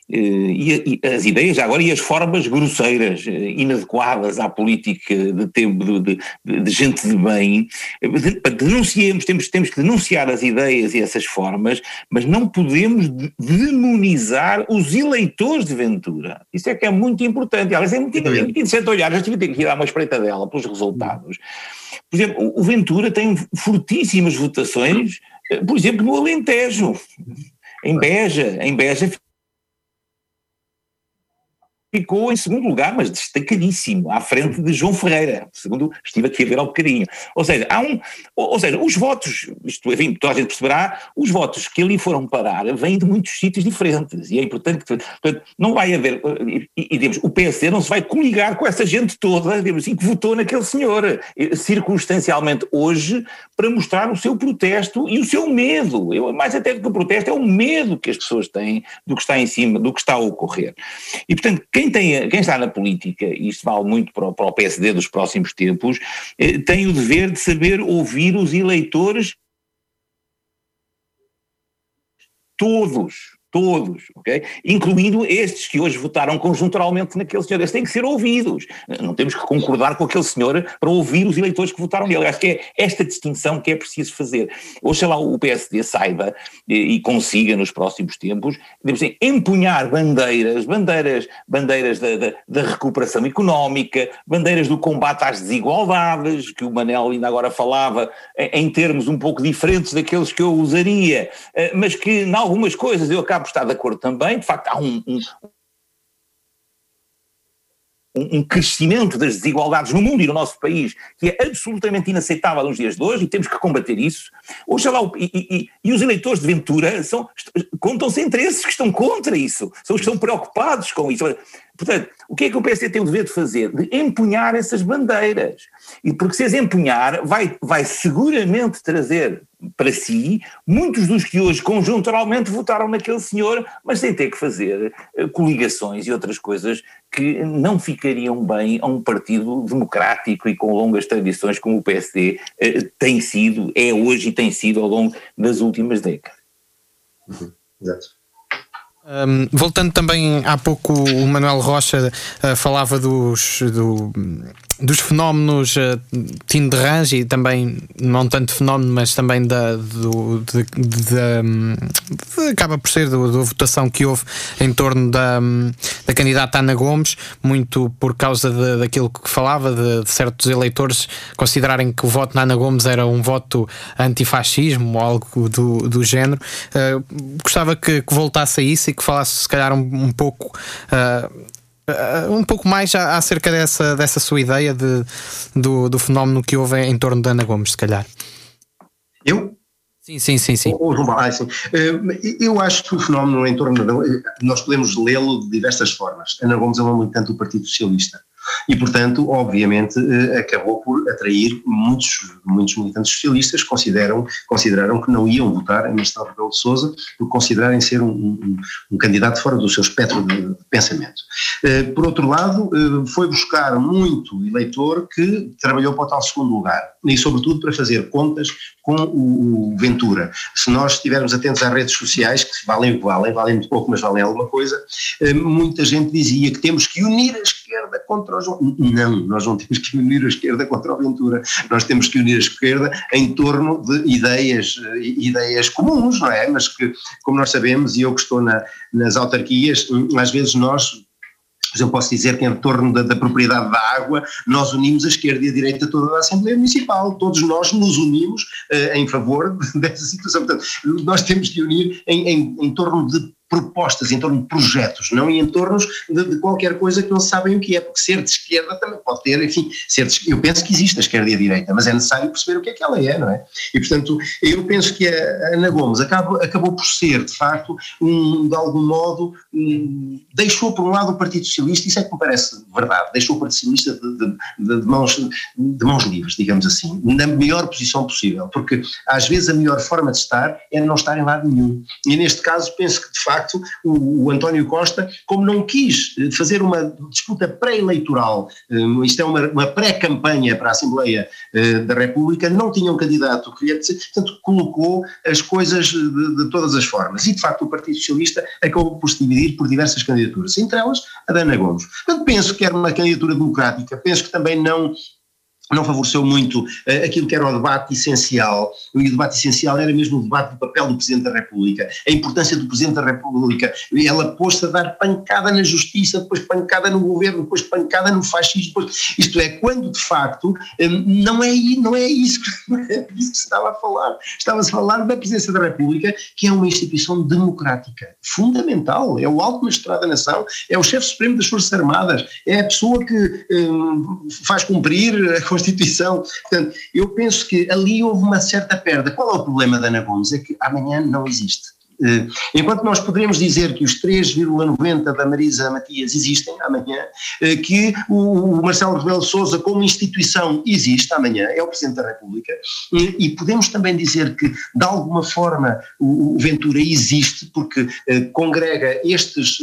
eh, e, e as ideias agora e as formas grosseiras, eh, inadequadas à política de tempo de, de, de gente de bem, denunciemos, temos, temos que denunciar as ideias e essas formas, mas, mas não podemos demonizar os eleitores de Ventura. Isso é que é muito importante. Aliás, é muito, é muito interessante olhar, já tive que dar uma espreitadela pelos resultados. Por exemplo, o Ventura tem fortíssimas votações, eh, por exemplo, no Alentejo, em Beja, em Beja ficou em segundo lugar, mas destacadíssimo, à frente de João Ferreira, segundo estive aqui a ver ao bocadinho. Ou seja, há um, ou, seja, os votos, isto, enfim, toda a gente perceberá, os votos que ali foram parar vêm de muitos sítios diferentes, e é importante que, portanto, não vai haver, e, e digamos, o PSD não se vai coligar com essa gente toda, digamos assim, que votou naquele senhor, circunstancialmente hoje, para mostrar o seu protesto e o seu medo, Eu, mais até do que o protesto, é o medo que as pessoas têm do que está em cima, do que está a ocorrer. E, portanto, quem quem, tem, quem está na política, e isto vale muito para o, para o PSD dos próximos tempos, eh, tem o dever de saber ouvir os eleitores todos, todos, ok? Incluindo estes que hoje votaram conjunturalmente naquele senhor. Eles têm que ser ouvidos. Não temos que concordar com aquele senhor para ouvir os eleitores que votaram nele. Acho que é esta distinção que é preciso fazer. Oxalá o PSD saiba e, e consiga nos próximos tempos, dizer, empunhar bandeiras, bandeiras, bandeiras da, da, da, recuperação económica, bandeiras do combate às desigualdades, que o Manel ainda agora falava, em, em termos um pouco diferentes daqueles que eu usaria, eh, mas que, em algumas coisas, eu acabo estar de acordo também, de facto há um, um um crescimento das desigualdades no mundo e no nosso país que é absolutamente inaceitável nos dias de hoje e temos que combater isso. Oxalá, e, e, e os eleitores de Ventura são, contam-se entre esses que estão contra isso, são os que estão preocupados com isso. Portanto, o que é que o PSD tem o dever de fazer? De empunhar essas bandeiras. E porque se as empunhar, vai, vai seguramente trazer para si muitos dos que hoje conjunturalmente votaram naquele senhor, mas sem ter que fazer uh, coligações e outras coisas que não ficariam bem a um partido democrático e com longas tradições como o PSD eh, tem sido, é hoje e tem sido ao longo das últimas décadas. Uhum. Exato. Um, voltando também há pouco o Manuel Rocha uh, falava dos, do, dos fenómenos uh, Tinderrange e também não tanto fenómeno, mas também da, do, de, de, de, acaba por ser da votação que houve em torno da, da candidata Ana Gomes, muito por causa de, daquilo que falava de, de, certos eleitores considerarem que o voto na Ana Gomes era um voto antifascismo ou algo do, do género. Uh, gostava que, que voltasse a isso que falasse se calhar um, um pouco. Uh, um pouco mais acerca dessa, dessa sua ideia de, do, do fenómeno que houve em torno da Ana Gomes, se calhar. Eu? Sim, sim, sim. sim. ah, sim. Eu acho que o fenómeno em torno da. Nós podemos lê-lo de diversas formas. Ana Gomes é uma militante do Partido Socialista e, portanto, obviamente, eh, acabou por atrair muitos, muitos militantes socialistas que consideram, consideraram que não iam votar em Marcelo Rebelo de Sousa por considerarem ser um, um, um, candidato fora do seu espectro de, pensamento. Eh, por outro lado, eh, foi buscar muito eleitor que trabalhou para o tal segundo lugar e, sobretudo, para fazer contas com o, Ventura. Se nós estivermos atentos às redes sociais, que valem o que valem, valem muito pouco, mas valem alguma coisa, muita gente dizia que temos que unir a esquerda contra contra o João. Não, nós não temos que unir a esquerda contra o Ventura, nós temos que unir a esquerda em torno de ideias, eh, ideias comuns, não é? Mas que, como nós sabemos, e eu que estou na, nas autarquias, hum, às vezes nós mas eu posso dizer que em torno da, da, propriedade da água, nós unimos a esquerda e a direita toda da Assembleia Municipal, todos nós nos unimos uh, em favor dessa situação. Portanto, nós temos que unir em, em, em torno de propostas, em torno de projetos, não em torno de, de, qualquer coisa que não sabem o que é, porque ser de esquerda também pode ter, enfim, ser de, eu penso que existe a esquerda e a direita, mas é necessário perceber o que é que ela é, não é? E portanto, eu penso que a Ana Gomes acabou, acabou por ser, de facto, um, de algum modo, um, deixou por um lado o Partido Socialista, isso é que me parece verdade, deixou o Partido Socialista de, de, de mãos, de mãos livres, digamos assim, na melhor posição possível, porque às vezes a melhor forma de estar é não estar em lado nenhum. E neste caso penso que de facto o, o António Costa, como não quis eh, fazer uma disputa pré-eleitoral, um, isto é uma, uma pré-campanha para a Assembleia uh, da República, não tinha um candidato que lhe portanto colocou as coisas de, de, todas as formas. E de facto o Partido Socialista acabou por se dividir por diversas candidaturas, entre elas a Dana Gomes. Portanto penso que era uma candidatura democrática, penso que também não não favoreceu muito uh, aquilo que era o debate essencial, e o debate essencial era mesmo o debate do papel do Presidente da República, a importância do Presidente da República, ela pôs-se a dar pancada na justiça, depois pancada no governo, depois pancada no fascismo, depois, isto é, quando de facto um, não, é, não é isso, não é isso que se estava a falar, estava-se a falar da Presidência da República, que é uma instituição democrática, fundamental, é o alto magistrado da nação, é o chefe supremo das Forças Armadas, é a pessoa que um, faz cumprir a Constituição. Portanto, eu penso que ali houve uma certa perda. Qual é o problema da Ana Gomes? É que amanhã não existe. Eh, enquanto nós poderemos dizer que os 3,90 da Marisa Matias existem amanhã, eh, que o Marcelo Rebelo de Sousa como instituição existe amanhã, é o Presidente da República, e podemos também dizer que de alguma forma o Ventura existe porque eh, congrega estes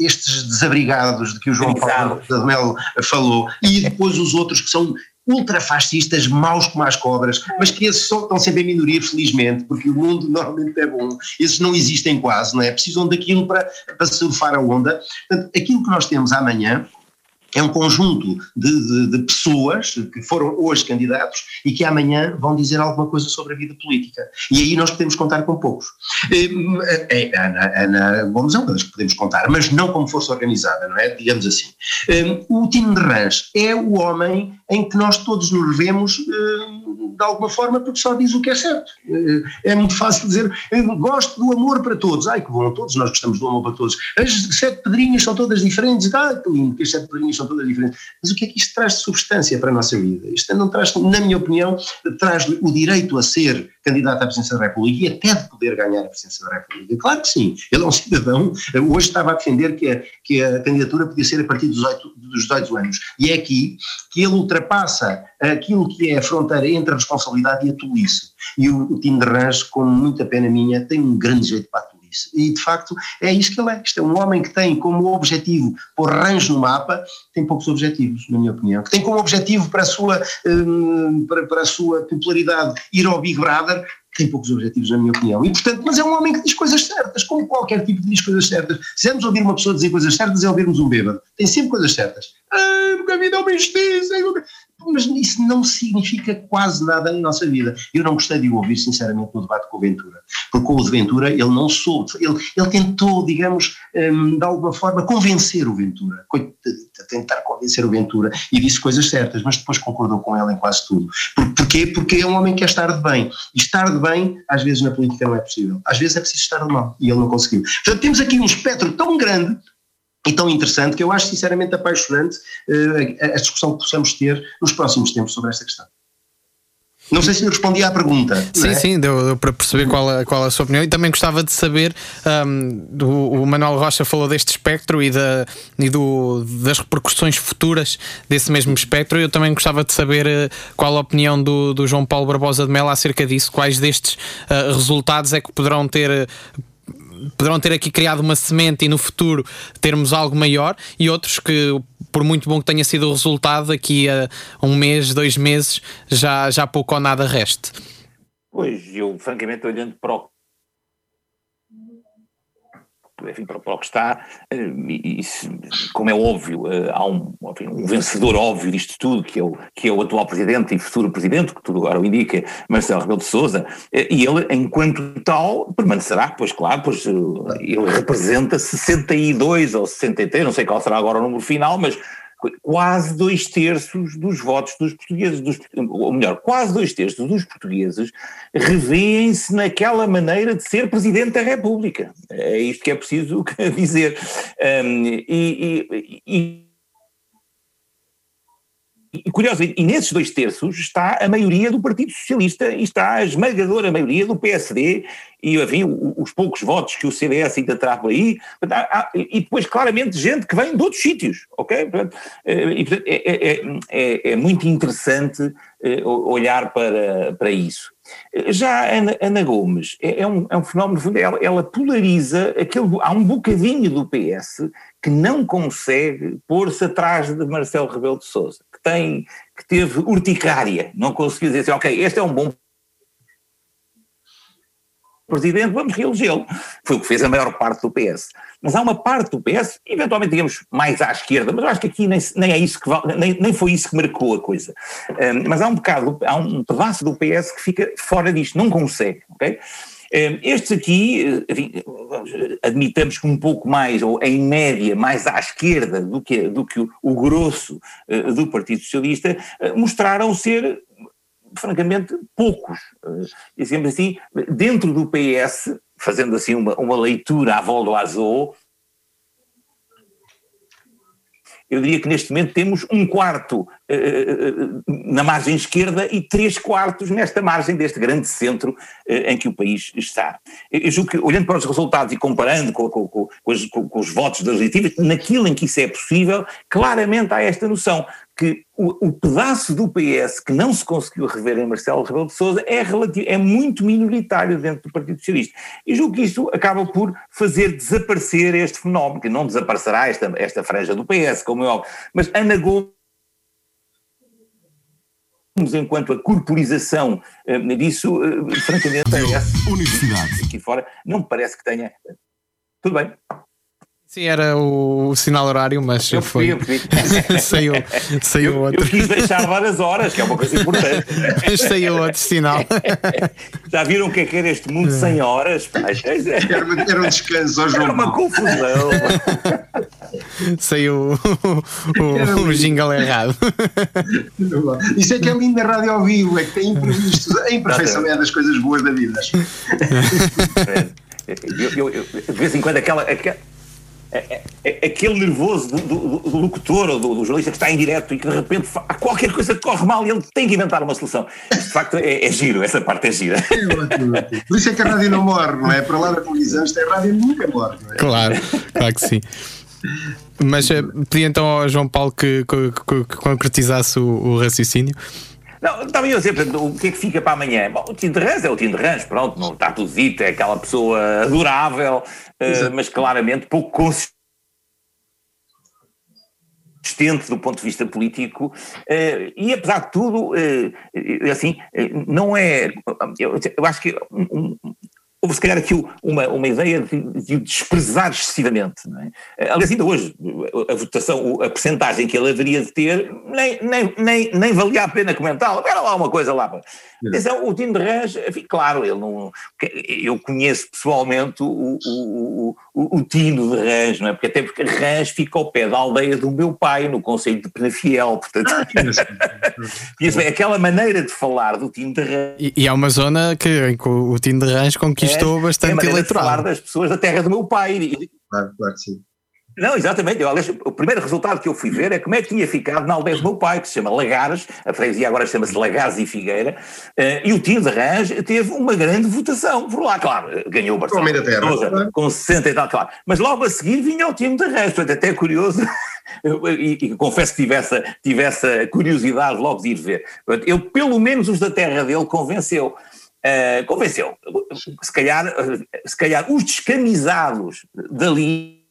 estes desabrigados de que o João Paulo de Melo falou, e depois os outros que são ultrafascistas, maus como as cobras, mas que esses são, estão sempre em minoria, felizmente, porque o mundo normalmente é bom. Esses não existem quase, não é? Precisam daquilo para, para surfar a onda. Portanto, aquilo que nós temos amanhã é um conjunto de, de, de, pessoas que foram hoje candidatos e que amanhã vão dizer alguma coisa sobre a vida política. E aí nós podemos contar com poucos. É, é, Ana, Ana Gomes é uma das que podemos contar, mas não como força organizada, não é? Digamos assim. O Tino de Rãs é o homem em que nós todos nos revemos de alguma forma porque só diz o que é certo. É muito fácil dizer, gosto do amor para todos. Ai que bom, todos nós gostamos do amor para todos. As sete pedrinhas são todas diferentes. Ah, que lindo que as sete pedrinhas são todas diferentes. Mas o que é que isto traz de substância para a nossa vida? Isto não traz, na minha opinião, traz o direito a ser candidato à presidência da República e até de poder ganhar a presidência da República. Claro que sim, ele é um cidadão, hoje estava a defender que a, que a candidatura podia ser a partir dos 18, dos 18 anos. E é aqui que ele ultrapassa aquilo que é a fronteira entre a responsabilidade e a tolice. E o, o time de Rãs, com muita pena minha, tem um grande jeito para a tolice. E de facto é isso que ele é. Isto é um homem que tem como objetivo pôr Rãs no mapa, tem poucos objetivos, na minha opinião. Que tem como objetivo para a sua, um, para, para a sua popularidade ir ao Big Brother, tem poucos objetivos, na minha opinião. E, portanto, mas é um homem que diz coisas certas, como qualquer tipo de diz coisas certas. Se vamos ouvir uma pessoa dizer coisas certas, é ouvirmos um bêbado. Tem sempre coisas certas. Ah, porque a vida é uma injustiça mas isso não significa quase nada na nossa vida. Eu não gostei de ouvir, sinceramente, no debate com o Ventura, porque com o Ventura ele não soube, ele, ele tentou, digamos, um, de alguma forma, convencer o Ventura, tentar convencer o Ventura e disse coisas certas, mas depois concordou com ele em quase tudo. Por, porquê? Porque é um homem que quer estar de bem, e estar de bem, às vezes na política não é possível, às vezes é preciso estar de mal, e ele não conseguiu. Portanto, temos aqui um espectro tão grande e tão interessante que eu acho sinceramente apaixonante uh, a, a, discussão que possamos ter nos próximos tempos sobre esta questão. Não sei se eu respondi à pergunta. Sim, é? sim, deu, deu, para perceber qual é, qual a sua opinião e também gostava de saber. Um, do, o Manuel Rocha falou deste espectro e, da, e do, das repercussões futuras desse mesmo espectro. Eu também gostava de saber uh, qual a opinião do, do João Paulo Barbosa de Melo acerca disso. Quais destes uh, resultados é que poderão ter. Poderão ter aqui criado uma semente e no futuro termos algo maior, e outros que, por muito bom que tenha sido o resultado, daqui a um mês, dois meses, já, já pouco ou nada reste. Pois, eu francamente olhando para o enfim, para, para o que está, eh, e, como é óbvio, eh, há um, enfim, um, vencedor óbvio disto tudo, que é, o, que é o atual presidente e futuro presidente, que tudo agora o indica, Marcelo Rebelo de Sousa, eh, e ele, enquanto tal, permanecerá, pois claro, pois ele representa 62 ou 63, não sei qual será agora o número final, mas quase dois terços dos votos dos portugueses, dos, ou melhor, quase dois terços dos portugueses revêem-se naquela maneira de ser Presidente da República. É isto que é preciso dizer. Um, e, e, e e curioso, e nesses dois terços está a maioria do Partido Socialista e está a esmagadora maioria do PSD e, enfim, os poucos votos que o CDS ainda trava aí, e depois claramente gente que vem de outros sítios, ok? Eh, e, portanto, é, é, é, é, muito interessante eh, olhar para, para isso. Já a Ana, Ana Gomes é, é, um, é um fenómeno, ela, ela polariza aquele, há um bocadinho do PS que não consegue pôr-se atrás de Marcelo Rebelo de Sousa tem, que teve urticária, não conseguiu dizer assim, ok, este é um bom presidente, vamos reelegê-lo. Foi o que fez a maior parte do PS. Mas há uma parte do PS, eventualmente digamos mais à esquerda, mas eu acho que aqui nem, nem é isso que nem, nem foi isso que marcou a coisa. Um, mas há um bocado, há um pedaço do PS que fica fora disto, não consegue, ok? Estes aqui, enfim, admitamos que um pouco mais, ou em média, mais à esquerda do que, do que o, grosso eh, do Partido Socialista, eh, mostraram ser francamente poucos. Dizemos assim, dentro do PS, fazendo assim uma, uma leitura à volta do azul, eu diria que neste momento temos um quarto na margem esquerda e três quartos nesta margem deste grande centro em que o país está. Eu julgo que, olhando para os resultados e comparando com, com, com, com os, os, votos das legislativas, naquilo em que isso é possível, claramente há esta noção que o, o, pedaço do PS que não se conseguiu rever em Marcelo Rebelo de Sousa é, relativo, é muito minoritário dentro do Partido Socialista. E julgo que isto acaba por fazer desaparecer este fenómeno, que não desaparecerá esta, esta franja do PS, como é óbvio, mas Ana Gomes enquanto a corporização uh, disso, uh, francamente, é Universidade. aqui fora, não me parece que tenha. Tudo bem. Sim, era o, sinal horário, mas eu foi. Eu saiu, saiu eu, outro. Eu quis deixar várias horas, que é uma coisa importante. mas saiu outro sinal. Já viram o que é que era este mundo sem horas? Era, uma, era um descanso, João. Era uma confusão. saiu o, o, o jingle errado. Isso é que é lindo na rádio ao vivo, é que tem imprevistos. A imperfeição é das coisas boas da vida. Eu, eu, de vez em quando aquela, aquela é, é, é, aquele nervoso do, do, do locutor ou do, do, jornalista que está em direto e que de repente há qualquer coisa que corre mal e ele tem que inventar uma solução. Isto de facto é, é giro, essa parte é gira. É Por isso é que a rádio não morre, não é? Para lá da televisão, esta é rádio nunca morre, não é? Claro, claro que sim. Mas uh, pedi então ao João Paulo que, que, que, que concretizasse o, o raciocínio. Não, estava a dizer, o que é que fica para amanhã? Bom, o Tim de Rãs é o Tim de Rãs, pronto, não está tudo dito, é aquela pessoa adorável, uh, mas claramente pouco consistente do ponto de vista político uh, e apesar de tudo uh, assim não é eu, acho que houve se calhar aqui uma, uma ideia de, de o desprezar excessivamente. É? Aliás, ainda hoje, a votação, a percentagem que ele haveria de ter, nem, nem, nem, nem valia a pena comentá-la. Era lá uma coisa lá. Atenção, o Tino de Rãs, claro, ele não, eu conheço pessoalmente o, o, o, o Tino de Rãs, não é? Porque até porque Rãs fica ao pé da aldeia do meu pai, no Conselho de Penafiel, portanto, ah, conheço bem aquela maneira de falar do Tino de Rãs. E, e há uma zona que, em que o Tino de Rãs conquistou é, bastante é eleitoral. falar das pessoas da terra do meu pai. Claro, claro que sim. Não, exatamente. Eu, o primeiro resultado que eu fui ver é como é que tinha ficado na aldeia do meu pai, que se chama Lagares, a freguesia agora chama-se Lagares e Figueira, uh, e o Tino de Rãs teve uma grande votação por lá, claro, ganhou o Barcelona, terra, com 60 e tal, claro. Mas logo a seguir vinha o Tino de Rãs, portanto até curioso, e, e, confesso que tivesse, tivesse curiosidade logo de ir ver. Eu, pelo menos os da terra dele, convenceu. Uh, convenceu. Se calhar, se calhar os descamisados dali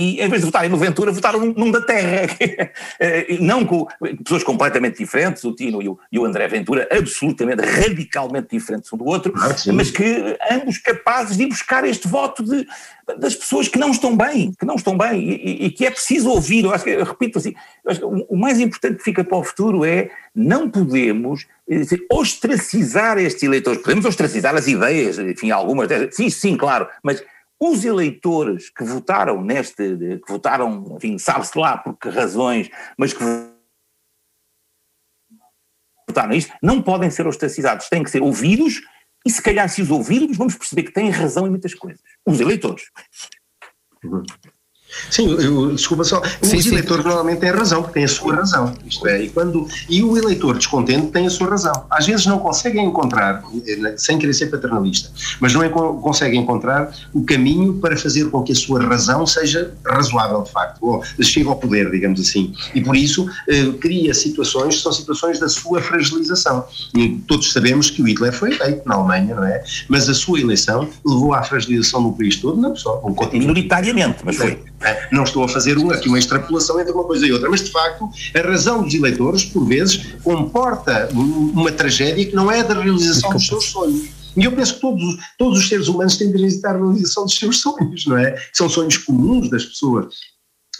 e em vez de votarem no Ventura, votaram num, num da Terra. Eh, não com pessoas completamente diferentes, o Tino e o, e o, André Ventura, absolutamente, radicalmente diferentes um do outro, ah, mas que ambos capazes de ir buscar este voto de, das pessoas que não estão bem, que não estão bem, e, e que é preciso ouvir. Eu acho que, eu repito assim, o, o mais importante que fica para o futuro é não podemos eh, dizer, ostracizar estes eleitores. Podemos ostracizar as ideias, enfim, algumas delas, sim, sim, claro, mas os eleitores que votaram neste, que votaram, enfim, sabe-se lá por que razões, mas que votaram isto, não podem ser ostracizados, têm que ser ouvidos e se calhar se os ouvirmos vamos perceber que têm razão em muitas coisas. Os eleitores. Uhum. Sim, eu, desculpa só. Sim, os sim. eleitores normalmente têm razão, porque têm a sua razão. Isto é, e, quando, e o eleitor descontente tem a sua razão. Às vezes não conseguem encontrar, eh, sem querer ser paternalista, mas não é, conseguem encontrar o caminho para fazer com que a sua razão seja razoável, de facto, ou chegue ao poder, digamos assim. E por isso eh, cria situações que são situações da sua fragilização. E todos sabemos que o Hitler foi eleito na Alemanha, não é? Mas a sua eleição levou à fragilização no país todo, não só. Um Minoritariamente, mas foi. É, não estou a fazer uma, aqui uma extrapolação entre uma coisa e outra, mas de facto a razão dos eleitores, por vezes, comporta uma tragédia que não é da realização dos seus sonhos. E eu penso que todos, todos os seres humanos têm direito à realização dos seus sonhos, não é? São sonhos comuns das pessoas.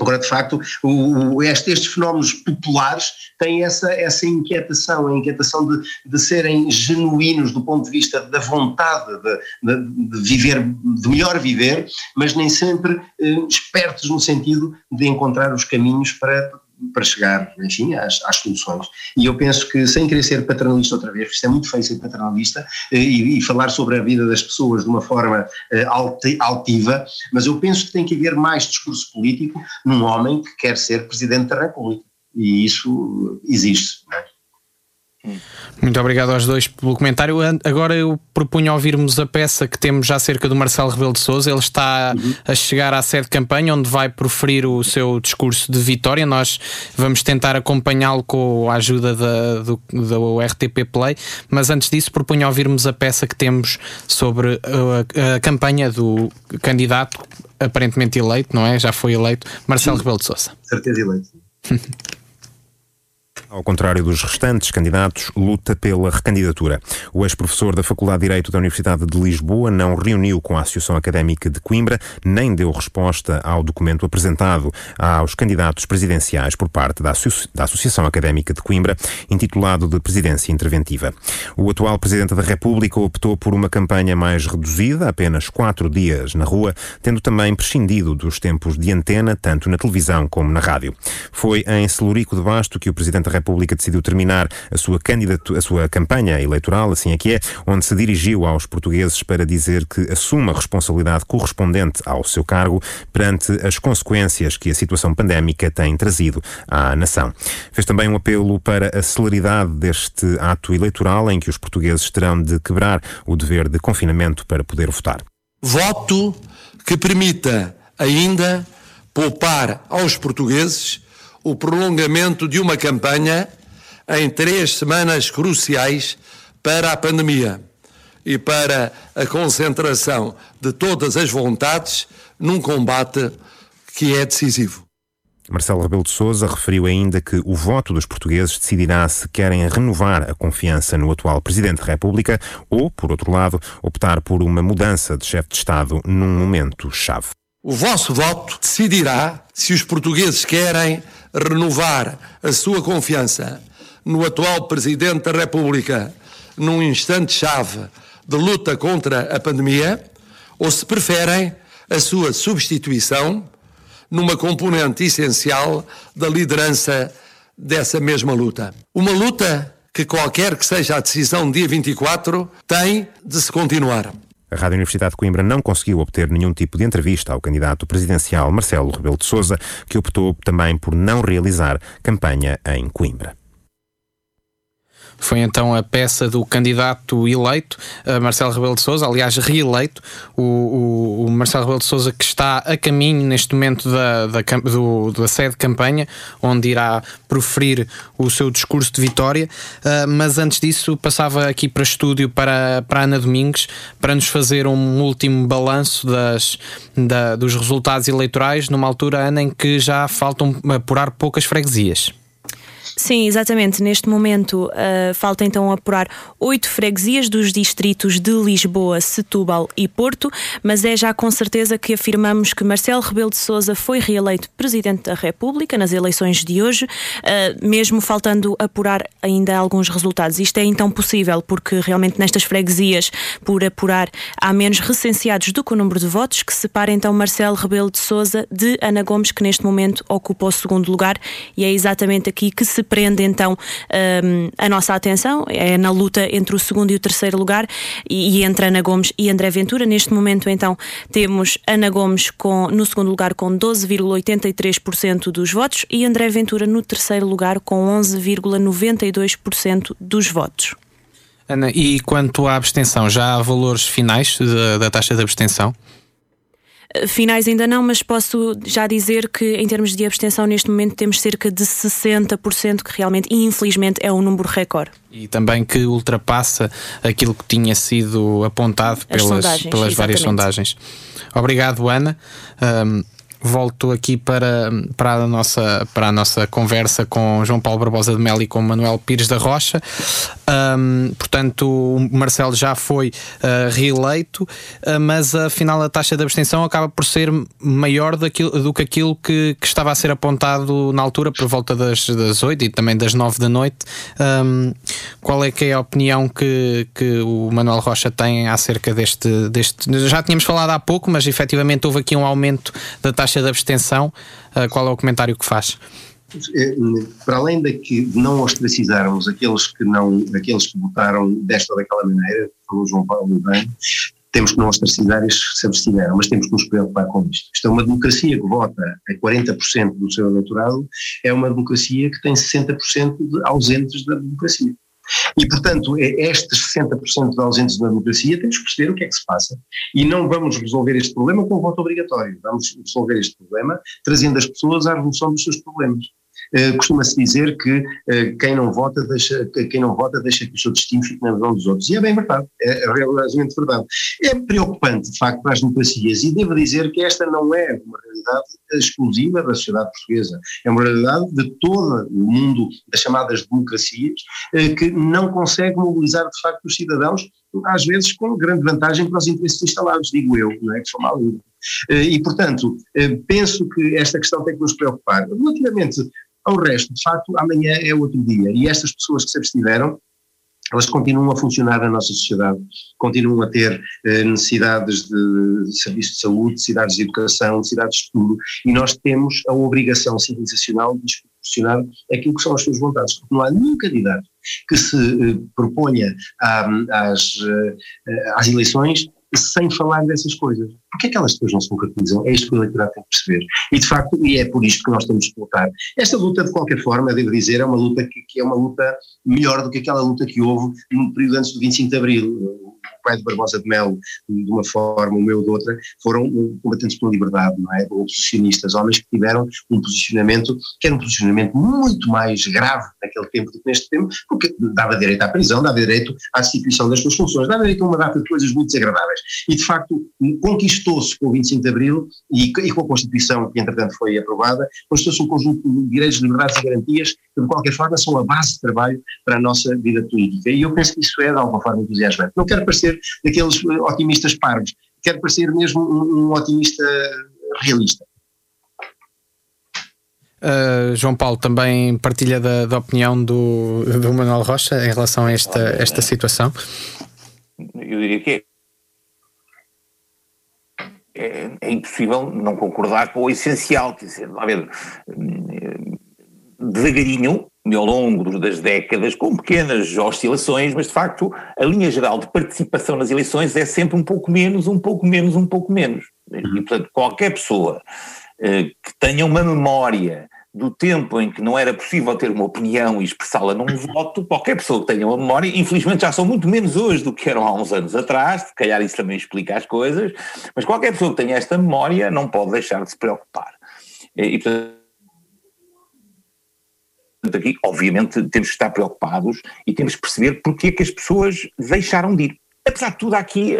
Agora, de facto, o, este, estes fenómenos populares têm essa, essa inquietação, a inquietação de, de serem genuínos do ponto de vista da vontade de, de, de viver, de melhor viver, mas nem sempre eh, espertos no sentido de encontrar os caminhos para para chegar, enfim, às, às, soluções. E eu penso que, sem querer ser paternalista outra vez, porque isto é muito feio ser paternalista eh, e, e, falar sobre a vida das pessoas de uma forma eh, altiva, mas eu penso que tem que haver mais discurso político num homem que quer ser Presidente da República. E isso existe. Não é? Muito obrigado aos dois pelo comentário. Agora eu propunho ouvirmos a peça que temos já cerca do Marcelo Rebelo de Souza. Ele está uhum. a chegar à sede de campanha, onde vai proferir o seu discurso de vitória. Nós vamos tentar acompanhá-lo com a ajuda da, do, do RTP Play. Mas antes disso, propunho ouvirmos a peça que temos sobre a, a campanha do candidato aparentemente eleito, não é? Já foi eleito, Marcelo Sim. Rebelo de Souza. Certeza eleito. Ao contrário dos restantes candidatos, luta pela recandidatura. O ex-professor da Faculdade de Direito da Universidade de Lisboa não reuniu com a Associação Académica de Coimbra, nem deu resposta ao documento apresentado aos candidatos presidenciais por parte da, da Associação Académica de Coimbra, intitulado de Presidência Interventiva. O atual Presidente da República optou por uma campanha mais reduzida, apenas quatro dias na rua, tendo também prescindido dos tempos de antena, tanto na televisão como na rádio. Foi em Celurico de Basto que o Presidente da República decidiu terminar a sua, candidatura, a sua campanha eleitoral, assim é que é, onde se dirigiu aos portugueses para dizer que assume a responsabilidade correspondente ao seu cargo perante as consequências que a situação pandémica tem trazido à nação. Fez também um apelo para a celeridade deste ato eleitoral em que os portugueses terão de quebrar o dever de confinamento para poder votar. Voto que permita ainda poupar aos portugueses o prolongamento de uma campanha em três semanas cruciais para a pandemia e para a concentração de todas as vontades num combate que é decisivo. Marcelo Rebelo de Sousa referiu ainda que o voto dos portugueses decidirá se querem renovar a confiança no atual Presidente da República ou, por outro lado, optar por uma mudança de chefe de Estado num momento chave. O vosso voto decidirá se os portugueses querem renovar a sua confiança no atual Presidente da República num instante-chave de luta contra a pandemia, ou se preferem a sua substituição numa componente essencial da liderança dessa mesma luta. Uma luta que, qualquer que seja a decisão dia 24, tem de se continuar. A Rádio Universidade de Coimbra não conseguiu obter nenhum tipo de entrevista ao candidato presidencial Marcelo Rebelo de Sousa, que optou também por não realizar campanha em Coimbra. Foi então a peça do candidato eleito, Marcelo Rebelo de Sousa, aliás, reeleito, o, o, o, Marcelo Rebelo de Sousa que está a caminho neste momento da, da, do, da sede de campanha, onde irá proferir o seu discurso de vitória. Uh, mas antes disso, passava aqui para estúdio para, para Ana Domingues para nos fazer um último balanço das, da, dos resultados eleitorais, numa altura, Ana, em que já faltam apurar poucas freguesias. Sim, exatamente. Neste momento uh, falta então apurar oito freguesias dos distritos de Lisboa, Setúbal e Porto, mas é já com certeza que afirmamos que Marcelo Rebelo de Sousa foi reeleito Presidente da República nas eleições de hoje, uh, mesmo faltando apurar ainda alguns resultados. Isto é então possível porque realmente nestas freguesias, por apurar, há menos recenseados do que o número de votos, que separa então Marcelo Rebelo de Sousa de Ana Gomes, que neste momento ocupa o segundo lugar, e é exatamente aqui que se prende então um, a nossa atenção, é na luta entre o segundo e o terceiro lugar e, e, entre Ana Gomes e André Ventura. Neste momento então temos Ana Gomes com, no segundo lugar com 12,83% dos votos e André Ventura no terceiro lugar com 11,92% dos votos. Ana, e quanto à abstenção, já há valores finais da, da taxa de abstenção? Finais ainda não, mas posso já dizer que em termos de abstenção neste momento temos cerca de 60%, que realmente, infelizmente, é um número recorde. E também que ultrapassa aquilo que tinha sido apontado pelas, sondagens, pelas várias sondagens. Obrigado, Ana. Um, volto aqui para, para, a nossa, para a nossa conversa com João Paulo Barbosa de Melo e com Manuel Pires da Rocha. Um, portanto, o Marcelo já foi uh, reeleito, uh, mas afinal a taxa de abstenção acaba por ser maior daquilo, do que aquilo que, que, estava a ser apontado na altura, por volta das, das 8 e também das 9 da noite. Um, qual é que é a opinião que, que o Manuel Rocha tem acerca deste, deste. Já tínhamos falado há pouco, mas efetivamente houve aqui um aumento da taxa taxa de abstenção, uh, qual é o comentário que faz? É, para além de, que, não ostracizarmos aqueles que não, aqueles que votaram desta ou daquela maneira, falou João Paulo bem, temos que não ostracizar estes que se abstiveram, mas temos que nos preocupar com isto. Isto é uma democracia que vota a 40% do seu eleitorado, é uma democracia que tem 60% de ausentes da democracia. E, portanto, é estes 60% de ausentes da democracia temos que perceber o que é que se passa. E não vamos resolver este problema com o voto obrigatório. Vamos resolver este problema trazendo as pessoas à resolução dos seus problemas. Uh, Costuma-se dizer que uh, quem não vota deixa quem não vota deixa que o seu destino fique na mão dos outros e é bem verdade, é, é realmente verdade. É preocupante de facto para as democracias e devo dizer que esta não é uma realidade exclusiva da sociedade portuguesa, é uma realidade de todo o mundo das chamadas democracias uh, que não consegue mobilizar de facto os cidadãos às vezes com grande vantagem para os interesses instalados, digo eu, não é que sou mal e, portanto, penso que esta questão tem que nos preocupar. Relativamente ao resto, de facto, amanhã é outro dia. E estas pessoas que se abstiveram, elas continuam a funcionar na nossa sociedade, continuam a ter eh, necessidades de, serviços de saúde, necessidades de educação, necessidades de estudo, e nós temos a obrigação civilizacional de proporcionar aquilo que são as suas vontades, porque não há nenhum candidato que se eh, proponha às, eh, às eleições sem falar dessas coisas. Porquê é que elas depois não se concretizam? É isto que o eleitorado tem que perceber. E de facto, e é por isto que nós temos que lutar. Esta luta, de qualquer forma, devo dizer, é uma luta que, que é uma luta melhor do que aquela luta que houve no período antes do 25 de Abril de Barbosa de Melo de uma forma, o meu de outra, foram combatentes pela liberdade, não é? Oposicionistas, homens que tiveram um posicionamento, que era um posicionamento muito mais grave naquele tempo do que neste tempo, porque dava direito à prisão, dava direito à destituição das suas funções, dava direito a uma data de coisas muito desagradáveis. E, de facto, conquistou-se com o 25 de Abril e, e com a Constituição, que entretanto foi aprovada, conquistou-se um conjunto de direitos, liberdades e garantias que, de qualquer forma, são a base de trabalho para a nossa vida política. E eu penso que isso é, de alguma forma, entusiasmante. Não quero parecer daqueles otimistas parvos, quero parecer mesmo um, um otimista realista. Uh, João Paulo também partilha da, da opinião do, do Manuel Rocha em relação a esta, esta situação? Eu diria que é, é, é impossível não concordar com o essencial, quer dizer, a ver, devagarinho, ao longo das décadas, com pequenas oscilações, mas de facto a linha geral de participação nas eleições é sempre um pouco menos, um pouco menos, um pouco menos. E, portanto, qualquer pessoa eh, que tenha uma memória do tempo em que não era possível ter uma opinião e expressá-la num voto, qualquer pessoa que tenha uma memória, infelizmente já são muito menos hoje do que eram há uns anos atrás, se calhar isso também explica as coisas, mas qualquer pessoa que tenha esta memória não pode deixar de se preocupar. E, portanto, aqui, obviamente, temos que estar preocupados e temos que perceber porque é que as pessoas deixaram de ir. apesar de tudo, aqui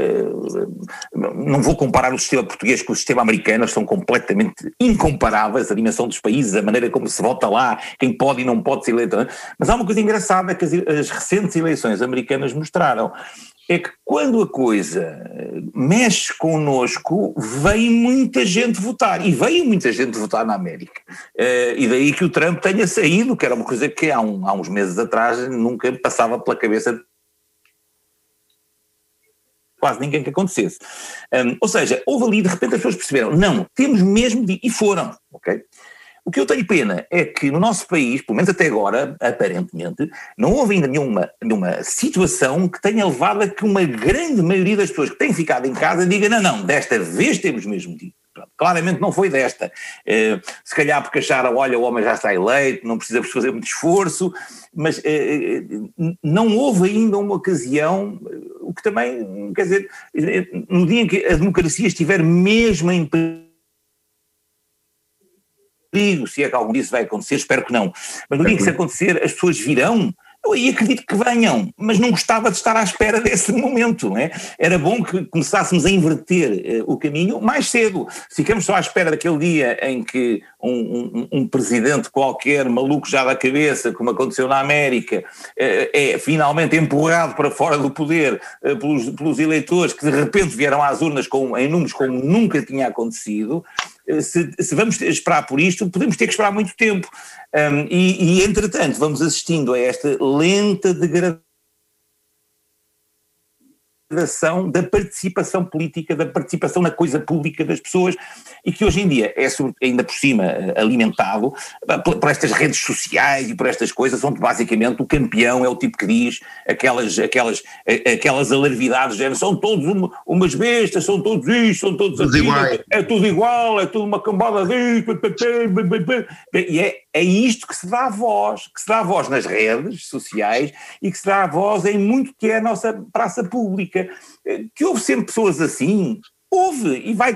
não vou comparar o sistema português com o sistema americano, são completamente incomparáveis, a dimensão dos países, a maneira como se vota lá, quem pode e não pode ser eleito. Mas há uma coisa engraçada que as, as recentes eleições americanas mostraram é que quando a coisa mexe connosco, vem muita gente votar. E veio muita gente votar na América. Uh, e daí que o Trump tenha saído, que era uma coisa que há, um, há uns meses atrás nunca passava pela cabeça quase ninguém que acontecesse. Ou seja, houve ali, de repente as pessoas perceberam, não, temos mesmo de, e foram, ok? O que eu tenho pena é que no nosso país, pelo menos até agora, aparentemente, não houve ainda nenhuma, nenhuma situação que tenha levado a que uma grande maioria das pessoas que têm ficado em casa diga não, não, desta vez temos mesmo de Claramente não foi desta. Eh, se calhar porque acharam, olha, o homem já está eleito, não precisa fazer muito esforço, mas eh, eh, não houve ainda uma ocasião, o que também, quer dizer, no dia em que a democracia estiver mesmo em perigo, se é que algum dia isso vai acontecer, espero que não. Mas no dia que isso acontecer, as pessoas virão eu aí acredito que venham, mas não gostava de estar à espera desse momento. É? Era bom que começássemos a inverter uh, o caminho mais cedo. Ficamos só à espera daquele dia em que um, um, um, presidente qualquer, maluco já da cabeça, como aconteceu na América, uh, é finalmente empurrado para fora do poder uh, pelos, pelos, eleitores que de repente vieram às urnas com, em números como nunca tinha acontecido, se, se, vamos esperar por isto, podemos ter que esperar muito tempo. Um, e, e, entretanto, vamos assistindo a esta lenta degradação da participação política, da participação na coisa pública das pessoas e que hoje em dia é ainda por cima alimentado por, estas redes sociais e por estas coisas onde basicamente o campeão é o tipo que diz aquelas, aquelas, aquelas alarvidades, são todos uma, umas bestas, são todos isto, são todos aquilo, é tudo igual, é tudo uma cambada disto, e é, é isto que se dá a voz, que se dá a voz nas redes sociais e que se dá a voz em muito que é a nossa praça pública política, eh, que houve sempre pessoas assim, houve e vai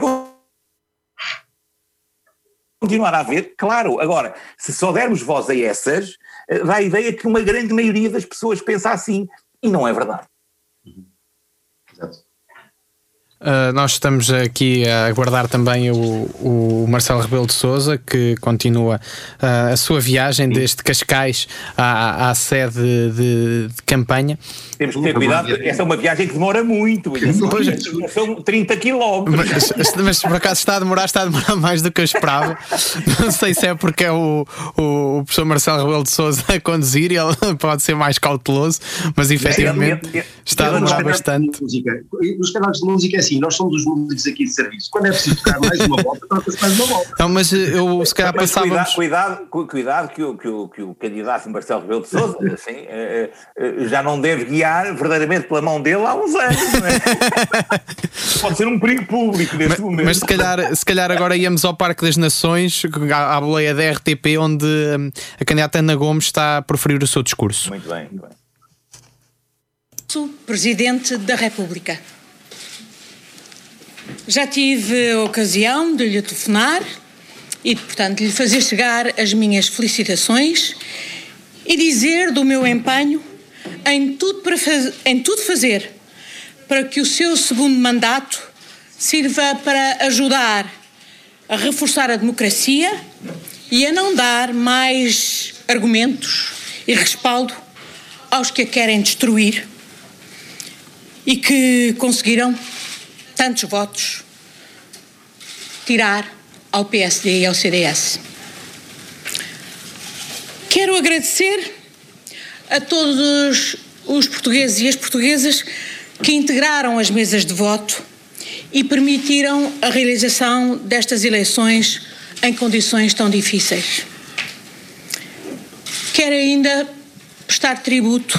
continuar a haver, claro. Agora, se só dermos voz a essas, eh, dá a ideia que uma grande maioria das pessoas pensa assim, e não é verdade. Exato. Uh, nós estamos aqui a aguardar também o, o Marcelo Rebelo de Souza, que continua uh, a sua viagem desde Cascais à, à sede de, de, campanha. Temos que ter cuidado, essa é uma viagem que demora muito, pois, são 30 quilómetros. Mas, mas, por acaso está a demorar, está a demorar mais do que eu esperava. Não sei se é porque é o, o, o professor Marcelo Rebelo de Souza a conduzir e ele pode ser mais cauteloso, mas efetivamente está a demorar bastante. Os canais de música é assim assim, nós somos os músicos aqui de serviço. Quando é preciso tocar mais uma volta, toca-se mais uma volta. Não, mas eh, eu se calhar mas passávamos... Cuidado, cuidado, cuidado que, o, que, o, que o candidato Marcelo Rebelo de Sousa assim, eh, eh, já não deve guiar verdadeiramente pela mão dele há uns anos. Não é? Pode ser um perigo público neste mas, momento. Mas se calhar, se calhar agora íamos ao Parque das Nações, à, à boleia da RTP, onde a candidata Ana Gomes está a proferir o seu discurso. Muito bem, muito bem. Presidente da República. Já tive a ocasião de lhe telefonar e, portanto, lhe fazer chegar as minhas felicitações e dizer do meu empenho em tudo, para faz, em tudo fazer para que o seu segundo mandato sirva para ajudar a reforçar a democracia e a não dar mais argumentos e respaldo aos que a querem destruir e que conseguiram tantos votos tirar ao PSD e ao CDS. Quero agradecer a todos os portugueses e as portuguesas que integraram as mesas de voto e permitiram a realização destas eleições em condições tão difíceis. Quero ainda prestar tributo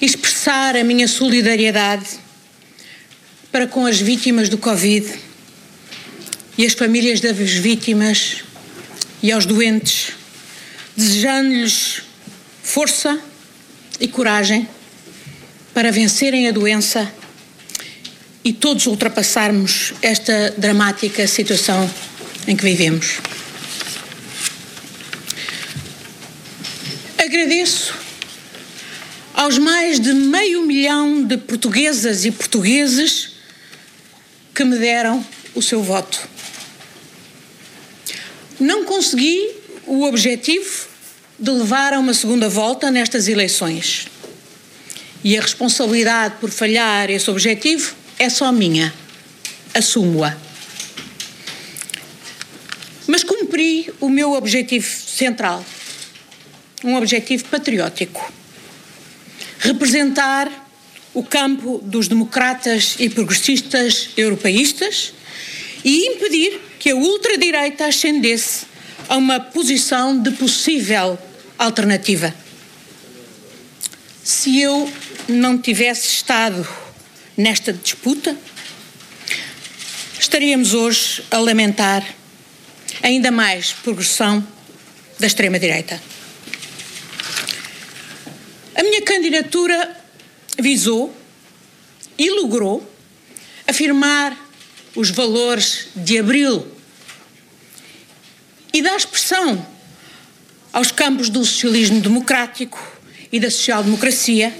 e expressar a minha solidariedade para com as vítimas do Covid e as famílias das vítimas e aos doentes, desejando-lhes força e coragem para vencerem a doença e todos ultrapassarmos esta dramática situação em que vivemos. Agradeço aos mais de meio milhão de portuguesas e portugueses que me deram o seu voto. Não consegui o objetivo de levar a uma segunda volta nestas eleições. E a responsabilidade por falhar esse objetivo é só minha. Assumo-a. Mas cumpri o meu objetivo central, um objetivo patriótico. Representar o campo dos democratas e progressistas europeístas e impedir que a ultradireita ascendesse a uma posição de possível alternativa. Se eu não tivesse estado nesta disputa, estaríamos hoje a lamentar ainda mais progressão da extrema-direita. A minha candidatura visou e logrou afirmar os valores de abril e dar expressão aos campos do socialismo democrático e da social-democracia,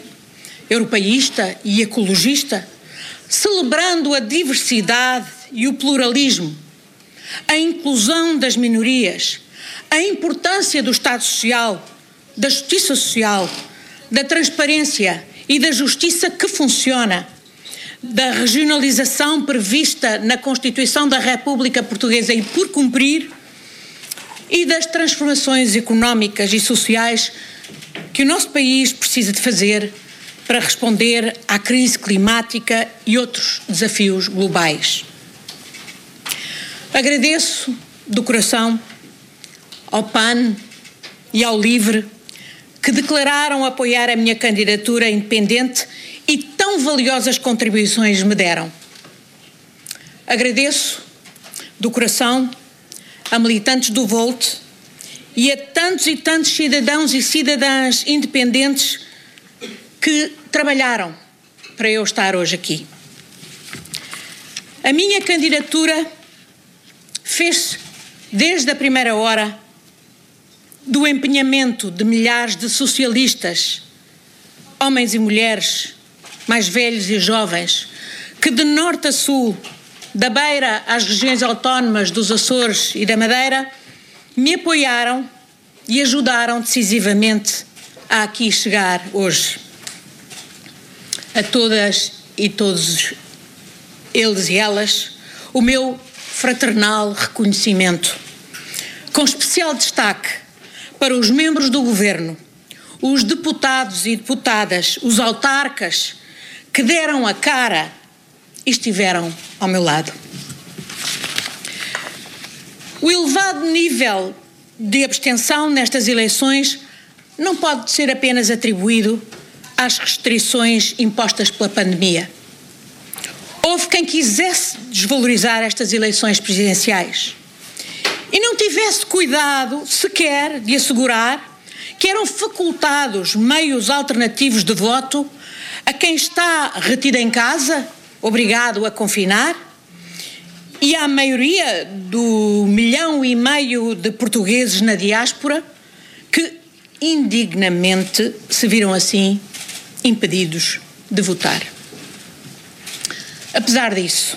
europeísta e ecologista, celebrando a diversidade e o pluralismo, a inclusão das minorias, a importância do Estado Social, da justiça social, da transparência e da justiça que funciona, da regionalização prevista na Constituição da República Portuguesa e por cumprir, e das transformações económicas e sociais que o nosso país precisa de fazer para responder à crise climática e outros desafios globais. Agradeço do coração ao PAN e ao LIVRE que declararam apoiar a minha candidatura independente e tão valiosas contribuições me deram. Agradeço do coração a militantes do Volt e a tantos e tantos cidadãos e cidadãs independentes que trabalharam para eu estar hoje aqui. A minha candidatura fez desde a primeira hora do empenhamento de milhares de socialistas, homens e mulheres, mais velhos e jovens, que de norte a sul da Beira às regiões autónomas dos Açores e da Madeira, me apoiaram e ajudaram decisivamente a aqui chegar hoje. A todas e todos eles e elas, o meu fraternal reconhecimento, com especial destaque para os membros do Governo, os deputados e deputadas, os autarcas que deram a cara e estiveram ao meu lado. O elevado nível de abstenção nestas eleições não pode ser apenas atribuído às restrições impostas pela pandemia. Houve quem quisesse desvalorizar estas eleições presidenciais e não tivesse cuidado sequer de assegurar que eram facultados meios alternativos de voto a quem está retido em casa obrigado a confinar, e à maioria do milhão e meio de portugueses na diáspora que indignamente se viram assim impedidos de votar. Apesar disso,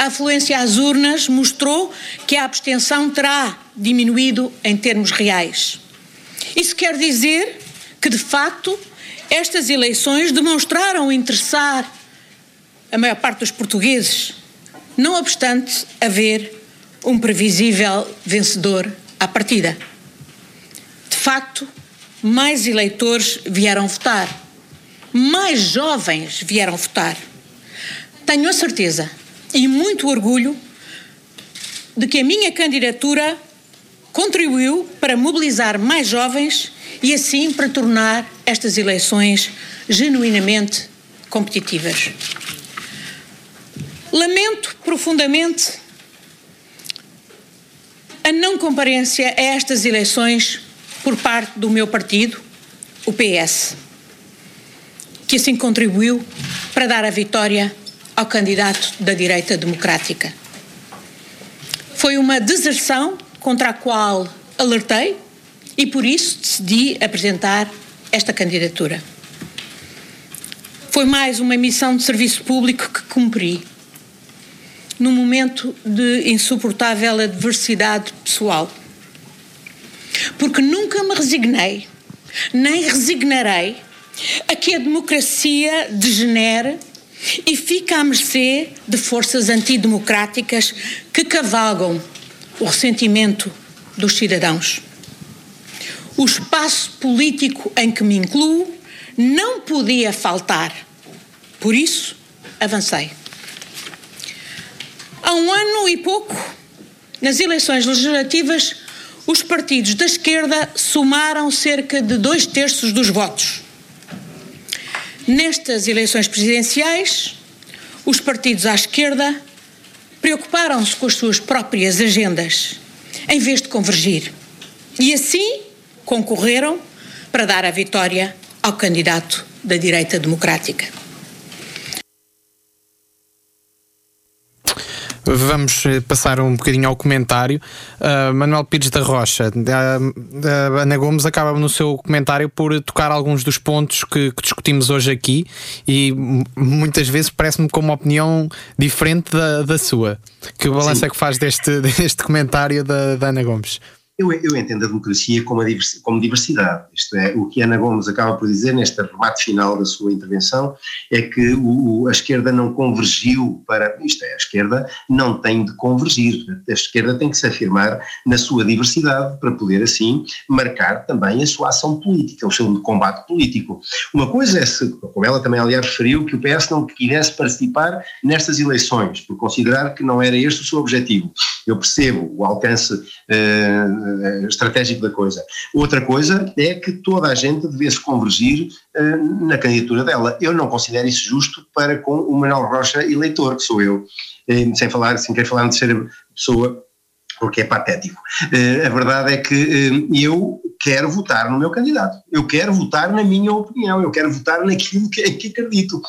a afluência às urnas mostrou que a abstenção terá diminuído em termos reais. Isso quer dizer que, de facto, estas eleições demonstraram interessar a maior parte dos portugueses, não obstante haver um previsível vencedor à partida. De facto, mais eleitores vieram votar, mais jovens vieram votar. Tenho a certeza e muito orgulho de que a minha candidatura contribuiu para mobilizar mais jovens e assim para tornar estas eleições genuinamente competitivas. Lamento profundamente a não comparência a estas eleições por parte do meu partido, o PS, que assim contribuiu para dar a vitória ao candidato da direita democrática. Foi uma deserção contra a qual alertei e por isso decidi apresentar esta candidatura. Foi mais uma missão de serviço público que cumpri, num momento de insuportável adversidade pessoal. Porque nunca me resignei, nem resignarei, a que a democracia degenere e fique à mercê de forças antidemocráticas que cavalgam o ressentimento dos cidadãos. O espaço político em que me incluo não podia faltar. Por isso, avancei. Há um ano e pouco, nas eleições legislativas, os partidos da esquerda somaram cerca de dois terços dos votos. Nestas eleições presidenciais, os partidos à esquerda preocuparam-se com as suas próprias agendas, em vez de convergir. E assim concorreram para dar a vitória ao candidato da direita democrática. Vamos eh, passar um bocadinho ao comentário. Uh, Manuel Pires da Rocha, uh, Ana Gomes acaba no seu comentário por tocar alguns dos pontos que, que discutimos hoje aqui e muitas vezes parece-me com uma opinião diferente da, da sua. Que balanço é que faz deste, deste comentário da, da Ana Gomes? Eu, eu, entendo a democracia como, a diversidade, como diversidade. Isto é, o que Ana Gomes acaba por dizer neste rebate final da sua intervenção é que o, a esquerda não convergiu para. Isto é, a esquerda não tem de convergir. A esquerda tem que se afirmar na sua diversidade para poder, assim, marcar também a sua ação política, o seu combate político. Uma coisa é se, como ela também aliás referiu, que o PS não quisesse participar nestas eleições, por considerar que não era este o seu objetivo. Eu percebo o alcance. Uh, uh, estratégico da coisa. Outra coisa é que toda a gente devesse convergir uh, na candidatura dela. Eu não considero isso justo para com o Manuel Rocha eleitor, que sou eu, uh, sem falar, sem querer falar de ser pessoa porque é patético. Uh, a verdade é que eu quero votar no meu candidato, eu quero votar na minha opinião, eu quero votar naquilo que, que acredito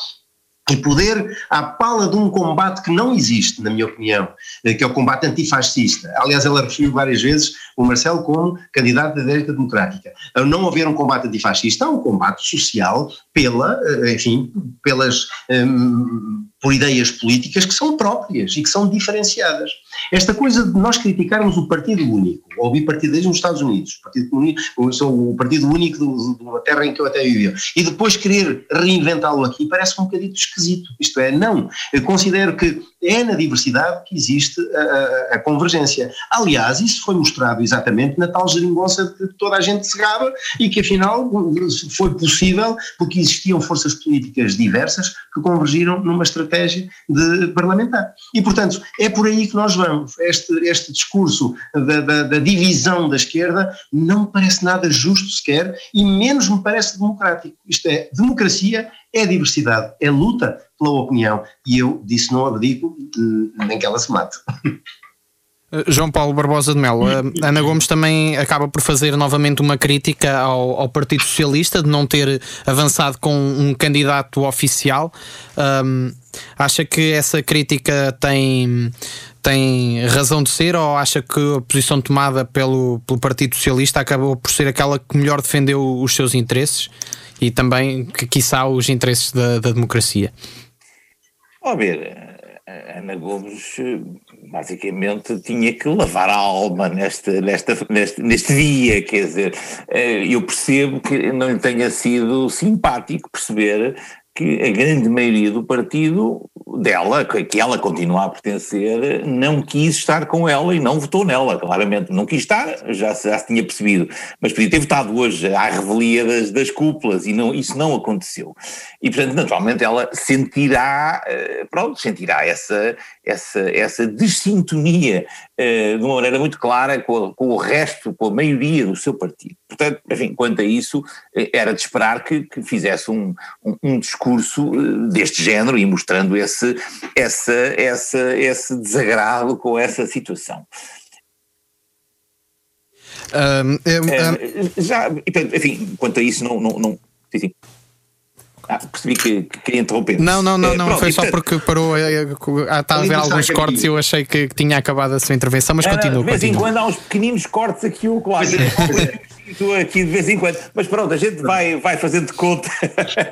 e poder, à pala de um combate que não existe, na minha opinião, eh, que é o combate antifascista. Aliás, ela referiu várias vezes o Marcelo como candidato da direita democrática. Ao não haver um combate antifascista, há um combate social pela, eh, enfim, pelas, um, por ideias políticas que são próprias e que são diferenciadas. Esta coisa de nós criticarmos o Partido Único, ou o bipartidismo nos Estados Unidos, o Partido, o Partido Único de uma terra em que eu até vivia, e depois querer reinventá-lo aqui, parece um bocadinho esquisito. Isto é, não. Eu considero que é na diversidade que existe a, a, convergência. Aliás, isso foi mostrado exatamente na tal geringonça que toda a gente se gaba e que afinal foi possível porque existiam forças políticas diversas que convergiram numa estratégia de parlamentar. E, portanto, é por aí que nós vamos. Este, este discurso da, da, da divisão da esquerda não me parece nada justo sequer e menos me parece democrático. Isto é, democracia é diversidade, é luta pela opinião. E eu disse não abdico, nem que ela se mate. Eh, João Paulo Barbosa de Melo, eh, Ana Gomes também acaba por fazer novamente uma crítica ao, ao Partido Socialista de não ter avançado com um candidato oficial. Um, acha que essa crítica tem, tem razão de ser ou acha que a posição tomada pelo, pelo Partido Socialista acabou por ser aquela que melhor defendeu os seus interesses? e também, que, quiçá, os interesses da, da democracia? Ó ver, Ana Gomes basicamente tinha que lavar a alma neste, neste, neste dia, quer dizer, eh, eu percebo que não lhe tenha sido simpático perceber que a grande maioria do partido dela, que ela continua a pertencer, não quis estar com ela e não votou nela, claramente. Não quis estar, já, já se tinha percebido, mas podia ter votado hoje à revelia das, das cúpulas e não, isso não aconteceu. E, portanto, naturalmente ela sentirá, eh, pronto, sentirá essa, essa, essa dessintonia eh, de uma maneira muito clara com, com, o resto, com a maioria do seu partido. Portanto, enfim, quanto a isso, eh, era de esperar que, que fizesse um, um, um discurso deste género e mostrando esse, essa, essa, esse desagrado com essa situação. Um, é, já, enfim, quanto a isso, não. não, não sim, sim. Ah, percebi que, que queria interromper. Não, não, não, Eh, não pronto, foi só porque parou. eh, ah, Está a haver está alguns a cortes e eu achei que, que tinha acabado a sua intervenção, mas Não, não, continua. de vez em continua. quando há uns pequeninos cortes aqui ou lá. Estou aqui de vez em quando. Mas pronto, a gente vai, vai fazendo de conta.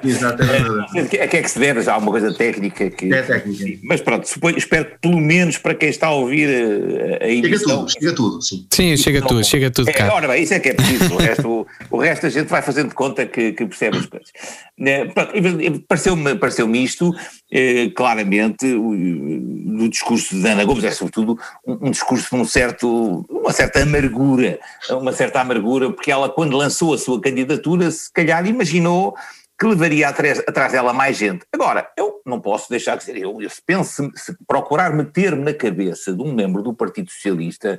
Exato, é verdade. A que é que é que se deve? Já há uma coisa técnica que. É técnica. Mas pronto, suponho- espero que pelo menos para quem está a ouvir eh, a Chega tudo, chega tudo, sim. Sim, chega tudo, chega tudo É, cá. ora bem, isso é que é preciso. O resto, o resto a gente vai fazendo de conta que, que percebe as coisas. Eh, pronto, pareceu-me pareceu isto, eh, claramente, do discurso de Ana Gomes, é sobretudo um, um discurso de um certo, uma certa amargura, uma certa amargura, porque ela, quando lançou a sua candidatura, se calhar imaginou que levaria atrás, atrás dela mais gente. Agora, eu não posso deixar de dizer, eu, eu se penso, se procurar meter-me na cabeça de um membro do Partido Socialista,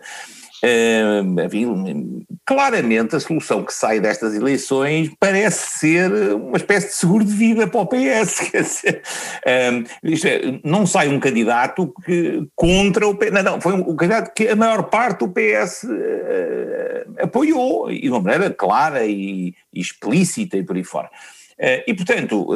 enfim, claramente a solução que sai destas eleições parece ser uma espécie de seguro de vida para o PS. Eh, é, não sai um candidato que, contra o PS, não, não, foi um, candidato que a maior parte do PS eh, apoiou, e de uma maneira clara e, explícita e por aí fora. E, portanto,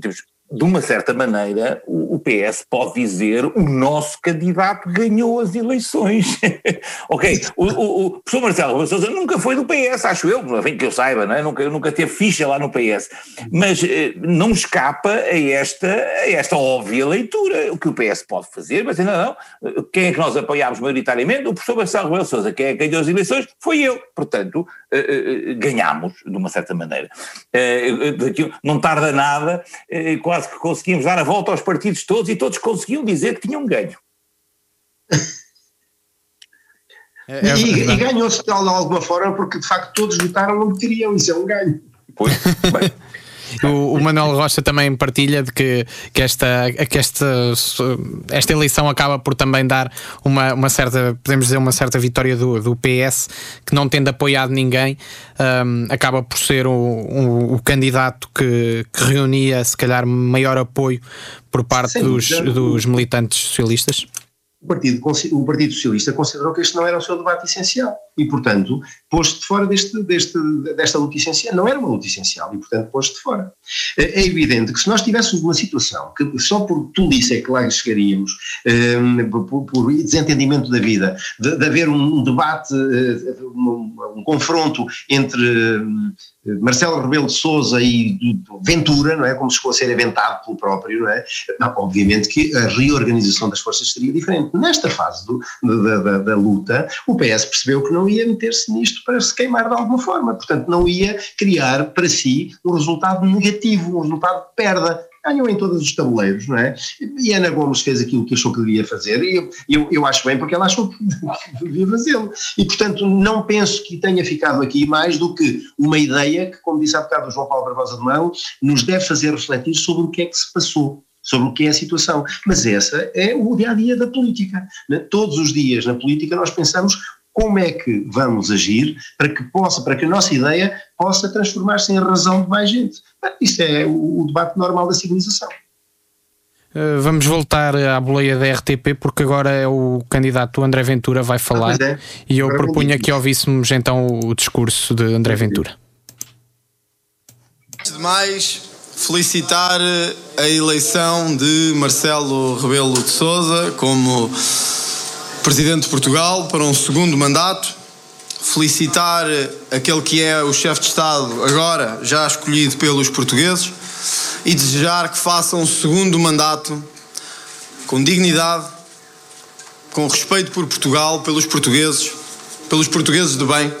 temos- de uma certa maneira, o, PS pode dizer o nosso candidato ganhou as eleições. ok, o, o, o professor Marcelo Rebelo Sousa nunca foi do PS, acho eu, enfim, que eu saiba, não é? nunca, nunca teve ficha lá no PS, mas eh, não escapa a esta, a esta óbvia leitura. O que o PS pode fazer, mas ainda não, eh, quem é que nós apoiámos maioritariamente? O professor Marcelo Rebelo Sousa, quem é que ganhou as eleições? Foi eu. Portanto, eh, eh, ganhámos, de uma certa maneira. Eh, eh, não tarda nada, eh, quase que conseguimos dar a volta aos partidos todos e todos conseguiam dizer que tinham ganho. É e, e ganhou-se de alguma forma porque de facto todos votaram onde queriam, isso é um ganho. Pois, bem, O, o Manuel Rocha também partilha de que, que, esta, que esta, esta eleição acaba por também dar uma, uma certa, podemos dizer, uma certa vitória do, do PS, que não tendo apoiado ninguém, hum, acaba por ser o, o, o candidato que, que reunia, se calhar, maior apoio por parte Sim, dos, dos militantes socialistas. O Partido, o Partido Socialista considerou que este não era o seu debate essencial e, portanto, pôs-se de fora deste, deste, desta luta essencial. Não era uma luta essencial e, portanto, pôs-se de fora. É é evidente que se nós tivéssemos uma situação que só por tolice é que lá chegaríamos, eh, por, por- desentendimento da vida, de, de haver um debate, eh, um, um confronto entre eh, Marcelo Rebelo de Sousa e Ventura, não é? Como se fosse ser inventado pelo próprio, não é? Não, obviamente que a reorganização das forças seria diferente. Nesta fase do- da, da- da luta, o PS percebeu que não ia meter-se nisto para se queimar de alguma forma, portanto não ia criar para si um resultado negativo, um resultado de perda. Ganhou em todos os tabuleiros, não é? E Ana Gomes fez aquilo que achou que devia fazer, e eu, eu, eu acho bem porque ela achou que devia fazê-lo. E, portanto, não penso que tenha ficado aqui mais do que uma ideia que, como disse há bocado o João Paulo Barbosa de Melo, nos deve fazer refletir sobre o que é que se passou sobre o que é a situação. Mas essa é o dia a dia da política. né? Todos os dias na política nós pensamos como é que vamos agir para que possa, para que a nossa ideia possa transformar-se em razão de mais gente. Isso é o, o debate normal da civilização. Uh, vamos voltar à boleia da RTP porque agora é o candidato André Ventura vai falar pois é. e eu Agora propunha que ouvíssemos então o discurso de André Ventura. Antes de mais, felicitar a eleição de Marcelo Rebelo de Sousa como Presidente de Portugal para um segundo mandato. Felicitar aquele que é o chefe de Estado agora já escolhido pelos portugueses e desejar que faça um segundo mandato com dignidade, com respeito por Portugal, pelos portugueses, pelos portugueses de bem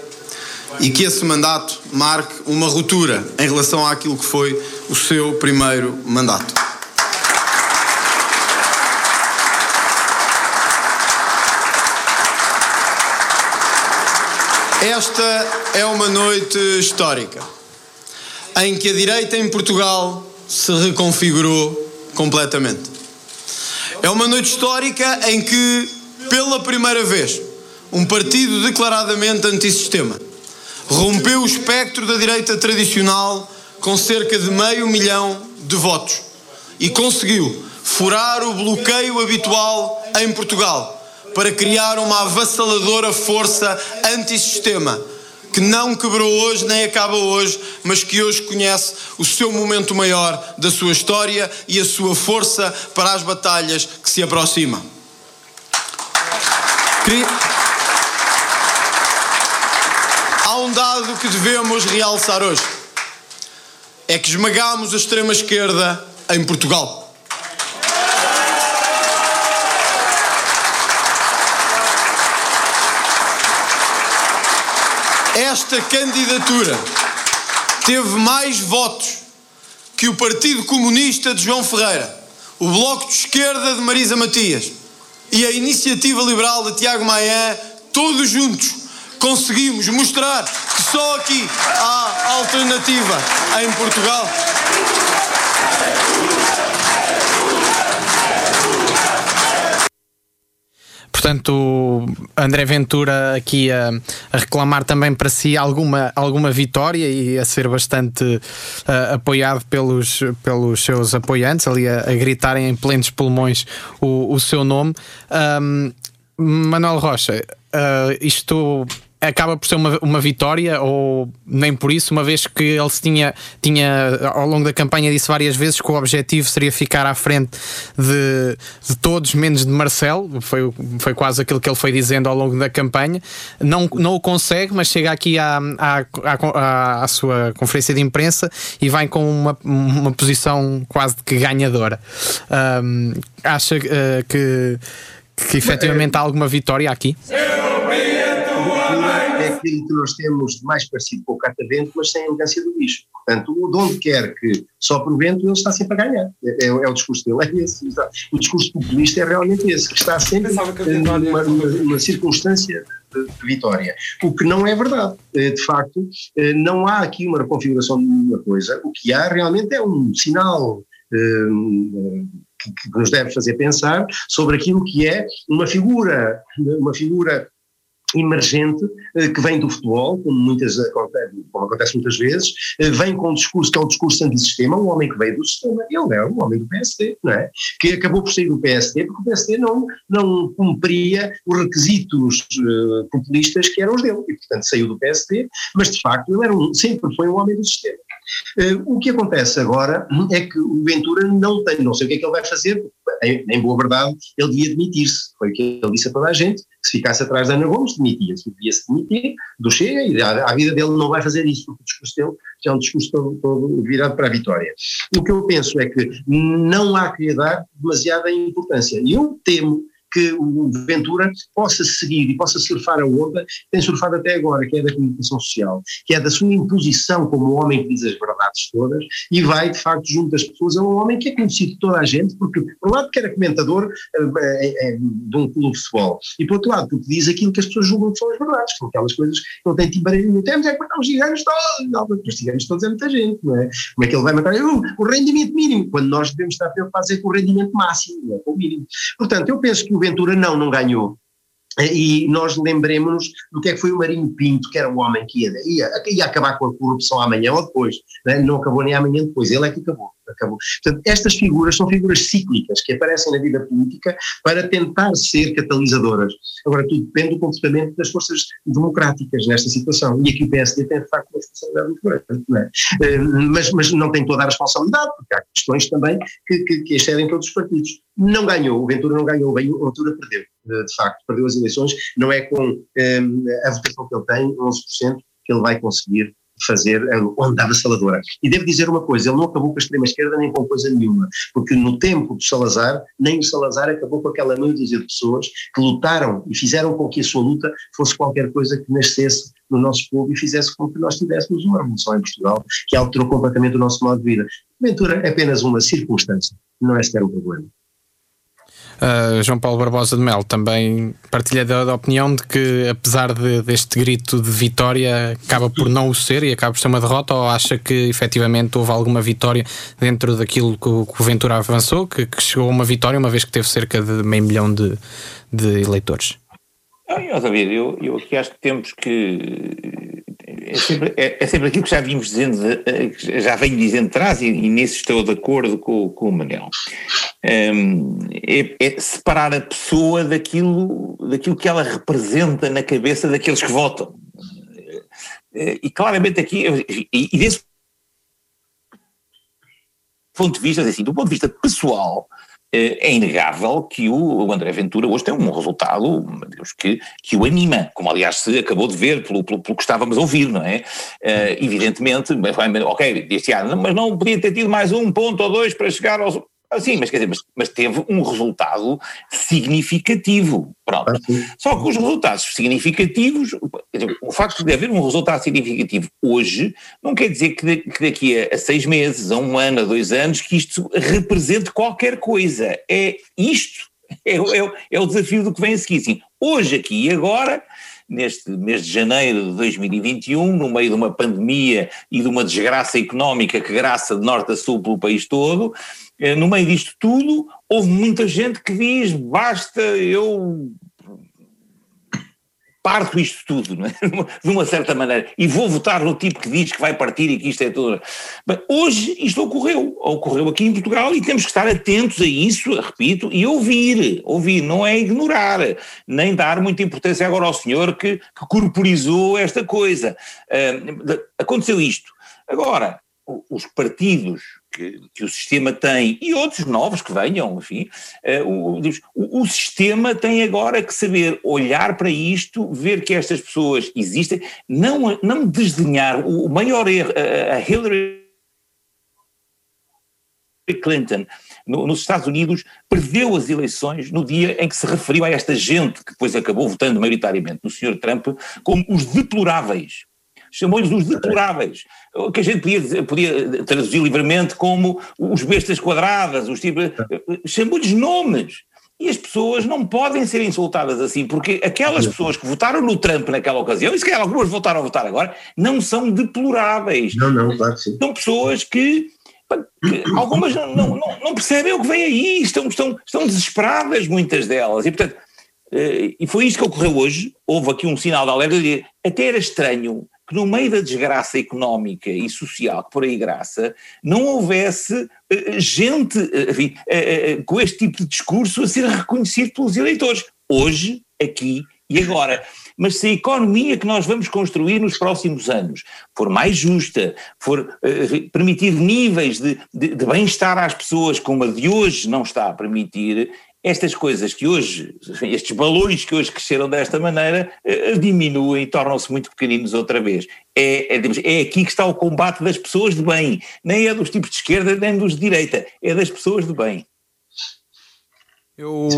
e que esse mandato marque uma ruptura em relação àquilo que foi o seu primeiro mandato. Esta é uma noite histórica em que a direita em Portugal se reconfigurou completamente. É uma noite histórica em que, pela primeira vez, um partido declaradamente antissistema rompeu o espectro da direita tradicional com cerca de meio milhão de votos e conseguiu furar o bloqueio habitual em Portugal para criar uma avassaladora força antissistema que não quebrou hoje nem acaba hoje, mas que hoje conhece o seu momento maior da sua história e a sua força para as batalhas que se aproximam. Há um dado que devemos realçar hoje. É que esmagamos a extrema-esquerda em Portugal. Esta candidatura teve mais votos que o Partido Comunista de João Ferreira, o Bloco de Esquerda de Marisa Matias e a Iniciativa Liberal de Tiago Maia, todos juntos conseguimos mostrar que só aqui há alternativa em Portugal. Portanto, André Ventura aqui a, a, reclamar também para si alguma, alguma vitória e a ser bastante uh, apoiado pelos, pelos seus apoiantes, ali a, a gritarem em plenos pulmões o, o seu nome. Um, Manuel Rocha, uh, isto acaba por ser uma, uma vitória ou nem por isso, uma vez que ele se tinha, tinha ao longo da campanha disse várias vezes que o objetivo seria ficar à frente de, de todos, menos de Marcelo, foi, foi quase aquilo que ele foi dizendo ao longo da campanha. Não, não o consegue, mas chega aqui à, à, à, à sua conferência de imprensa e vai com uma, uma posição quase que ganhadora. Um, acha uh, que, que efetivamente há alguma vitória aqui? Aquilo que nós temos de mais parecido com o catavento, mas sem a elegância do bicho. Portanto, de onde quer que sopre o vento, ele está sempre a ganhar. É, é, é o discurso dele, é esse. O discurso populista é realmente esse, que está sempre numa, circunstância de, vitória. O que não é verdade. Eh, de facto, eh, não há aqui uma reconfiguração de nenhuma coisa. O que há realmente é um sinal eh, que, que, nos deve fazer pensar sobre aquilo que é uma figura, uma figura emergente eh, que vem do futebol, como, muitas, como acontece muitas vezes, eh, vem com um discurso que é o discurso antissistema, um homem que veio do sistema, ele é um homem do PSD, não é? Que acabou por sair do PSD porque o PSD não, não cumpria os requisitos uh, populistas que eram os dele, e portanto saiu do PSD, mas de facto ele era um, sempre foi um homem do sistema. Uh, o que acontece agora é que o Ventura não tem, não sei o que é que ele vai fazer, em, em boa verdade, ele devia demitir-se. Foi o que ele disse a toda a gente, se ficasse atrás da Ana Gomes, demitia-se. Devia-se demitir do Chega e a, a, vida dele não vai fazer isso, porque o discurso dele já é um discurso todo, todo virado para a vitória. O que eu penso é que não há que lhe dar demasiada importância. E eu temo que o Ventura possa seguir e possa surfar a onda que tem surfado até agora, que é da comunicação social, que é da sua imposição como homem que diz as verdades todas e vai, de facto, junto das pessoas. É um homem que é conhecido de toda a gente, porque, por um lado, que era comentador é, é, de um clube de futebol, e por outro lado, porque diz aquilo que as pessoas julgam que são as verdades, são aquelas coisas que não têm timbareiro nenhum. Temos é que matar os gigantes todos, não, os gigantes todos é muita gente, não é? Como é que ele vai matar uh, o rendimento mínimo, quando nós devemos estar preocupados é com o rendimento máximo, não é com o mínimo. Portanto, eu penso que o Ventura não, não ganhou. E nós lembremos-nos do que é que foi o Marinho Pinto, que era o homem que ia, ia, ia acabar com a corrupção amanhã ou depois. Né? Não acabou nem amanhã depois, ele é que acabou acabou. Portanto, estas figuras são figuras cíclicas que aparecem na vida política para tentar ser catalisadoras. Agora, tudo depende do comportamento das forças democráticas nesta situação. E aqui o PSD tem, de facto, uma responsabilidade muito grande. Não é? Eh, mas, mas não tem toda a responsabilidade, porque há questões também que, que, que excedem todos os partidos. Não ganhou, o Ventura não ganhou, o Ventura perdeu, de facto, perdeu as eleições. Não é com um, eh, a votação que ele tem, 11%, que ele vai conseguir fazer onde avassaladora. E devo dizer uma coisa, ele não acabou com a extrema-esquerda nem com coisa nenhuma, porque no tempo do Salazar, nem o Salazar acabou com aquela dúzia de pessoas que lutaram e fizeram com que a sua luta fosse qualquer coisa que nascesse no nosso povo e fizesse com que nós tivéssemos uma revolução em Portugal que alterou completamente o nosso modo de vida. Ventura é apenas uma circunstância, não é sequer um problema. Uh, João Paulo Barbosa de Mel também partilha da, da opinião de que, apesar de, deste grito de vitória, acaba por não o ser e acaba por ser uma derrota, ou acha que efetivamente houve alguma vitória dentro daquilo que o, que o Ventura avançou, que, que, chegou a uma vitória, uma vez que teve cerca de meio milhão de, de eleitores? Ah, David, eu, eu aqui acho que temos que é sempre, é, é sempre aquilo que já vimos dizendo, já venho dizendo atrás, e, e nisso estou de acordo com, com o Manel. Um, é, é, separar a pessoa daquilo, daquilo que ela representa na cabeça daqueles que votam. e claramente aqui, e, e desse ponto de vista, assim, do ponto de vista pessoal, é inegável que o André Ventura hoje tem um resultado Deus, que, que o anima, como aliás se acabou de ver pelo, pelo, pelo que estávamos a ouvir, não é? Uh, evidentemente, ok, deste ano, mas não podia ter tido mais um ponto ou dois para chegar aos. Ah, sim, mas, quer dizer, mas, mas, teve um resultado significativo. Pronto. Ah, Só que os resultados significativos, dizer, o facto de haver um resultado significativo hoje, não quer dizer que, de, que daqui a, a, seis meses, a um ano, a dois anos, que isto represente qualquer coisa. É isto. É, é, é o desafio do que vem a seguir. Sim, hoje, aqui e agora, neste mês de janeiro de 2021, no meio de uma pandemia e de uma desgraça económica que graça de norte a sul pelo país todo, no meio disto tudo, houve muita gente que diz: basta, eu parto isto tudo, não é? de uma certa maneira, e vou votar no tipo que diz que vai partir e que isto é tudo. Hoje isto ocorreu, ocorreu aqui em Portugal e temos que estar atentos a isso, repito, e ouvir, ouvir, não é ignorar, nem dar muita importância agora ao senhor que, que corporizou esta coisa. Uh, aconteceu isto. Agora, os partidos que, que, o sistema tem e outros novos que venham, enfim, uh, o, o, sistema tem agora que saber olhar para isto, ver que estas pessoas existem, não, não desdenhar o, maior erro, a, Hillary Clinton no, nos Estados Unidos perdeu as eleições no dia em que se referiu a esta gente que depois acabou votando maioritariamente no Sr. Trump como os deploráveis chamou-lhes os deploráveis, que a gente podia, podia traduzir livremente como os bestas quadradas, os tipos, chamou-lhes nomes. E as pessoas não podem ser insultadas assim, porque aquelas pessoas que votaram no Trump naquela ocasião, e se calhar algumas voltaram a votar agora, não são deploráveis. Não, não, claro que sim. São pessoas que, algumas não, não, não, percebem o que vem aí, estão, estão, estão desesperadas, muitas delas. E, portanto, eh, e foi isto que ocorreu hoje. Houve aqui um sinal de alerta. Até era estranho que no meio da desgraça económica e social que por aí graça, não houvesse uh, gente uh, enfim, uh, com este tipo de discurso a ser reconhecido pelos eleitores. Hoje, aqui e agora. Mas se a economia que nós vamos construir nos próximos anos for mais justa, for permitir níveis de, de, de bem-estar às pessoas como a de hoje não está a permitir, estas coisas que hoje, estes balões que hoje cresceram desta maneira, eh, diminuem e tornam-se muito pequeninos outra vez. É, é, é, aqui que está o combate das pessoas de bem, nem é dos tipos de esquerda nem dos de direita, é das pessoas de bem. Eu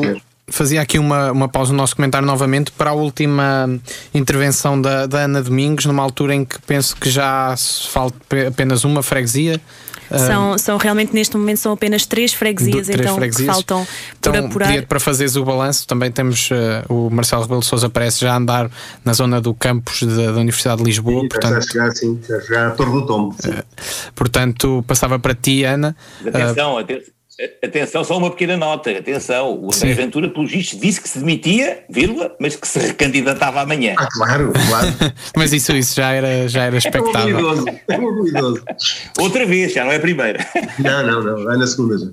fazia aqui uma, uma pausa no nosso comentário novamente para a última intervenção da, da Ana Domingos, numa altura em que penso que já falta apenas uma freguesia são, são realmente neste momento são apenas três freguesias, três então freguesias. que faltam então, por apurar. Para fazeres o balanço, também temos uh, o Marcelo Rebelo de Souza parece já andar na zona do campus da, da Universidade de Lisboa. Sim, portanto, já chegar, sim, já chegar a Torre do Tombo. Uh, portanto, passava para ti, Ana. Atenção, uh, atenção Atenção, só uma pequena nota. Atenção, o André Ventura, pelo visto, disse que se demitia, vírgula, mas que se recandidatava amanhã. Ah, claro, claro. mas isso, isso já era, já era expectável. É um idoso. Outra vez, já não é a primeira. Não, não, não, é na segunda já.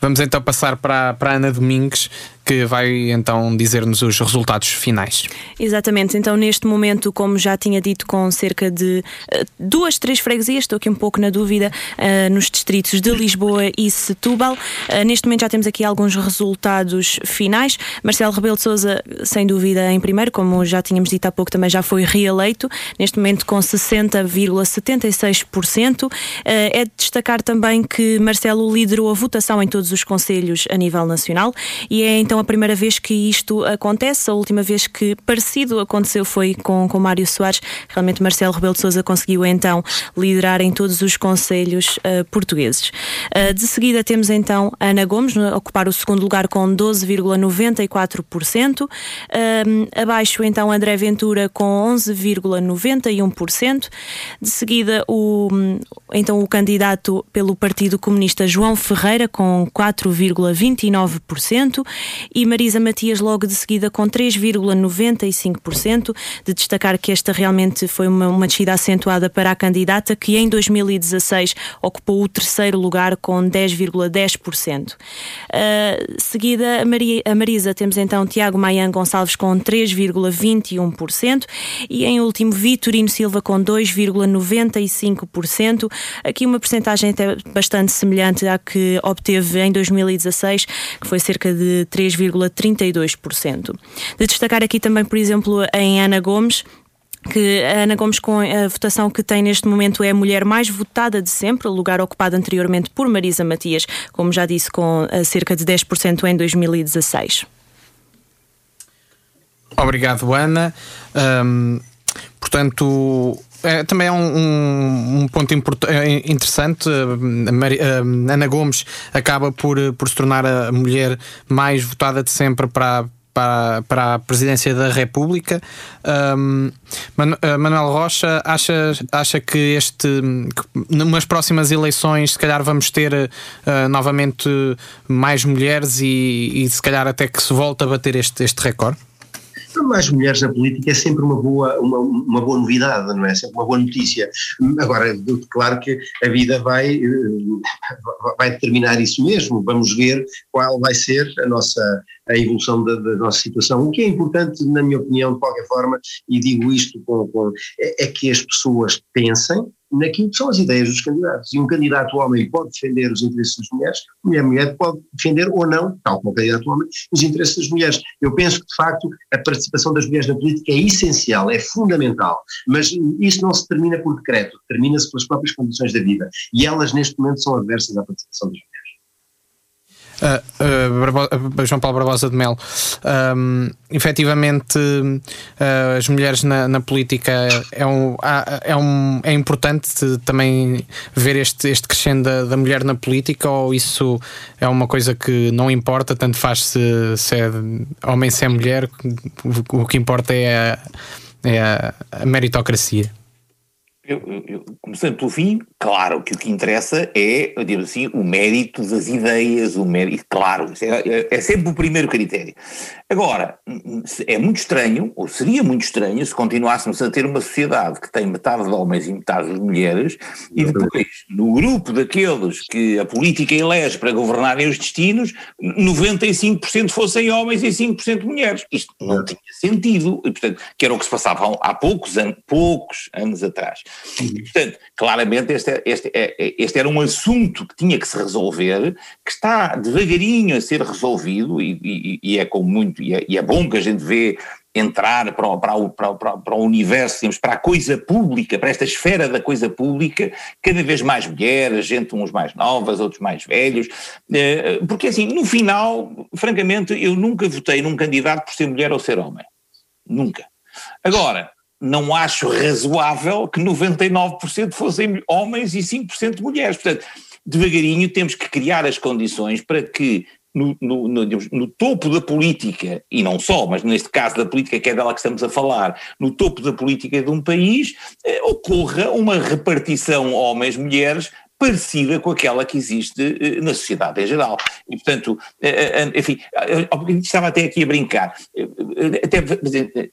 Vamos então passar para, para a Ana Domingues, que vai então dizer-nos os resultados finais. Exatamente, então neste momento, como já tinha dito, com cerca de uh, duas, três freguesias, estou aqui um pouco na dúvida, uh, nos distritos de Lisboa e Setúbal. Uh, neste momento já temos aqui alguns resultados finais. Marcelo Rebelo de Souza, sem dúvida, em primeiro, como já tínhamos dito há pouco, também já foi reeleito, neste momento com 60,76%. É de destacar também que Marcelo liderou a votação em todos todos os conselhos a nível nacional e é então a primeira vez que isto acontece. A última vez que parecido aconteceu foi com, com Mário Soares. Realmente Marcelo Rebelo de Sousa conseguiu então liderar em todos os conselhos uh, portugueses. Uh, de seguida temos então Ana Gomes a ocupar o segundo lugar com 12,94%. Uh, abaixo então André Ventura com 11,91%. De seguida o então o candidato pelo Partido Comunista João Ferreira com 4,29% e Marisa Matias logo de seguida com 3,95%. De destacar que esta realmente foi uma, uma descida acentuada para a candidata que em 2016 ocupou o terceiro lugar com 10,10%. Uh, seguida a, Maria, a Marisa temos então Tiago Maian Gonçalves com 3,21% e em último Vitorino Silva com 2,95%. Aqui uma percentagem até bastante semelhante à que obteve em 2016, que foi cerca de 3,32%. De destacar aqui também, por exemplo, em Ana Gomes, que a Ana Gomes, com a votação que tem neste momento, é a mulher mais votada de sempre, lugar ocupado anteriormente por Marisa Matias, como já disse, com cerca de 10% em 2016. Obrigado, Ana. Portanto, é, também é um, um, um ponto é interessante. A Ana Gomes acaba por, por se tornar a mulher mais votada de sempre para, para, para a presidência da República. Um, Manuel Rocha acha, acha que este que nas próximas eleições se calhar vamos ter uh, novamente mais mulheres e, e se calhar até que se volta a bater este, este recorde? Mais mulheres na política é sempre uma boa, uma, uma boa novidade, não é? Sempre uma boa notícia. Agora, claro que a vida vai, eh, vai determinar isso mesmo. Vamos ver qual vai ser a nossa a evolução da, da nossa situação. O que é importante, na minha opinião, de qualquer forma, e digo isto com, com é, é que as pessoas pensem naquilo que são as ideias dos candidatos. E um candidato homem pode defender os interesses das mulheres, a mulher pode defender ou não, tal como o candidato homem, os interesses das mulheres. Eu penso que, de facto, a participação das mulheres na política é essencial, é fundamental, mas isso não se termina por decreto, termina-se pelas próprias condições da vida. E elas, neste momento, são adversas à participação das mulheres. Uh, uh, João Paulo Barbosa de Melo, um, efetivamente uh, as mulheres na, na, política é, um, é, um, é importante também ver este, este crescendo da, da, mulher na política ou isso é uma coisa que não importa, tanto faz se, se é homem se é mulher, o, que importa é a, é a meritocracia. Eu, eu, começando pelo fim, claro que o que interessa é, digamos assim, o mérito das ideias, o mérito, claro, é, é, é, sempre o primeiro critério. Agora, é muito estranho, ou seria muito estranho, se continuássemos a ter uma sociedade que tem metade de homens e metade de mulheres, e depois, no grupo daqueles que a política elege para governarem os destinos, 95% fossem homens e 5% mulheres. Isto não tinha sentido, e, portanto, que era o que se passava há poucos, poucos anos atrás. Portanto, claramente este, este, é, é, este era um assunto que tinha que se resolver, que está devagarinho a ser resolvido e, e, e é com muito, e é, e é, bom que a gente vê entrar para o, para, o, para, o, para o universo, digamos, para a coisa pública, para esta esfera da coisa pública, cada vez mais mulheres, gente uns mais novas, outros mais velhos, eh, porque assim, no final, francamente, eu nunca votei num candidato por ser mulher ou ser homem. Nunca. Agora, não acho razoável que 99% fossem homens e 5% mulheres. Portanto, devagarinho temos que criar as condições para que no, no, no, no, topo da política, e não só, mas neste caso da política que é dela que estamos a falar, no topo da política de um país, eh, ocorra uma repartição homens-mulheres parecida com aquela que existe eh, na sociedade em geral. E, portanto, eh, eh, enfim, estava até aqui a brincar. Até,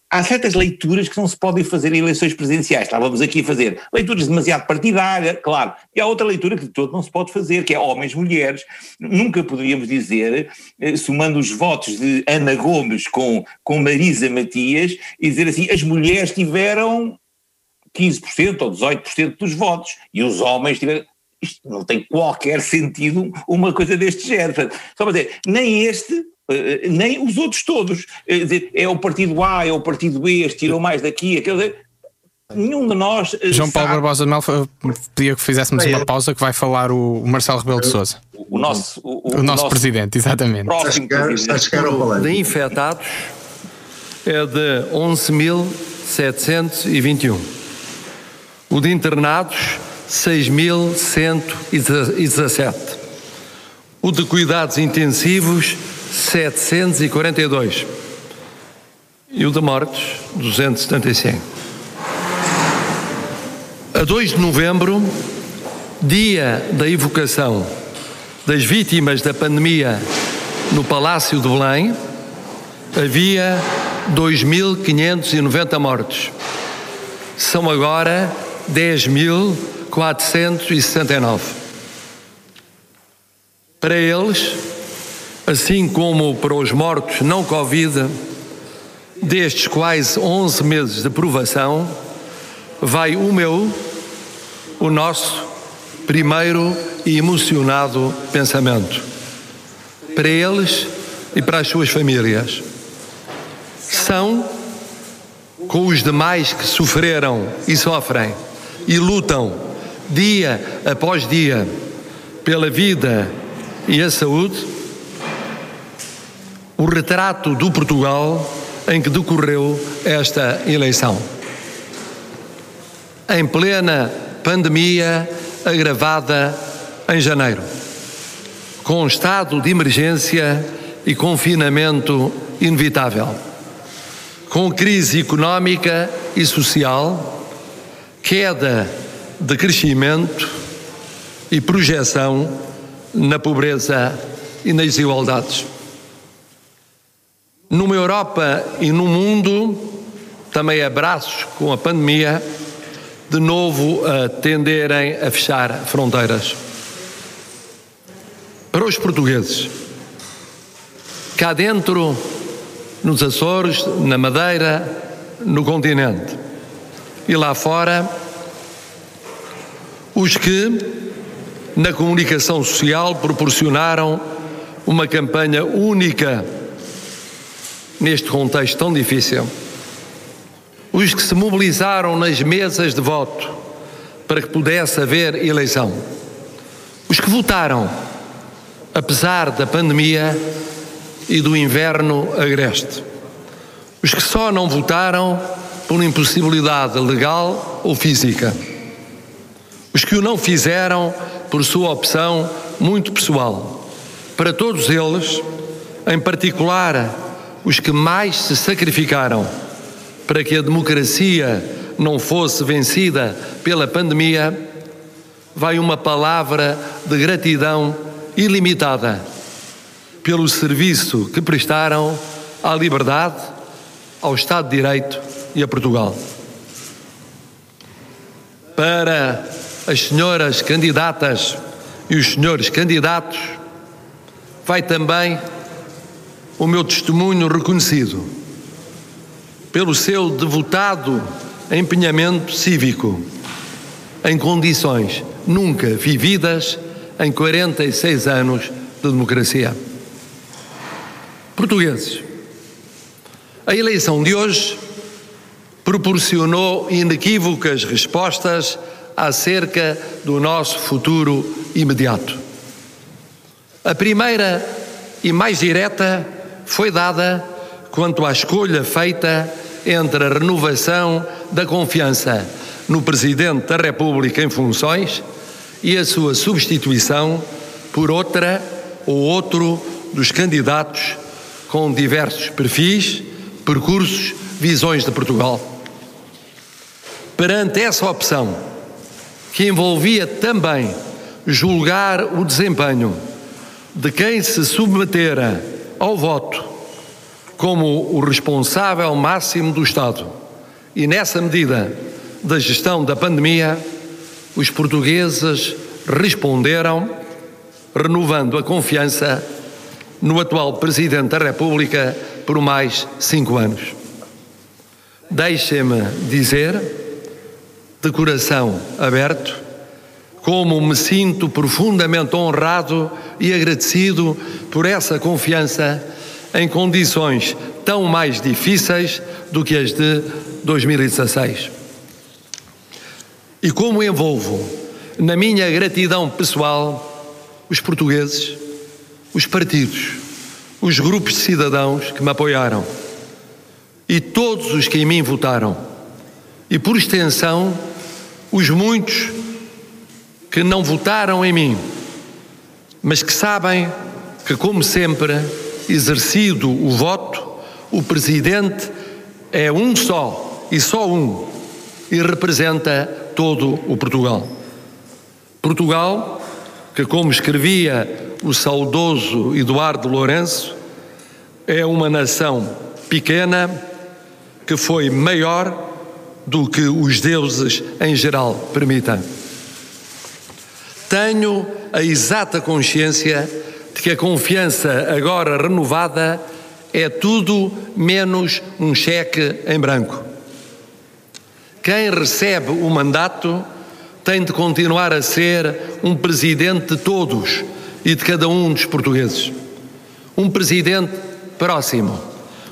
há certas leituras que não se podem fazer em eleições presidenciais. Estávamos aqui a fazer leituras demasiado partidárias, claro. E há outra leitura que de todo não se pode fazer, que é homens-mulheres. Nunca poderíamos dizer, somando os votos de Ana Gomes com, com Marisa Matias, e dizer assim, as mulheres tiveram 15% ou 18% dos votos e os homens tiveram isto não tem qualquer sentido uma coisa deste género. Só para dizer, nem este, eh, nem os outros todos. Dizer, é o partido A, é o partido B, este tirou mais daqui, aquele. Nenhum de nós. Eh, João Paulo sabe. Barbosa de Mel pedia que fizéssemos uma pausa que vai falar o Marcelo Rebelo de Souza. O nosso, o, o, o nosso, nosso, presidente, exatamente. Próximo está a chegar ao De infectados é de 11.721. O de internados 6.117. O de cuidados intensivos, 742. E o de mortes, 275. A 2 de novembro, dia da evocação das vítimas da pandemia no Palácio de Belém, havia 2.590 mortos. São agora 10.469. Para eles, assim como para os mortos não Covid, destes quase 11 meses de provação, vai o meu, o nosso primeiro e emocionado pensamento. Para eles e para as suas famílias. São com os demais que sofreram e sofrem e lutam dia após dia pela vida e a saúde, o retrato do Portugal em que decorreu esta eleição. Em plena pandemia agravada em janeiro, com estado de emergência e confinamento inevitável, com crise económica e social, queda de crescimento e projeção na pobreza e nas desigualdades. Numa Europa e no mundo, também abraços com a pandemia, de novo a tenderem a fechar fronteiras. Para os portugueses, cá dentro, nos Açores, na Madeira, no continente, e lá fora, os que, na comunicação social, proporcionaram uma campanha única neste contexto tão difícil. Os que se mobilizaram nas mesas de voto para que pudesse haver eleição, os que votaram, apesar da pandemia e do inverno agreste, os que só não votaram por impossibilidade legal ou física, os que o não fizeram por sua opção muito pessoal. Para todos eles, em particular os que mais se sacrificaram para que a democracia não fosse vencida pela pandemia, vai uma palavra de gratidão ilimitada pelo serviço que prestaram à liberdade, ao Estado de Direito e a Portugal. Para as senhoras candidatas e os senhores candidatos, vai também o meu testemunho reconhecido pelo seu devotado empenhamento cívico, em condições nunca vividas em 46 anos de democracia. Portugueses, a eleição de hoje proporcionou inequívocas respostas acerca do nosso futuro imediato. A primeira e mais direta foi dada quanto à escolha feita entre a renovação da confiança no Presidente da República em funções e a sua substituição por outra ou outro dos candidatos com diversos perfis, percursos, visões de Portugal. Perante essa opção, que envolvia também julgar o desempenho de quem se submetera ao voto como o responsável máximo do Estado e, nessa medida, da gestão da pandemia, os portugueses responderam renovando a confiança no atual Presidente da República por mais cinco anos. Deixem-me dizer, de coração aberto, como me sinto profundamente honrado e agradecido por essa confiança em condições tão mais difíceis do que as de 2016. E como envolvo na minha gratidão pessoal os portugueses, os partidos, os grupos de cidadãos que me apoiaram e todos os que em mim votaram, e por extensão, os muitos que não votaram em mim, mas que sabem que, como sempre, exercido o voto, o presidente é um só e só um e representa todo o Portugal. Portugal, que, como escrevia o saudoso Eduardo Lourenço, é uma nação pequena que foi maior do que os deuses em geral permitem. Tenho a exata consciência de que a confiança agora renovada é tudo menos um cheque em branco. Quem recebe o mandato tem de continuar a ser um presidente de todos e de cada um dos portugueses. Um presidente próximo,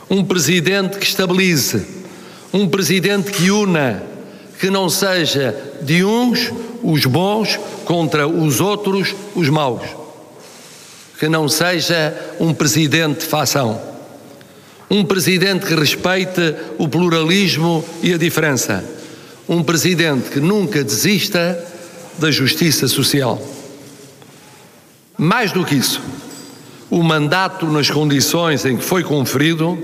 um presidente que estabilize, um presidente que una, que não seja de uns os bons contra os outros os maus. Que não seja um presidente de fação. Um presidente que respeite o pluralismo e a diferença um presidente que nunca desista da justiça social. Mais do que isso, o mandato nas condições em que foi conferido,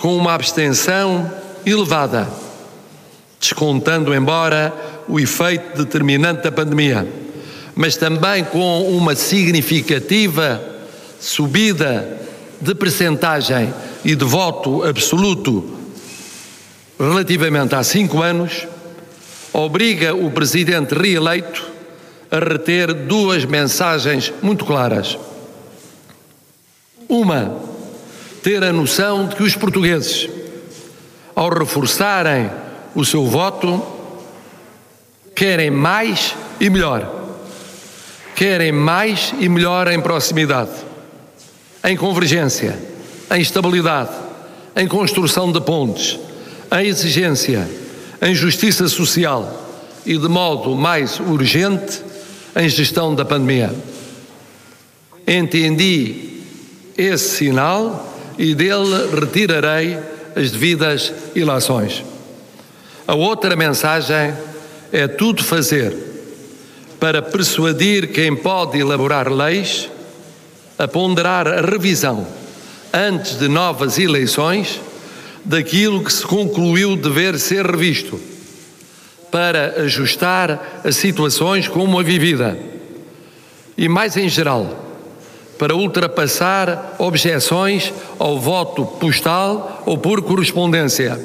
com uma abstenção elevada, descontando embora o efeito determinante da pandemia, mas também com uma significativa subida de percentagem e de voto absoluto relativamente há cinco anos, obriga o presidente reeleito a reter duas mensagens muito claras. Uma, ter a noção de que os portugueses, ao reforçarem o seu voto, querem mais e melhor. Querem mais e melhor em proximidade, em convergência, em estabilidade, em construção de pontes em exigência, em justiça social e, de modo mais urgente, em gestão da pandemia. Entendi esse sinal e dele retirarei as devidas ilações. A outra mensagem é tudo fazer para persuadir quem pode elaborar leis a ponderar a revisão antes de novas eleições daquilo que se concluiu dever ser revisto, para ajustar a situações como a vivida e, mais em geral, para ultrapassar objeções ao voto postal ou por correspondência.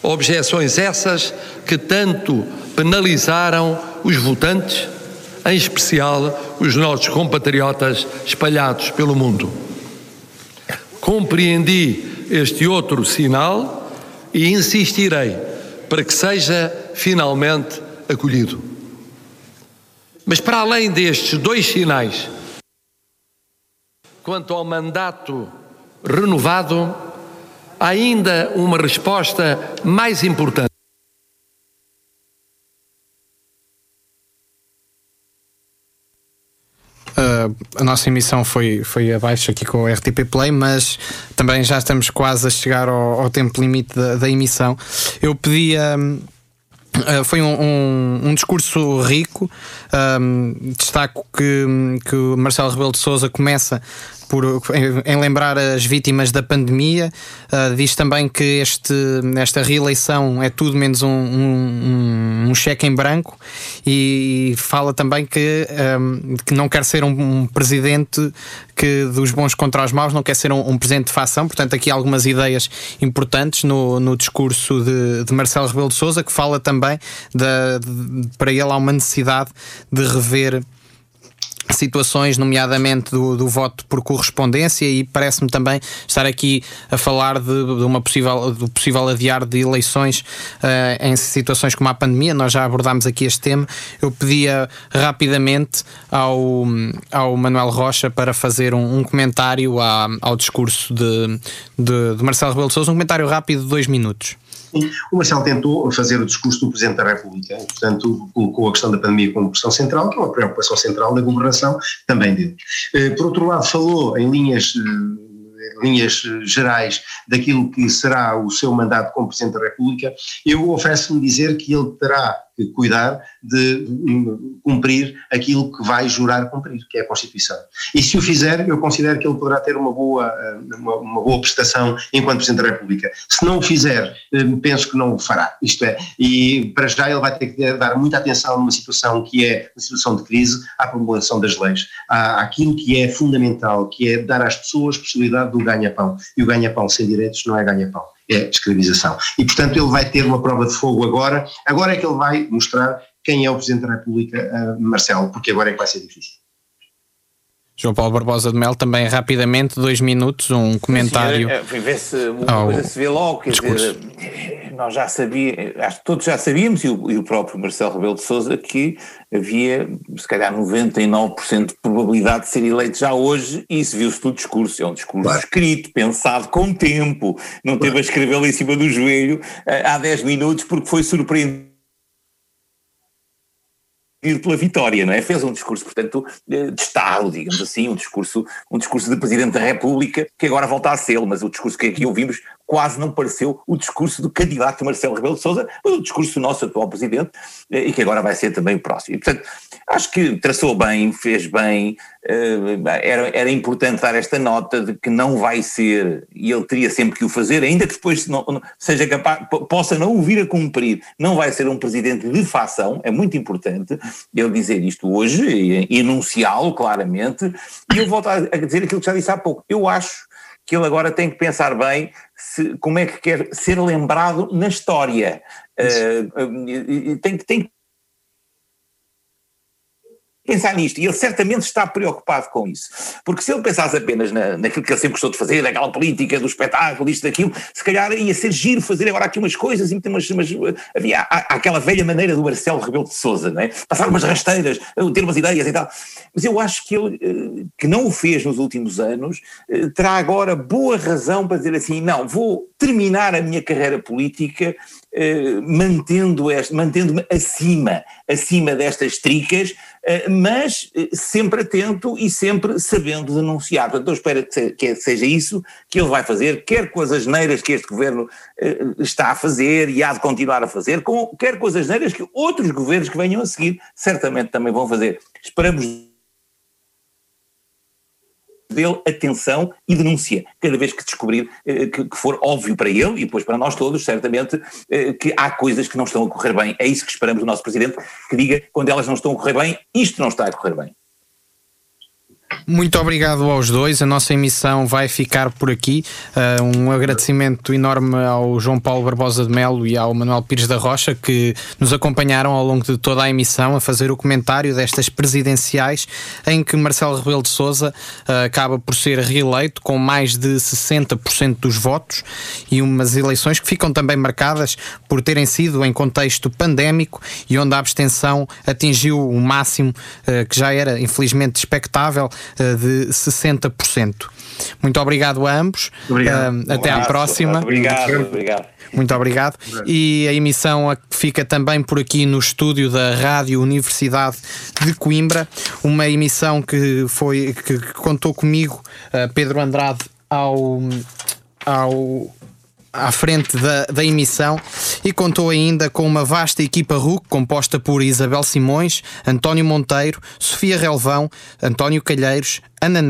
Objeções essas que tanto penalizaram os votantes, em especial os nossos compatriotas espalhados pelo mundo. Compreendi este outro sinal e insistirei para que seja finalmente acolhido. Mas para além destes dois sinais, quanto ao mandato renovado, ainda uma resposta mais importante. Uh, a nossa emissão foi, foi abaixo aqui com o RTP Play, mas também já estamos quase a chegar ao, ao tempo limite da, da, emissão. Eu pedia. Uh, foi um, um, um, discurso rico. Destaco que, que Marcelo Rebelo de Souza começa por, em, em, lembrar as vítimas da pandemia. Uh, diz também que este, esta reeleição é tudo menos um, um, um cheque em branco e, fala também que, um, que não quer ser um, presidente que dos bons contra os maus, não quer ser um, presidente de facção. Portanto, aqui algumas ideias importantes no, no discurso de, de Marcelo Rebelo de Souza, que fala também da, de, para ele há uma necessidade de rever situações, nomeadamente do, do, voto por correspondência, e parece-me também estar aqui a falar de, de, uma possível, do possível adiar de eleições uh, em situações como a pandemia. Nós já abordámos aqui este tema. Eu pedia rapidamente ao, ao Manuel Rocha para fazer um, um comentário à, ao discurso de, de, de Marcelo Rebelo de Sousa, um comentário rápido de dois minutos. O Marcelo tentou fazer o discurso do Presidente da República, portanto, colocou a questão da pandemia como questão central, que é uma preocupação central da governação também dele. Eh, por outro lado, falou em linhas eh, linhas gerais daquilo que será o seu mandato como Presidente da República, eu ofereço-me dizer que ele terá cuidar de cumprir aquilo que vai jurar cumprir, que é a Constituição. E se o fizer, eu considero que ele poderá ter uma boa, uma, uma boa prestação enquanto Presidente da República. Se não o fizer, hum, penso que não o fará. Isto é, e para já ele vai ter que dar muita atenção numa situação que é uma situação de crise, à promulgação das leis, à, àquilo que é fundamental, que é dar às pessoas possibilidade do ganha-pão. E o ganha-pão sem direitos não é ganha-pão, é escravização. E portanto ele vai ter uma prova de fogo agora, agora é que ele vai mostrar quem é o Presidente da República, uh, Marcelo, porque agora é que vai ser difícil. João Paulo Barbosa de Mel, também rapidamente, dois minutos, um comentário. Sim, ver se uma coisa se vê logo, quer discurso. dizer, nós já sabíamos, acho que todos já sabíamos, e o, e o próprio Marcelo Rebelo de Souza, que havia, se calhar, 99% de probabilidade de ser eleito já hoje, e isso viu-se no discurso. É um discurso claro. escrito, pensado com tempo, não teve a escrevê-lo em cima do joelho uh, há 10 minutos, porque foi surpreendido pela vitória, não é? Fez um discurso, portanto, de Estado, digamos assim, um discurso, um discurso de Presidente da República, que agora volta a ser, mas o discurso que aqui ouvimos quase não pareceu o discurso do candidato Marcelo Rebelo de Sousa, mas o discurso do nosso atual Presidente, eh, e que agora vai ser também o próximo. E, portanto, acho que traçou bem, fez bem, eh, era, era importante dar esta nota de que não vai ser, e ele teria sempre que o fazer, ainda que depois não, seja capaz, possa não o vir a cumprir, não vai ser um presidente de facção, é muito importante ele dizer isto hoje e, enunciá-lo claramente, e eu volto a dizer aquilo que já disse há pouco, eu acho que ele agora tem que pensar bem se, como é que quer ser lembrado na história. Uh, tem, tem que pensar nisto, e ele certamente está preocupado com isso, porque se ele pensasse apenas na, naquilo que ele sempre gostou de fazer, naquela política do espetáculo, isto, daquilo, se calhar ia ser giro fazer agora aqui umas coisas, e umas, umas, havia aquela velha maneira do Marcelo Rebelo de Sousa, não é? passar umas rasteiras, ter umas ideias e tal, mas eu acho que ele, eh, que não o fez nos últimos anos, eh, terá agora boa razão para dizer assim, não, vou terminar a minha carreira política eh, mantendo mantendo-me acima, acima destas tricas, mas eh, sempre atento e sempre sabendo denunciar. Portanto, eu espero que seja isso que ele vai fazer, quer com as asneiras que este governo está a fazer e há de continuar a fazer, quer com as asneiras que outros governos que venham a seguir certamente também vão fazer. Esperamos dele atenção e denúncia, cada vez que descobrir eh, que, for óbvio para ele e depois para nós todos, certamente, eh, que há coisas que não estão a correr bem. É isso que esperamos do nosso Presidente, que diga quando elas não estão a correr bem, isto não está a correr bem. Muito obrigado aos dois. A nossa emissão vai ficar por aqui. Uh, um agradecimento enorme ao João Paulo Barbosa de Melo e ao Manuel Pires da Rocha que nos acompanharam ao longo de toda a emissão a fazer o comentário destas presidenciais em que Marcelo Rebelo de Sousa uh, acaba por ser reeleito com mais de 60% dos votos e umas eleições que ficam também marcadas por terem sido em contexto pandémico e onde a abstenção atingiu o máximo uh, que já era infelizmente expectável de 60%. Muito obrigado a ambos. Obrigado. Uh, até à próxima. Obrigado, obrigado. Muito obrigado. E a emissão fica também por aqui no estúdio da Rádio Universidade de Coimbra, uma emissão que foi que contou comigo uh, Pedro Andrade ao ao à frente da, da emissão e contou ainda com uma vasta equipa RUC composta por Isabel Simões, António Monteiro, Sofia Relvão, António Calheiros, Ana